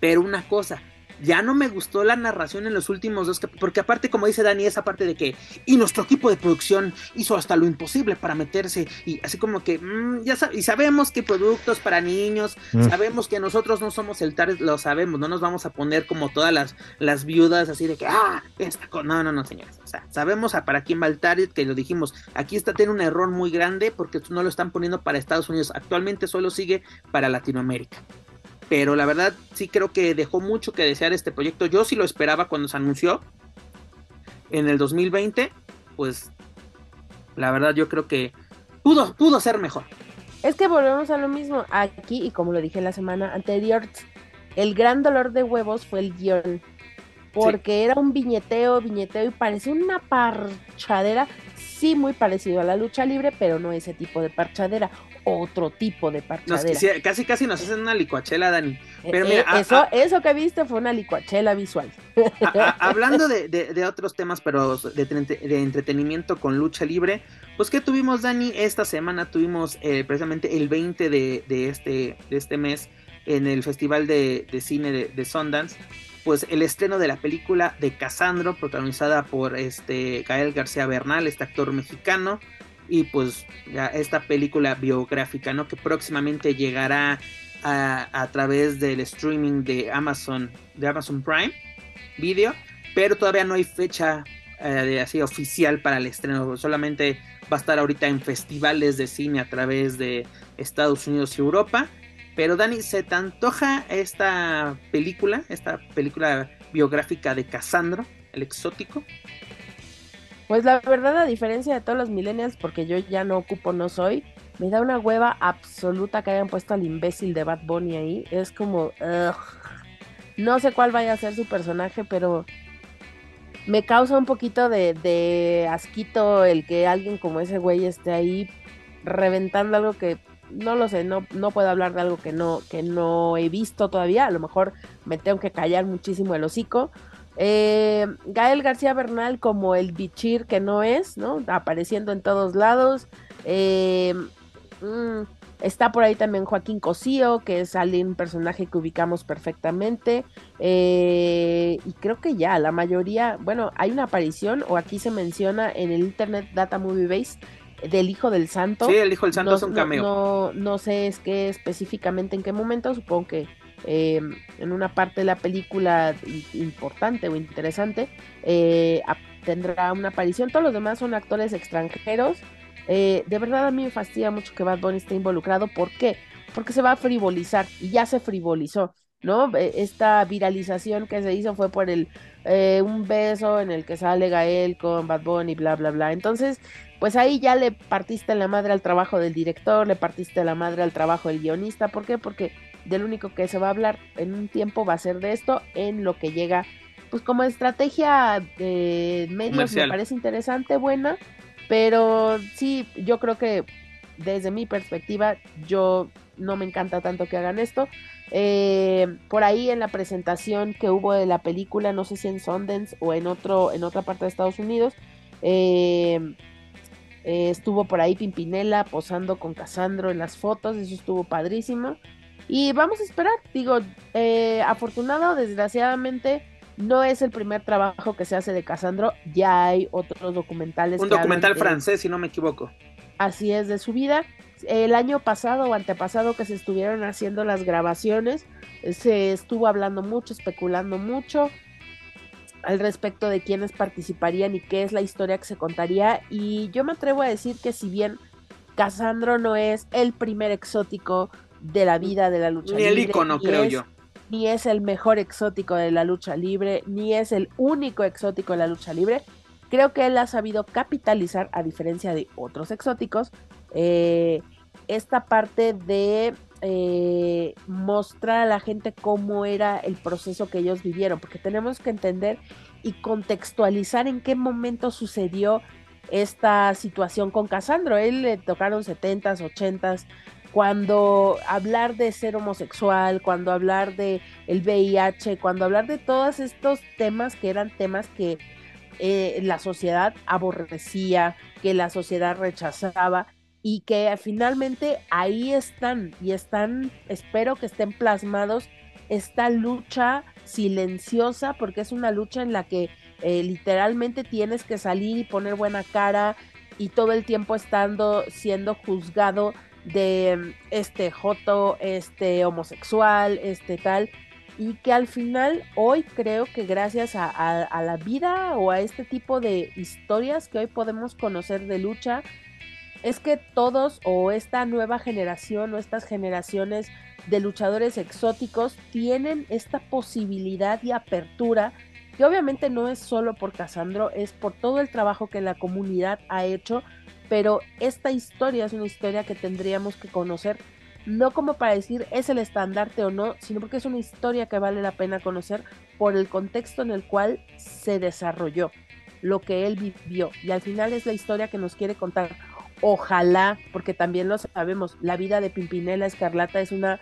Pero una cosa, ya no me gustó la narración en los últimos dos, porque aparte, como dice Dani, esa parte de que, y nuestro equipo de producción hizo hasta lo imposible para meterse, y así como que, mm, ya y sabemos que productos para niños, mm. sabemos que nosotros no somos el target, lo sabemos, no nos vamos a poner como todas las, las viudas así de que, ah, esta no, no, no, señores, o sea, sabemos a para quién va el target, que lo dijimos, aquí está tiene un error muy grande porque no lo están poniendo para Estados Unidos, actualmente solo sigue para Latinoamérica pero la verdad sí creo que dejó mucho que desear este proyecto. Yo sí lo esperaba cuando se anunció en el 2020, pues la verdad yo creo que pudo, pudo ser mejor. Es que volvemos a lo mismo aquí y como lo dije la semana anterior, el gran dolor de huevos fue el guion. Porque era un viñeteo, viñeteo y parecía una parchadera, sí muy parecido a la lucha libre, pero no ese tipo de parchadera otro tipo de parchadera. casi casi nos hacen una licuachela, Dani. Eh, Pero mira, eh, eso, eso que viste fue una licuachela visual. hablando de, otros temas, pero de, entretenimiento con lucha libre, pues ¿qué tuvimos, Dani? Esta semana tuvimos eh, precisamente el 20 de, este, de este mes en el Festival de, Cine de, Sundance, pues el estreno de la película de Casandro, protagonizada por este Gael García Bernal, este actor mexicano, y pues ya esta película biográfica, ¿no? Que próximamente llegará a, a, través del streaming de Amazon, de Amazon Prime Video, pero todavía no hay fecha eh, de, así oficial para el estreno, solamente va a estar ahorita en festivales de cine a través de Estados Unidos y Europa. Pero Dani, ¿se te antoja esta película, esta película biográfica de Cassandro, el exótico? Pues la verdad, a diferencia de todos los millennials, porque yo ya no ocupo, no soy, me da una hueva absoluta que hayan puesto al imbécil de Bad Bunny ahí. Es como, no sé cuál vaya a ser su personaje, pero me causa un poquito de, de asquito el que alguien como ese güey esté ahí reventando algo que no lo sé, no, no puedo hablar de algo que no, que no he visto todavía. A lo mejor me tengo que callar muchísimo el hocico eh, Gael García Bernal como el bichir que no es, ¿no? Apareciendo en todos lados. Eh, mm, está por ahí también Joaquín Cosío, que es alguien, personaje que ubicamos perfectamente. Eh, y creo que ya, la mayoría, bueno, hay una aparición, o aquí se menciona en el Internet Data Movie Base, del Hijo del Santo. Sí, el Hijo del Santo es un cameo. No, no, sé es qué específicamente en qué momento, supongo que eh, en una parte de la película importante o interesante, eh, tendrá una aparición. Todos los demás son actores extranjeros. Eh, de verdad a mí me fastidia mucho que Bad Bunny esté involucrado. ¿Por qué? Porque se va a frivolizar y ya se frivolizó. ¿no? Esta viralización que se hizo fue por el un beso en el que sale Gael con Bad Bunny, bla, bla, bla. Entonces, pues ahí ya le partiste la madre al trabajo del director, le partiste la madre al trabajo del guionista. ¿Por qué? Porque del único que se va a hablar en un tiempo va a ser de esto, en lo que llega, pues como estrategia de medios me parece interesante, buena, pero sí, yo creo que desde mi perspectiva, yo no me encanta tanto que hagan esto. Eh, por ahí en la presentación que hubo de la película, no sé si en Sundance o en otro, en otra parte de Estados Unidos, eh, eh, estuvo por ahí Pimpinela posando con Casandro en las fotos, eso estuvo padrísimo. Y vamos a esperar, digo, eh, afortunado, desgraciadamente, no es el primer trabajo que se hace de Casandro, ya hay otros documentales. Un documental francés, si no me equivoco. Así es, de su vida. El año pasado o antepasado que se estuvieron haciendo las grabaciones, se estuvo hablando mucho, especulando mucho al respecto de quiénes participarían y qué es la historia que se contaría. Y yo me atrevo a decir que si bien Casandro no es el primer exótico de la vida de la lucha libre. Ni el icono, creo yo. Ni es el mejor exótico de la lucha libre, ni es el único exótico de la lucha libre. Creo que él ha sabido capitalizar, a diferencia de otros exóticos, eh, esta parte de eh, mostrar a la gente cómo era el proceso que ellos vivieron, porque tenemos que entender y contextualizar en qué momento sucedió esta situación con Casandro. Él le tocaron 70s, 80s, cuando hablar de ser homosexual, cuando hablar de el VIH, cuando hablar de todos estos temas que eran temas que eh, la sociedad aborrecía, que la sociedad rechazaba y que finalmente ahí están y están, espero que estén plasmados esta lucha silenciosa, porque es una lucha en la que eh, literalmente tienes que salir y poner buena cara y todo el tiempo estando siendo juzgado de este joto, este homosexual, este tal, y que al final hoy creo que gracias a, a, la vida o a este tipo de historias que hoy podemos conocer de lucha, es que todos o esta nueva generación o estas generaciones de luchadores exóticos tienen esta posibilidad y apertura que obviamente no es solo por Casandro, es por todo el trabajo que la comunidad ha hecho, pero esta historia es una historia que tendríamos que conocer, no como para decir es el estandarte o no, sino porque es una historia que vale la pena conocer por el contexto en el cual se desarrolló, lo que él vivió, y al final es la historia que nos quiere contar. Ojalá, porque también lo sabemos, la vida de Pimpinela Escarlata es una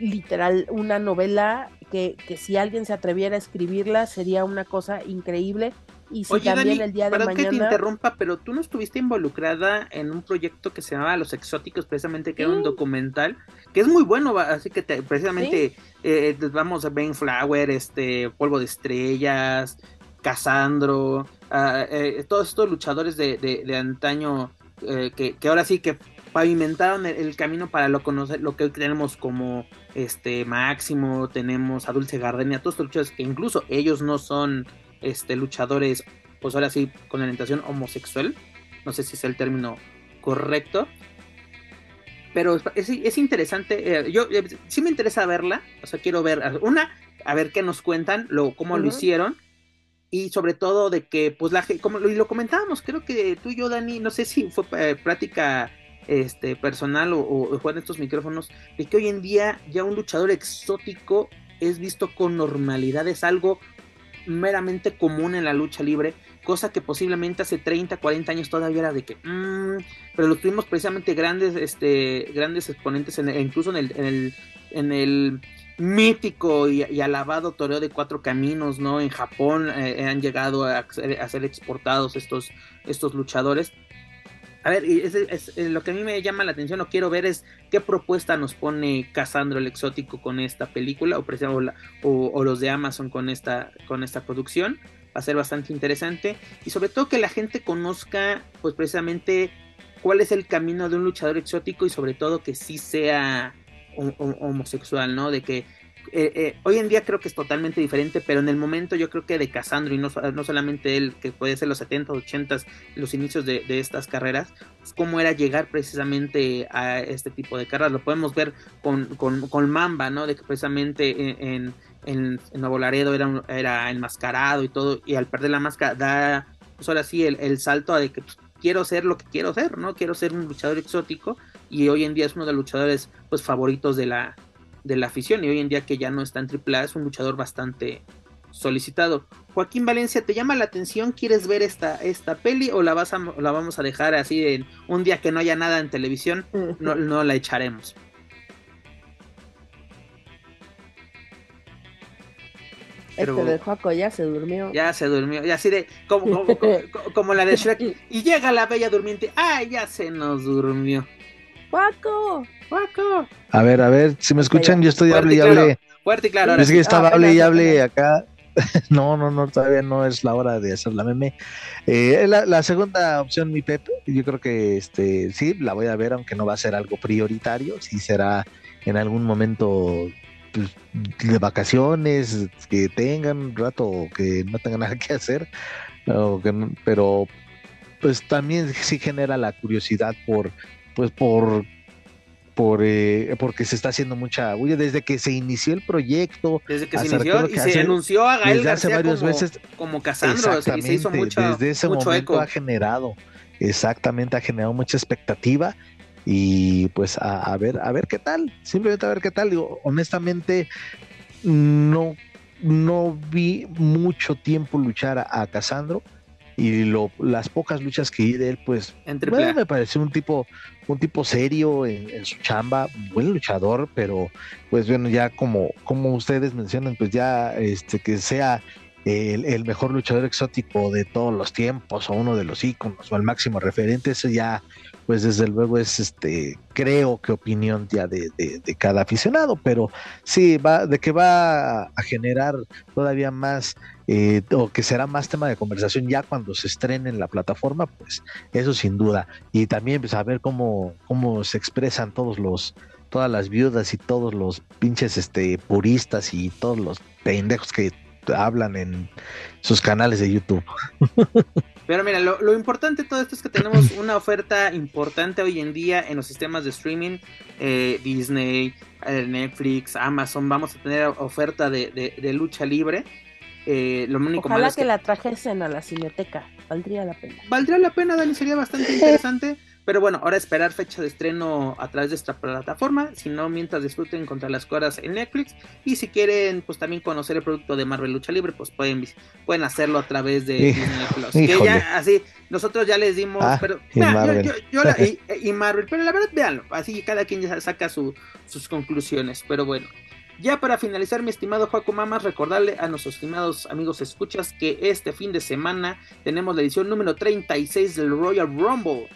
literal, una novela que, que, si alguien se atreviera a escribirla sería una cosa increíble. Y si también el día de mañana. que te interrumpa, pero tú no estuviste involucrada en un proyecto que se llamaba Los Exóticos, precisamente, que era un documental, que es muy bueno, así que precisamente eh, vamos a Ben Flower, este, Polvo de Estrellas, Casandro, ah, eh, todos estos luchadores de, de, antaño eh, que, que ahora sí que pavimentaron el, camino para lo conocer lo que hoy tenemos como este Máximo, tenemos a Dulce Gardenia, todos estos luchadores que incluso ellos no son este luchadores, pues ahora sí, con orientación homosexual, no sé si es el término correcto, pero es, interesante, eh, yo eh, sí me interesa verla, o sea, quiero ver, una, a ver qué nos cuentan, lo, cómo lo hicieron, y sobre todo de que, pues, la como lo, lo comentábamos, creo que tú y yo, Dani, no sé si fue eh, práctica este, personal o, o en estos micrófonos, de que hoy en día ya un luchador exótico es visto con normalidad, es algo meramente común en la lucha libre, cosa que posiblemente hace 30, 40 años todavía era de que, mm", pero lo tuvimos precisamente grandes, este, grandes exponentes, en, incluso en el, en el, en el mítico y, alabado toreo de cuatro caminos, ¿no? En Japón eh, han llegado a, a, ser exportados estos, estos luchadores a ver, es, lo que a mí me llama la atención o quiero ver es qué propuesta nos pone Casandro el Exótico con esta película o, o, los de Amazon con esta, con esta producción. Va a ser bastante interesante y sobre todo que la gente conozca pues precisamente cuál es el camino de un luchador exótico y sobre todo que sí sea homosexual, ¿no? De que eh, eh, hoy en día creo que es totalmente diferente, pero en el momento yo creo que de Casandro y no, no solamente él, que puede ser los 70, 80, los inicios de, estas carreras, pues, cómo era llegar precisamente a este tipo de carreras. Lo podemos ver con, con, Mamba, ¿no? De que precisamente en, en, Nuevo Laredo era, era enmascarado y todo, y al perder la máscara da, pues ahora sí, el, salto a de que pues, quiero ser lo que quiero ser, ¿no? Quiero ser un luchador exótico y hoy en día es uno de los luchadores pues favoritos de la de la afición y hoy en día que ya no está en AAA es un luchador bastante solicitado. Joaquín Valencia, ¿te llama la atención? ¿Quieres ver esta, esta peli o la, vas a, la vamos a dejar así en un día que no haya nada en televisión? No, [LAUGHS] no la echaremos. Este de Joaco ya se durmió. Ya se durmió, y así de, como, como, como, [LAUGHS] la de Shrek. Y llega la bella durmiente, ¡ay, ya se nos durmió! ¡Juaco! ¡Juaco! A ver, a ver, si me escuchan, yo estoy hable y hable. Fuerte y claro. Es que estaba ah, hable y hable acá. [LAUGHS] no, no, no, todavía no es la hora de hacer la meme. Eh, la, segunda opción, mi Pepe, yo creo que este sí, la voy a ver, aunque no va a ser algo prioritario, sí será en algún momento pues, de vacaciones, que tengan un rato que no tengan [LAUGHS] nada que hacer, pero pues también sí genera la curiosidad por pues por por eh, porque se está haciendo mucha bulla desde que se inició el proyecto desde que se inició y se anunció a Gael García varios como, meses como Casandro se hizo mucho, desde ese momento ha generado exactamente ha generado mucha expectativa y pues a, ver a ver qué tal simplemente a ver qué tal. Digo honestamente no no vi mucho tiempo luchar a, a Casandro y lo, las pocas luchas que vi de él, pues me pareció un tipo, un tipo serio en, su chamba, buen luchador, pero pues bueno, ya como, como ustedes mencionan, pues ya este que sea el, mejor luchador exótico de todos los tiempos, o uno de los íconos, o el máximo referente, eso ya pues desde luego es este, creo que opinión ya de, de, cada aficionado, pero sí, va, de que va a generar todavía más eh, o que será más tema de conversación ya cuando se estrene en la plataforma, pues eso sin duda. Y también pues, a ver cómo, cómo se expresan todos los, todas las viudas y todos los pinches este, puristas y todos los pendejos que hablan en sus canales de YouTube. Pero mira, lo, importante de todo esto es que tenemos [CLEARS THROAT] una oferta importante hoy en día en los sistemas de streaming. Eh, Disney, eh, Netflix, Amazon, vamos a tener oferta de, lucha libre. Eh, lo único Ojalá que, que, la trajesen a la cineteca, valdría la pena. Valdría la pena, Dani, sería bastante [LAUGHS] interesante. Pero bueno, ahora esperar fecha de estreno a través de esta plataforma. Si no, mientras disfruten contra las cuerdas en Netflix. Y si quieren, pues también conocer el producto de Marvel Lucha Libre, pues pueden, pueden hacerlo a través de [LAUGHS] Disney Plus. Que ya, así, nosotros ya les dimos. Ah, pero, y, Marvel. [LAUGHS] y, Marvel. Pero la verdad, véanlo. Así cada quien ya saca sus conclusiones. Pero bueno. Ya para finalizar, mi estimado Joaco Mamas, recordarle a nuestros estimados amigos escuchas que este fin de semana tenemos la edición número 36 del Royal Rumble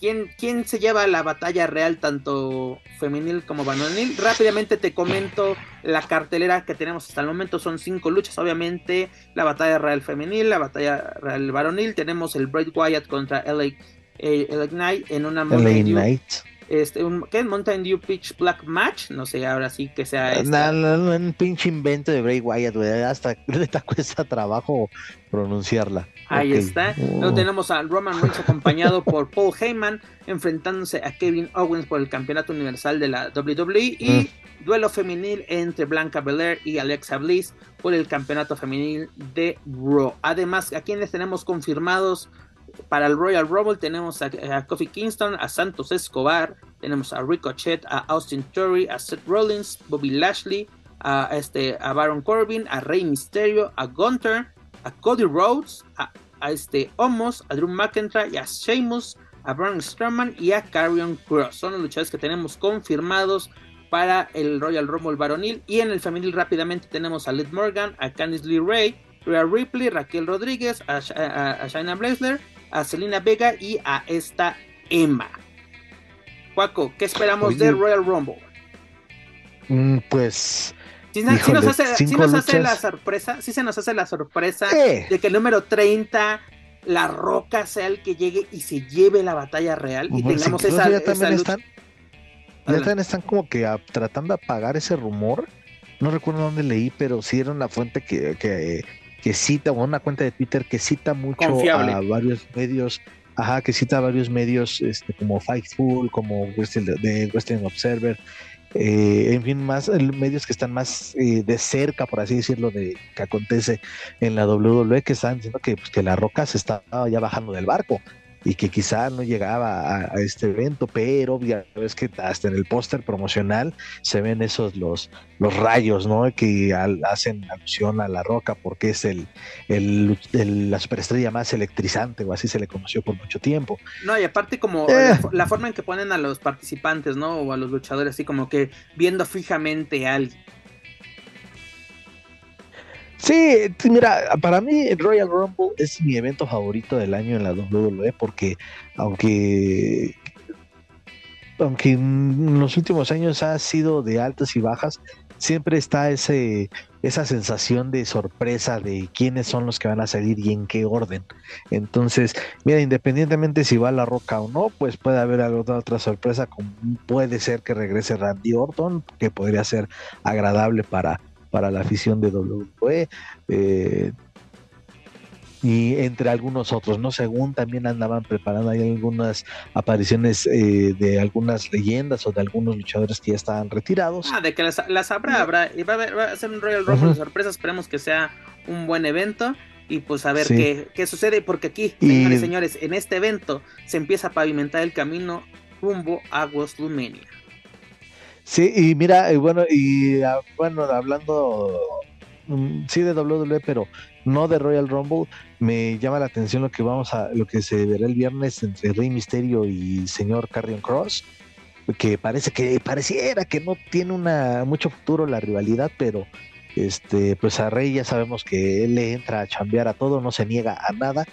¿Quién, se lleva la batalla real, tanto femenil como varonil? Rápidamente te comento la cartelera que tenemos hasta el momento. Son cinco luchas, obviamente. La batalla real femenil, la batalla real varonil. Tenemos el Bray Wyatt contra LA, eh, Knight en una LA Knight este, un, ¿qué? Mountain Dew Pitch Black Match, no sé, ahora sí que sea este. No, no, no, un pinche invento de Bray Wyatt, güey, hasta [LAUGHS] le cuesta trabajo pronunciarla. Ahí está. Luego tenemos a Roman Reigns acompañado [LAUGHS] por Paul Heyman enfrentándose a Kevin Owens por el campeonato universal de la WWE y mm. duelo femenil entre Blanca Belair y Alexa Bliss por el campeonato femenil de Raw. Además, a quienes tenemos confirmados para el Royal Rumble tenemos a, Kofi Kingston, a Santos Escobar, tenemos a Ricochet, a Austin Theory, a Seth Rollins, Bobby Lashley, a, este, a Baron Corbin, a Rey Mysterio, a Gunter, a Cody Rhodes, a, este Omos, a Drew McIntyre a Sheamus, a Braun Strowman y a Carrion Cross. Son los luchadores que tenemos confirmados para el Royal Rumble varonil. Y en el femenil rápidamente tenemos a Liv Morgan, a Candice Lee Ray, a Ripley, Raquel Rodríguez, a, a, Shayna a Selena Vega y a esta Emma. Juaco, ¿qué esperamos del Royal Rumble? Mm, pues. Si, nos hace, la sorpresa, si se nos hace la sorpresa eh. de que el número 30, La Roca, sea el que llegue y se lleve la batalla real y tengamos esa, ya también están, ya también están como que tratando de apagar ese rumor. No recuerdo dónde leí, pero sí era una fuente que, que que cita, o una cuenta de Twitter que cita mucho a varios medios, ajá, que cita a varios medios este, como Fightful, como Western, de Western Observer, eh, en fin, más medios que están más eh, de cerca, por así decirlo, de que acontece en la WWE, que están diciendo que, pues, que la roca se estaba ya bajando del barco y que quizá no llegaba a, este evento, pero ya ves que hasta en el póster promocional se ven esos los, los rayos, ¿no? Que hacen alusión a la roca porque es el, el, la superestrella más electrizante o así se le conoció por mucho tiempo. No, y aparte como eh. la, forma en que ponen a los participantes, ¿no? O a los luchadores así como que viendo fijamente a alguien. Sí, mira, para mí el Royal Rumble es mi evento favorito del año en la WWE porque aunque aunque en los últimos años ha sido de altas y bajas, siempre está ese esa sensación de sorpresa de quiénes son los que van a salir y en qué orden. Entonces, mira, independientemente si va la roca o no, pues puede haber alguna otra sorpresa, como puede ser que regrese Randy Orton, que podría ser agradable para para la afición de WWE. Eh, y entre algunos otros, ¿no? Según también andaban preparando ahí algunas apariciones eh, de algunas leyendas o de algunos luchadores que ya estaban retirados. Ah, de que las, las habrá, habrá, y va a, ser un Royal Rumble de sorpresa, esperemos que sea un buen evento y pues a ver qué, qué, sucede, porque aquí, señores y señores, en este evento se empieza a pavimentar el camino rumbo a WrestleMania. Sí, y mira, y bueno, y ah, bueno, hablando mm, sí de WWE, pero no de Royal Rumble, me llama la atención lo que vamos a, lo que se verá el viernes entre Rey Misterio y señor Carrion Cross, que parece que pareciera que no tiene una mucho futuro la rivalidad, pero este, pues a Rey ya sabemos que él le entra a chambear a todo, no se niega a nada.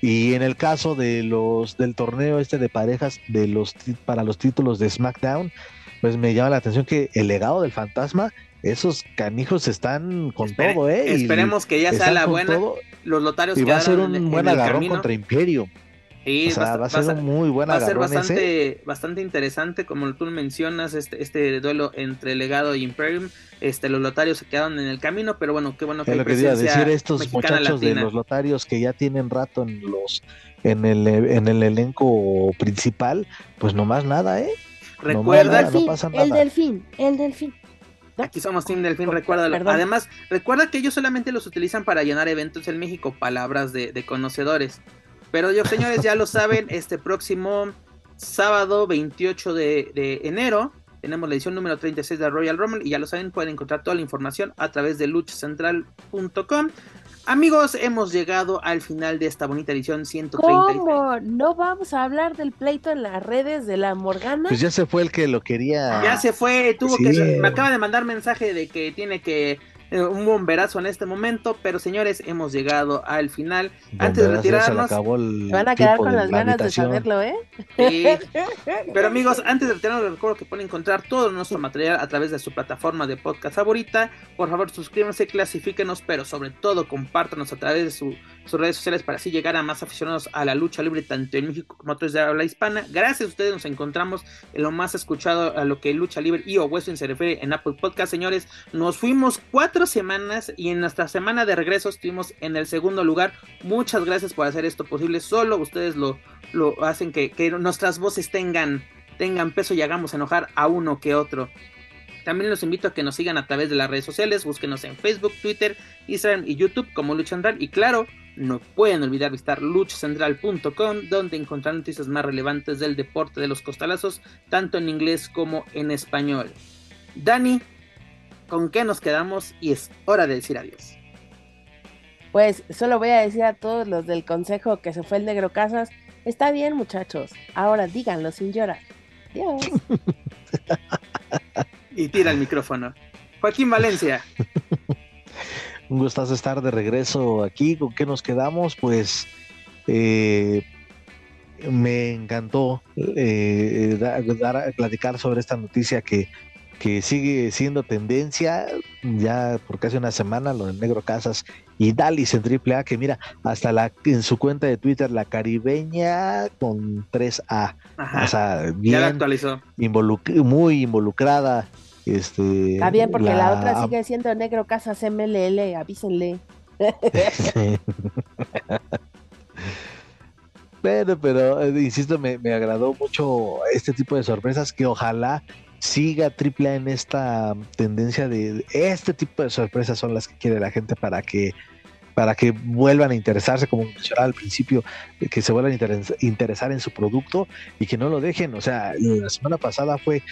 Y en el caso de los del torneo este de parejas de los para los títulos de SmackDown, pues me llama la atención que el legado del fantasma, esos canijos están con todo, ¿eh? Esperemos que ya sea la buena. Los lotarios y va a ser un buen agarrón contra Imperio. Sí, va, a ser muy buena. Va a ser bastante, bastante interesante, como tú mencionas, este, este duelo entre Legado y Imperium. Este, los lotarios se quedaron en el camino, pero bueno, qué bueno que es lo que decir estos muchachos de los lotarios que ya tienen rato en los en el, en el elenco principal, pues nomás nada, ¿eh? Recuerda, el delfín, el delfín. Aquí somos Team Delfín, recuerda. Además, recuerda que ellos solamente los utilizan para llenar eventos en México, palabras de, de conocedores. Pero yo, señores, ya lo saben, este próximo sábado 28 de, enero tenemos la edición número 36 de Royal Rumble y ya lo saben, pueden encontrar toda la información a través de luchacentral.com. Amigos, hemos llegado al final de esta bonita edición 130. ¿Cómo? ¿No vamos a hablar del pleito en las redes de la Morgana? Pues ya se fue el que lo quería. Ya se fue, tuvo que. Me acaba de mandar mensaje de que tiene que un bomberazo en este momento, pero señores, hemos llegado al final. Antes de retirarnos, van a quedar con las ganas de saberlo, ¿eh? [LAUGHS] Pero amigos, antes de retirarnos, les recuerdo que pueden encontrar todo nuestro material a través de su plataforma de podcast favorita. Por favor, suscríbanse, clasifíquenos, pero sobre todo compártanos a través de sus redes sociales para así llegar a más aficionados a la lucha libre, tanto en México como a otros de habla hispana. Gracias a ustedes nos encontramos en lo más escuchado a lo que lucha libre y o western se refiere en Apple Podcast, señores. Nos fuimos cuatro semanas y en nuestra semana de regreso estuvimos en el segundo lugar. Muchas gracias por hacer esto posible. Solo ustedes lo, lo hacen que, nuestras voces tengan, tengan peso y hagamos enojar a uno que otro. También los invito a que nos sigan a través de las redes sociales. Búsquenos en Facebook, Twitter, Instagram y YouTube como Lucha Central. Y claro, no pueden olvidar visitar luchacentral.com, donde encontrarán noticias más relevantes del deporte de los costalazos, tanto en inglés como en español. Dani, con qué nos quedamos y es hora de decir adiós. Pues solo voy a decir a todos los del consejo que se fue el negro Casas, está bien muchachos, ahora díganlo sin llorar. Adiós. [LAUGHS] y tira el micrófono. Joaquín Valencia. [LAUGHS] Un gustazo estar de regreso aquí. ¿Con qué nos quedamos? Pues eh, me encantó eh, dar, platicar sobre esta noticia que que sigue siendo tendencia ya por casi una semana, lo del Negro Casas y Dalis en AAA, que mira, hasta la en su cuenta de Twitter, la caribeña con 3A. o sea, bien actualizó. muy involucrada. Este, Está bien, porque la, otra sigue siendo Negro Casas MLL, avísenle. [LAUGHS] pero, pero, eh, insisto, me, me agradó mucho este tipo de sorpresas que ojalá siga AAA en esta tendencia de este tipo de sorpresas son las que quiere la gente para que para que vuelvan a interesarse, como mencionaba al principio, que se vuelvan a interesar en su producto y que no lo dejen. O sea, la semana pasada fue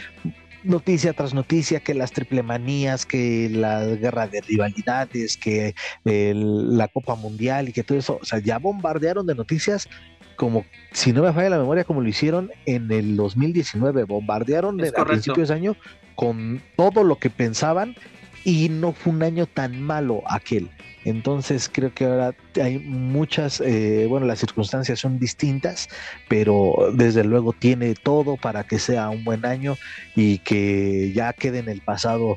noticia tras noticia que las triple manías, que la guerra de rivalidades, que la Copa Mundial y que todo eso, o sea, ya bombardearon de noticias como, si no me falla la memoria, como lo hicieron en el 2019, bombardearon a principios de año con todo lo que pensaban y no fue un año tan malo aquel. Entonces creo que ahora hay muchas, eh, bueno, las circunstancias son distintas, pero desde luego tiene todo para que sea un buen año y que ya quede en el pasado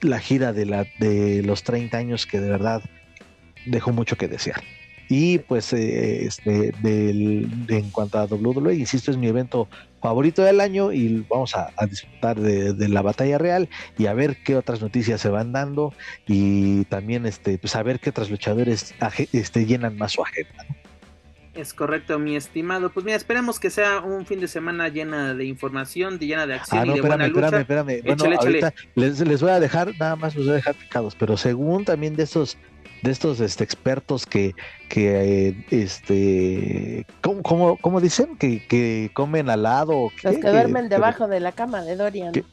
la gira de, la, de los 30 años que de verdad dejó mucho que desear. Y pues eh, este, del, de, en cuanto a WWE, insisto, es mi evento favorito del año y vamos a, disfrutar de, la batalla real y a ver qué otras noticias se van dando y también este, pues a ver qué otros luchadores este, llenan más su agenda. Es correcto, mi estimado. Pues mira, esperemos que sea un fin de semana llena de información, llena de acción ah, y de buena lucha. Espérame, espérame. Bueno, ahorita les, les, voy a dejar, nada más los voy a dejar picados, pero según también de estos de estos este, expertos que, que este, ¿cómo, cómo, dicen? Que, que, comen al lado. Los que duermen debajo de la cama de Dorian. Que,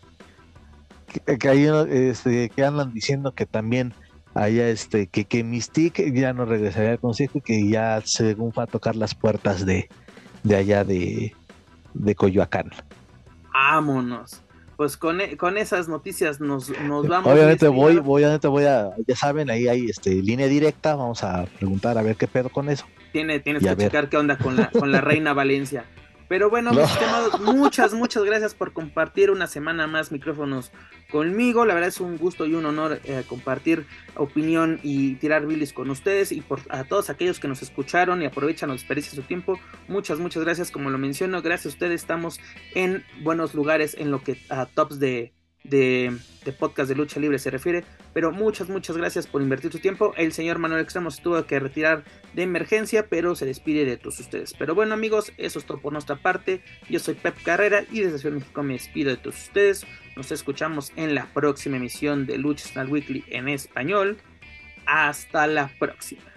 este, que andan diciendo que también allá este que, que Mystique ya no regresaría al consejo y que ya según fue a tocar las puertas de, de allá de, de Coyoacán. Vámonos pues con, e, con esas noticias nos, nos [LAUGHS] vamos. Obviamente voy, voy, obviamente voy a, ya saben, ahí hay este línea directa, vamos a preguntar a ver qué pedo con eso. Tiene, tienes que checar qué onda con la, con la Reina Valencia. [LAUGHS] Pero bueno, mis estimados, muchas, muchas gracias por compartir una semana más micrófonos conmigo. La verdad es un gusto y un honor eh, compartir opinión y tirar bilis con ustedes. Y por a todos aquellos que nos escucharon y aprovechan o desperdician su tiempo, muchas, muchas gracias. Como lo menciono, gracias a ustedes estamos en buenos lugares en lo que a tops de de, podcast de lucha libre se refiere. Pero muchas, muchas gracias por invertir su tiempo. El señor Manuel Extremos tuvo que retirar de emergencia, pero se despide de todos ustedes. Pero bueno, amigos, eso es todo por nuestra parte. Yo soy Pep Carrera y desde Ciudad México me despido de todos ustedes. Nos escuchamos en la próxima emisión de Lucha Snap Weekly en español. Hasta la próxima.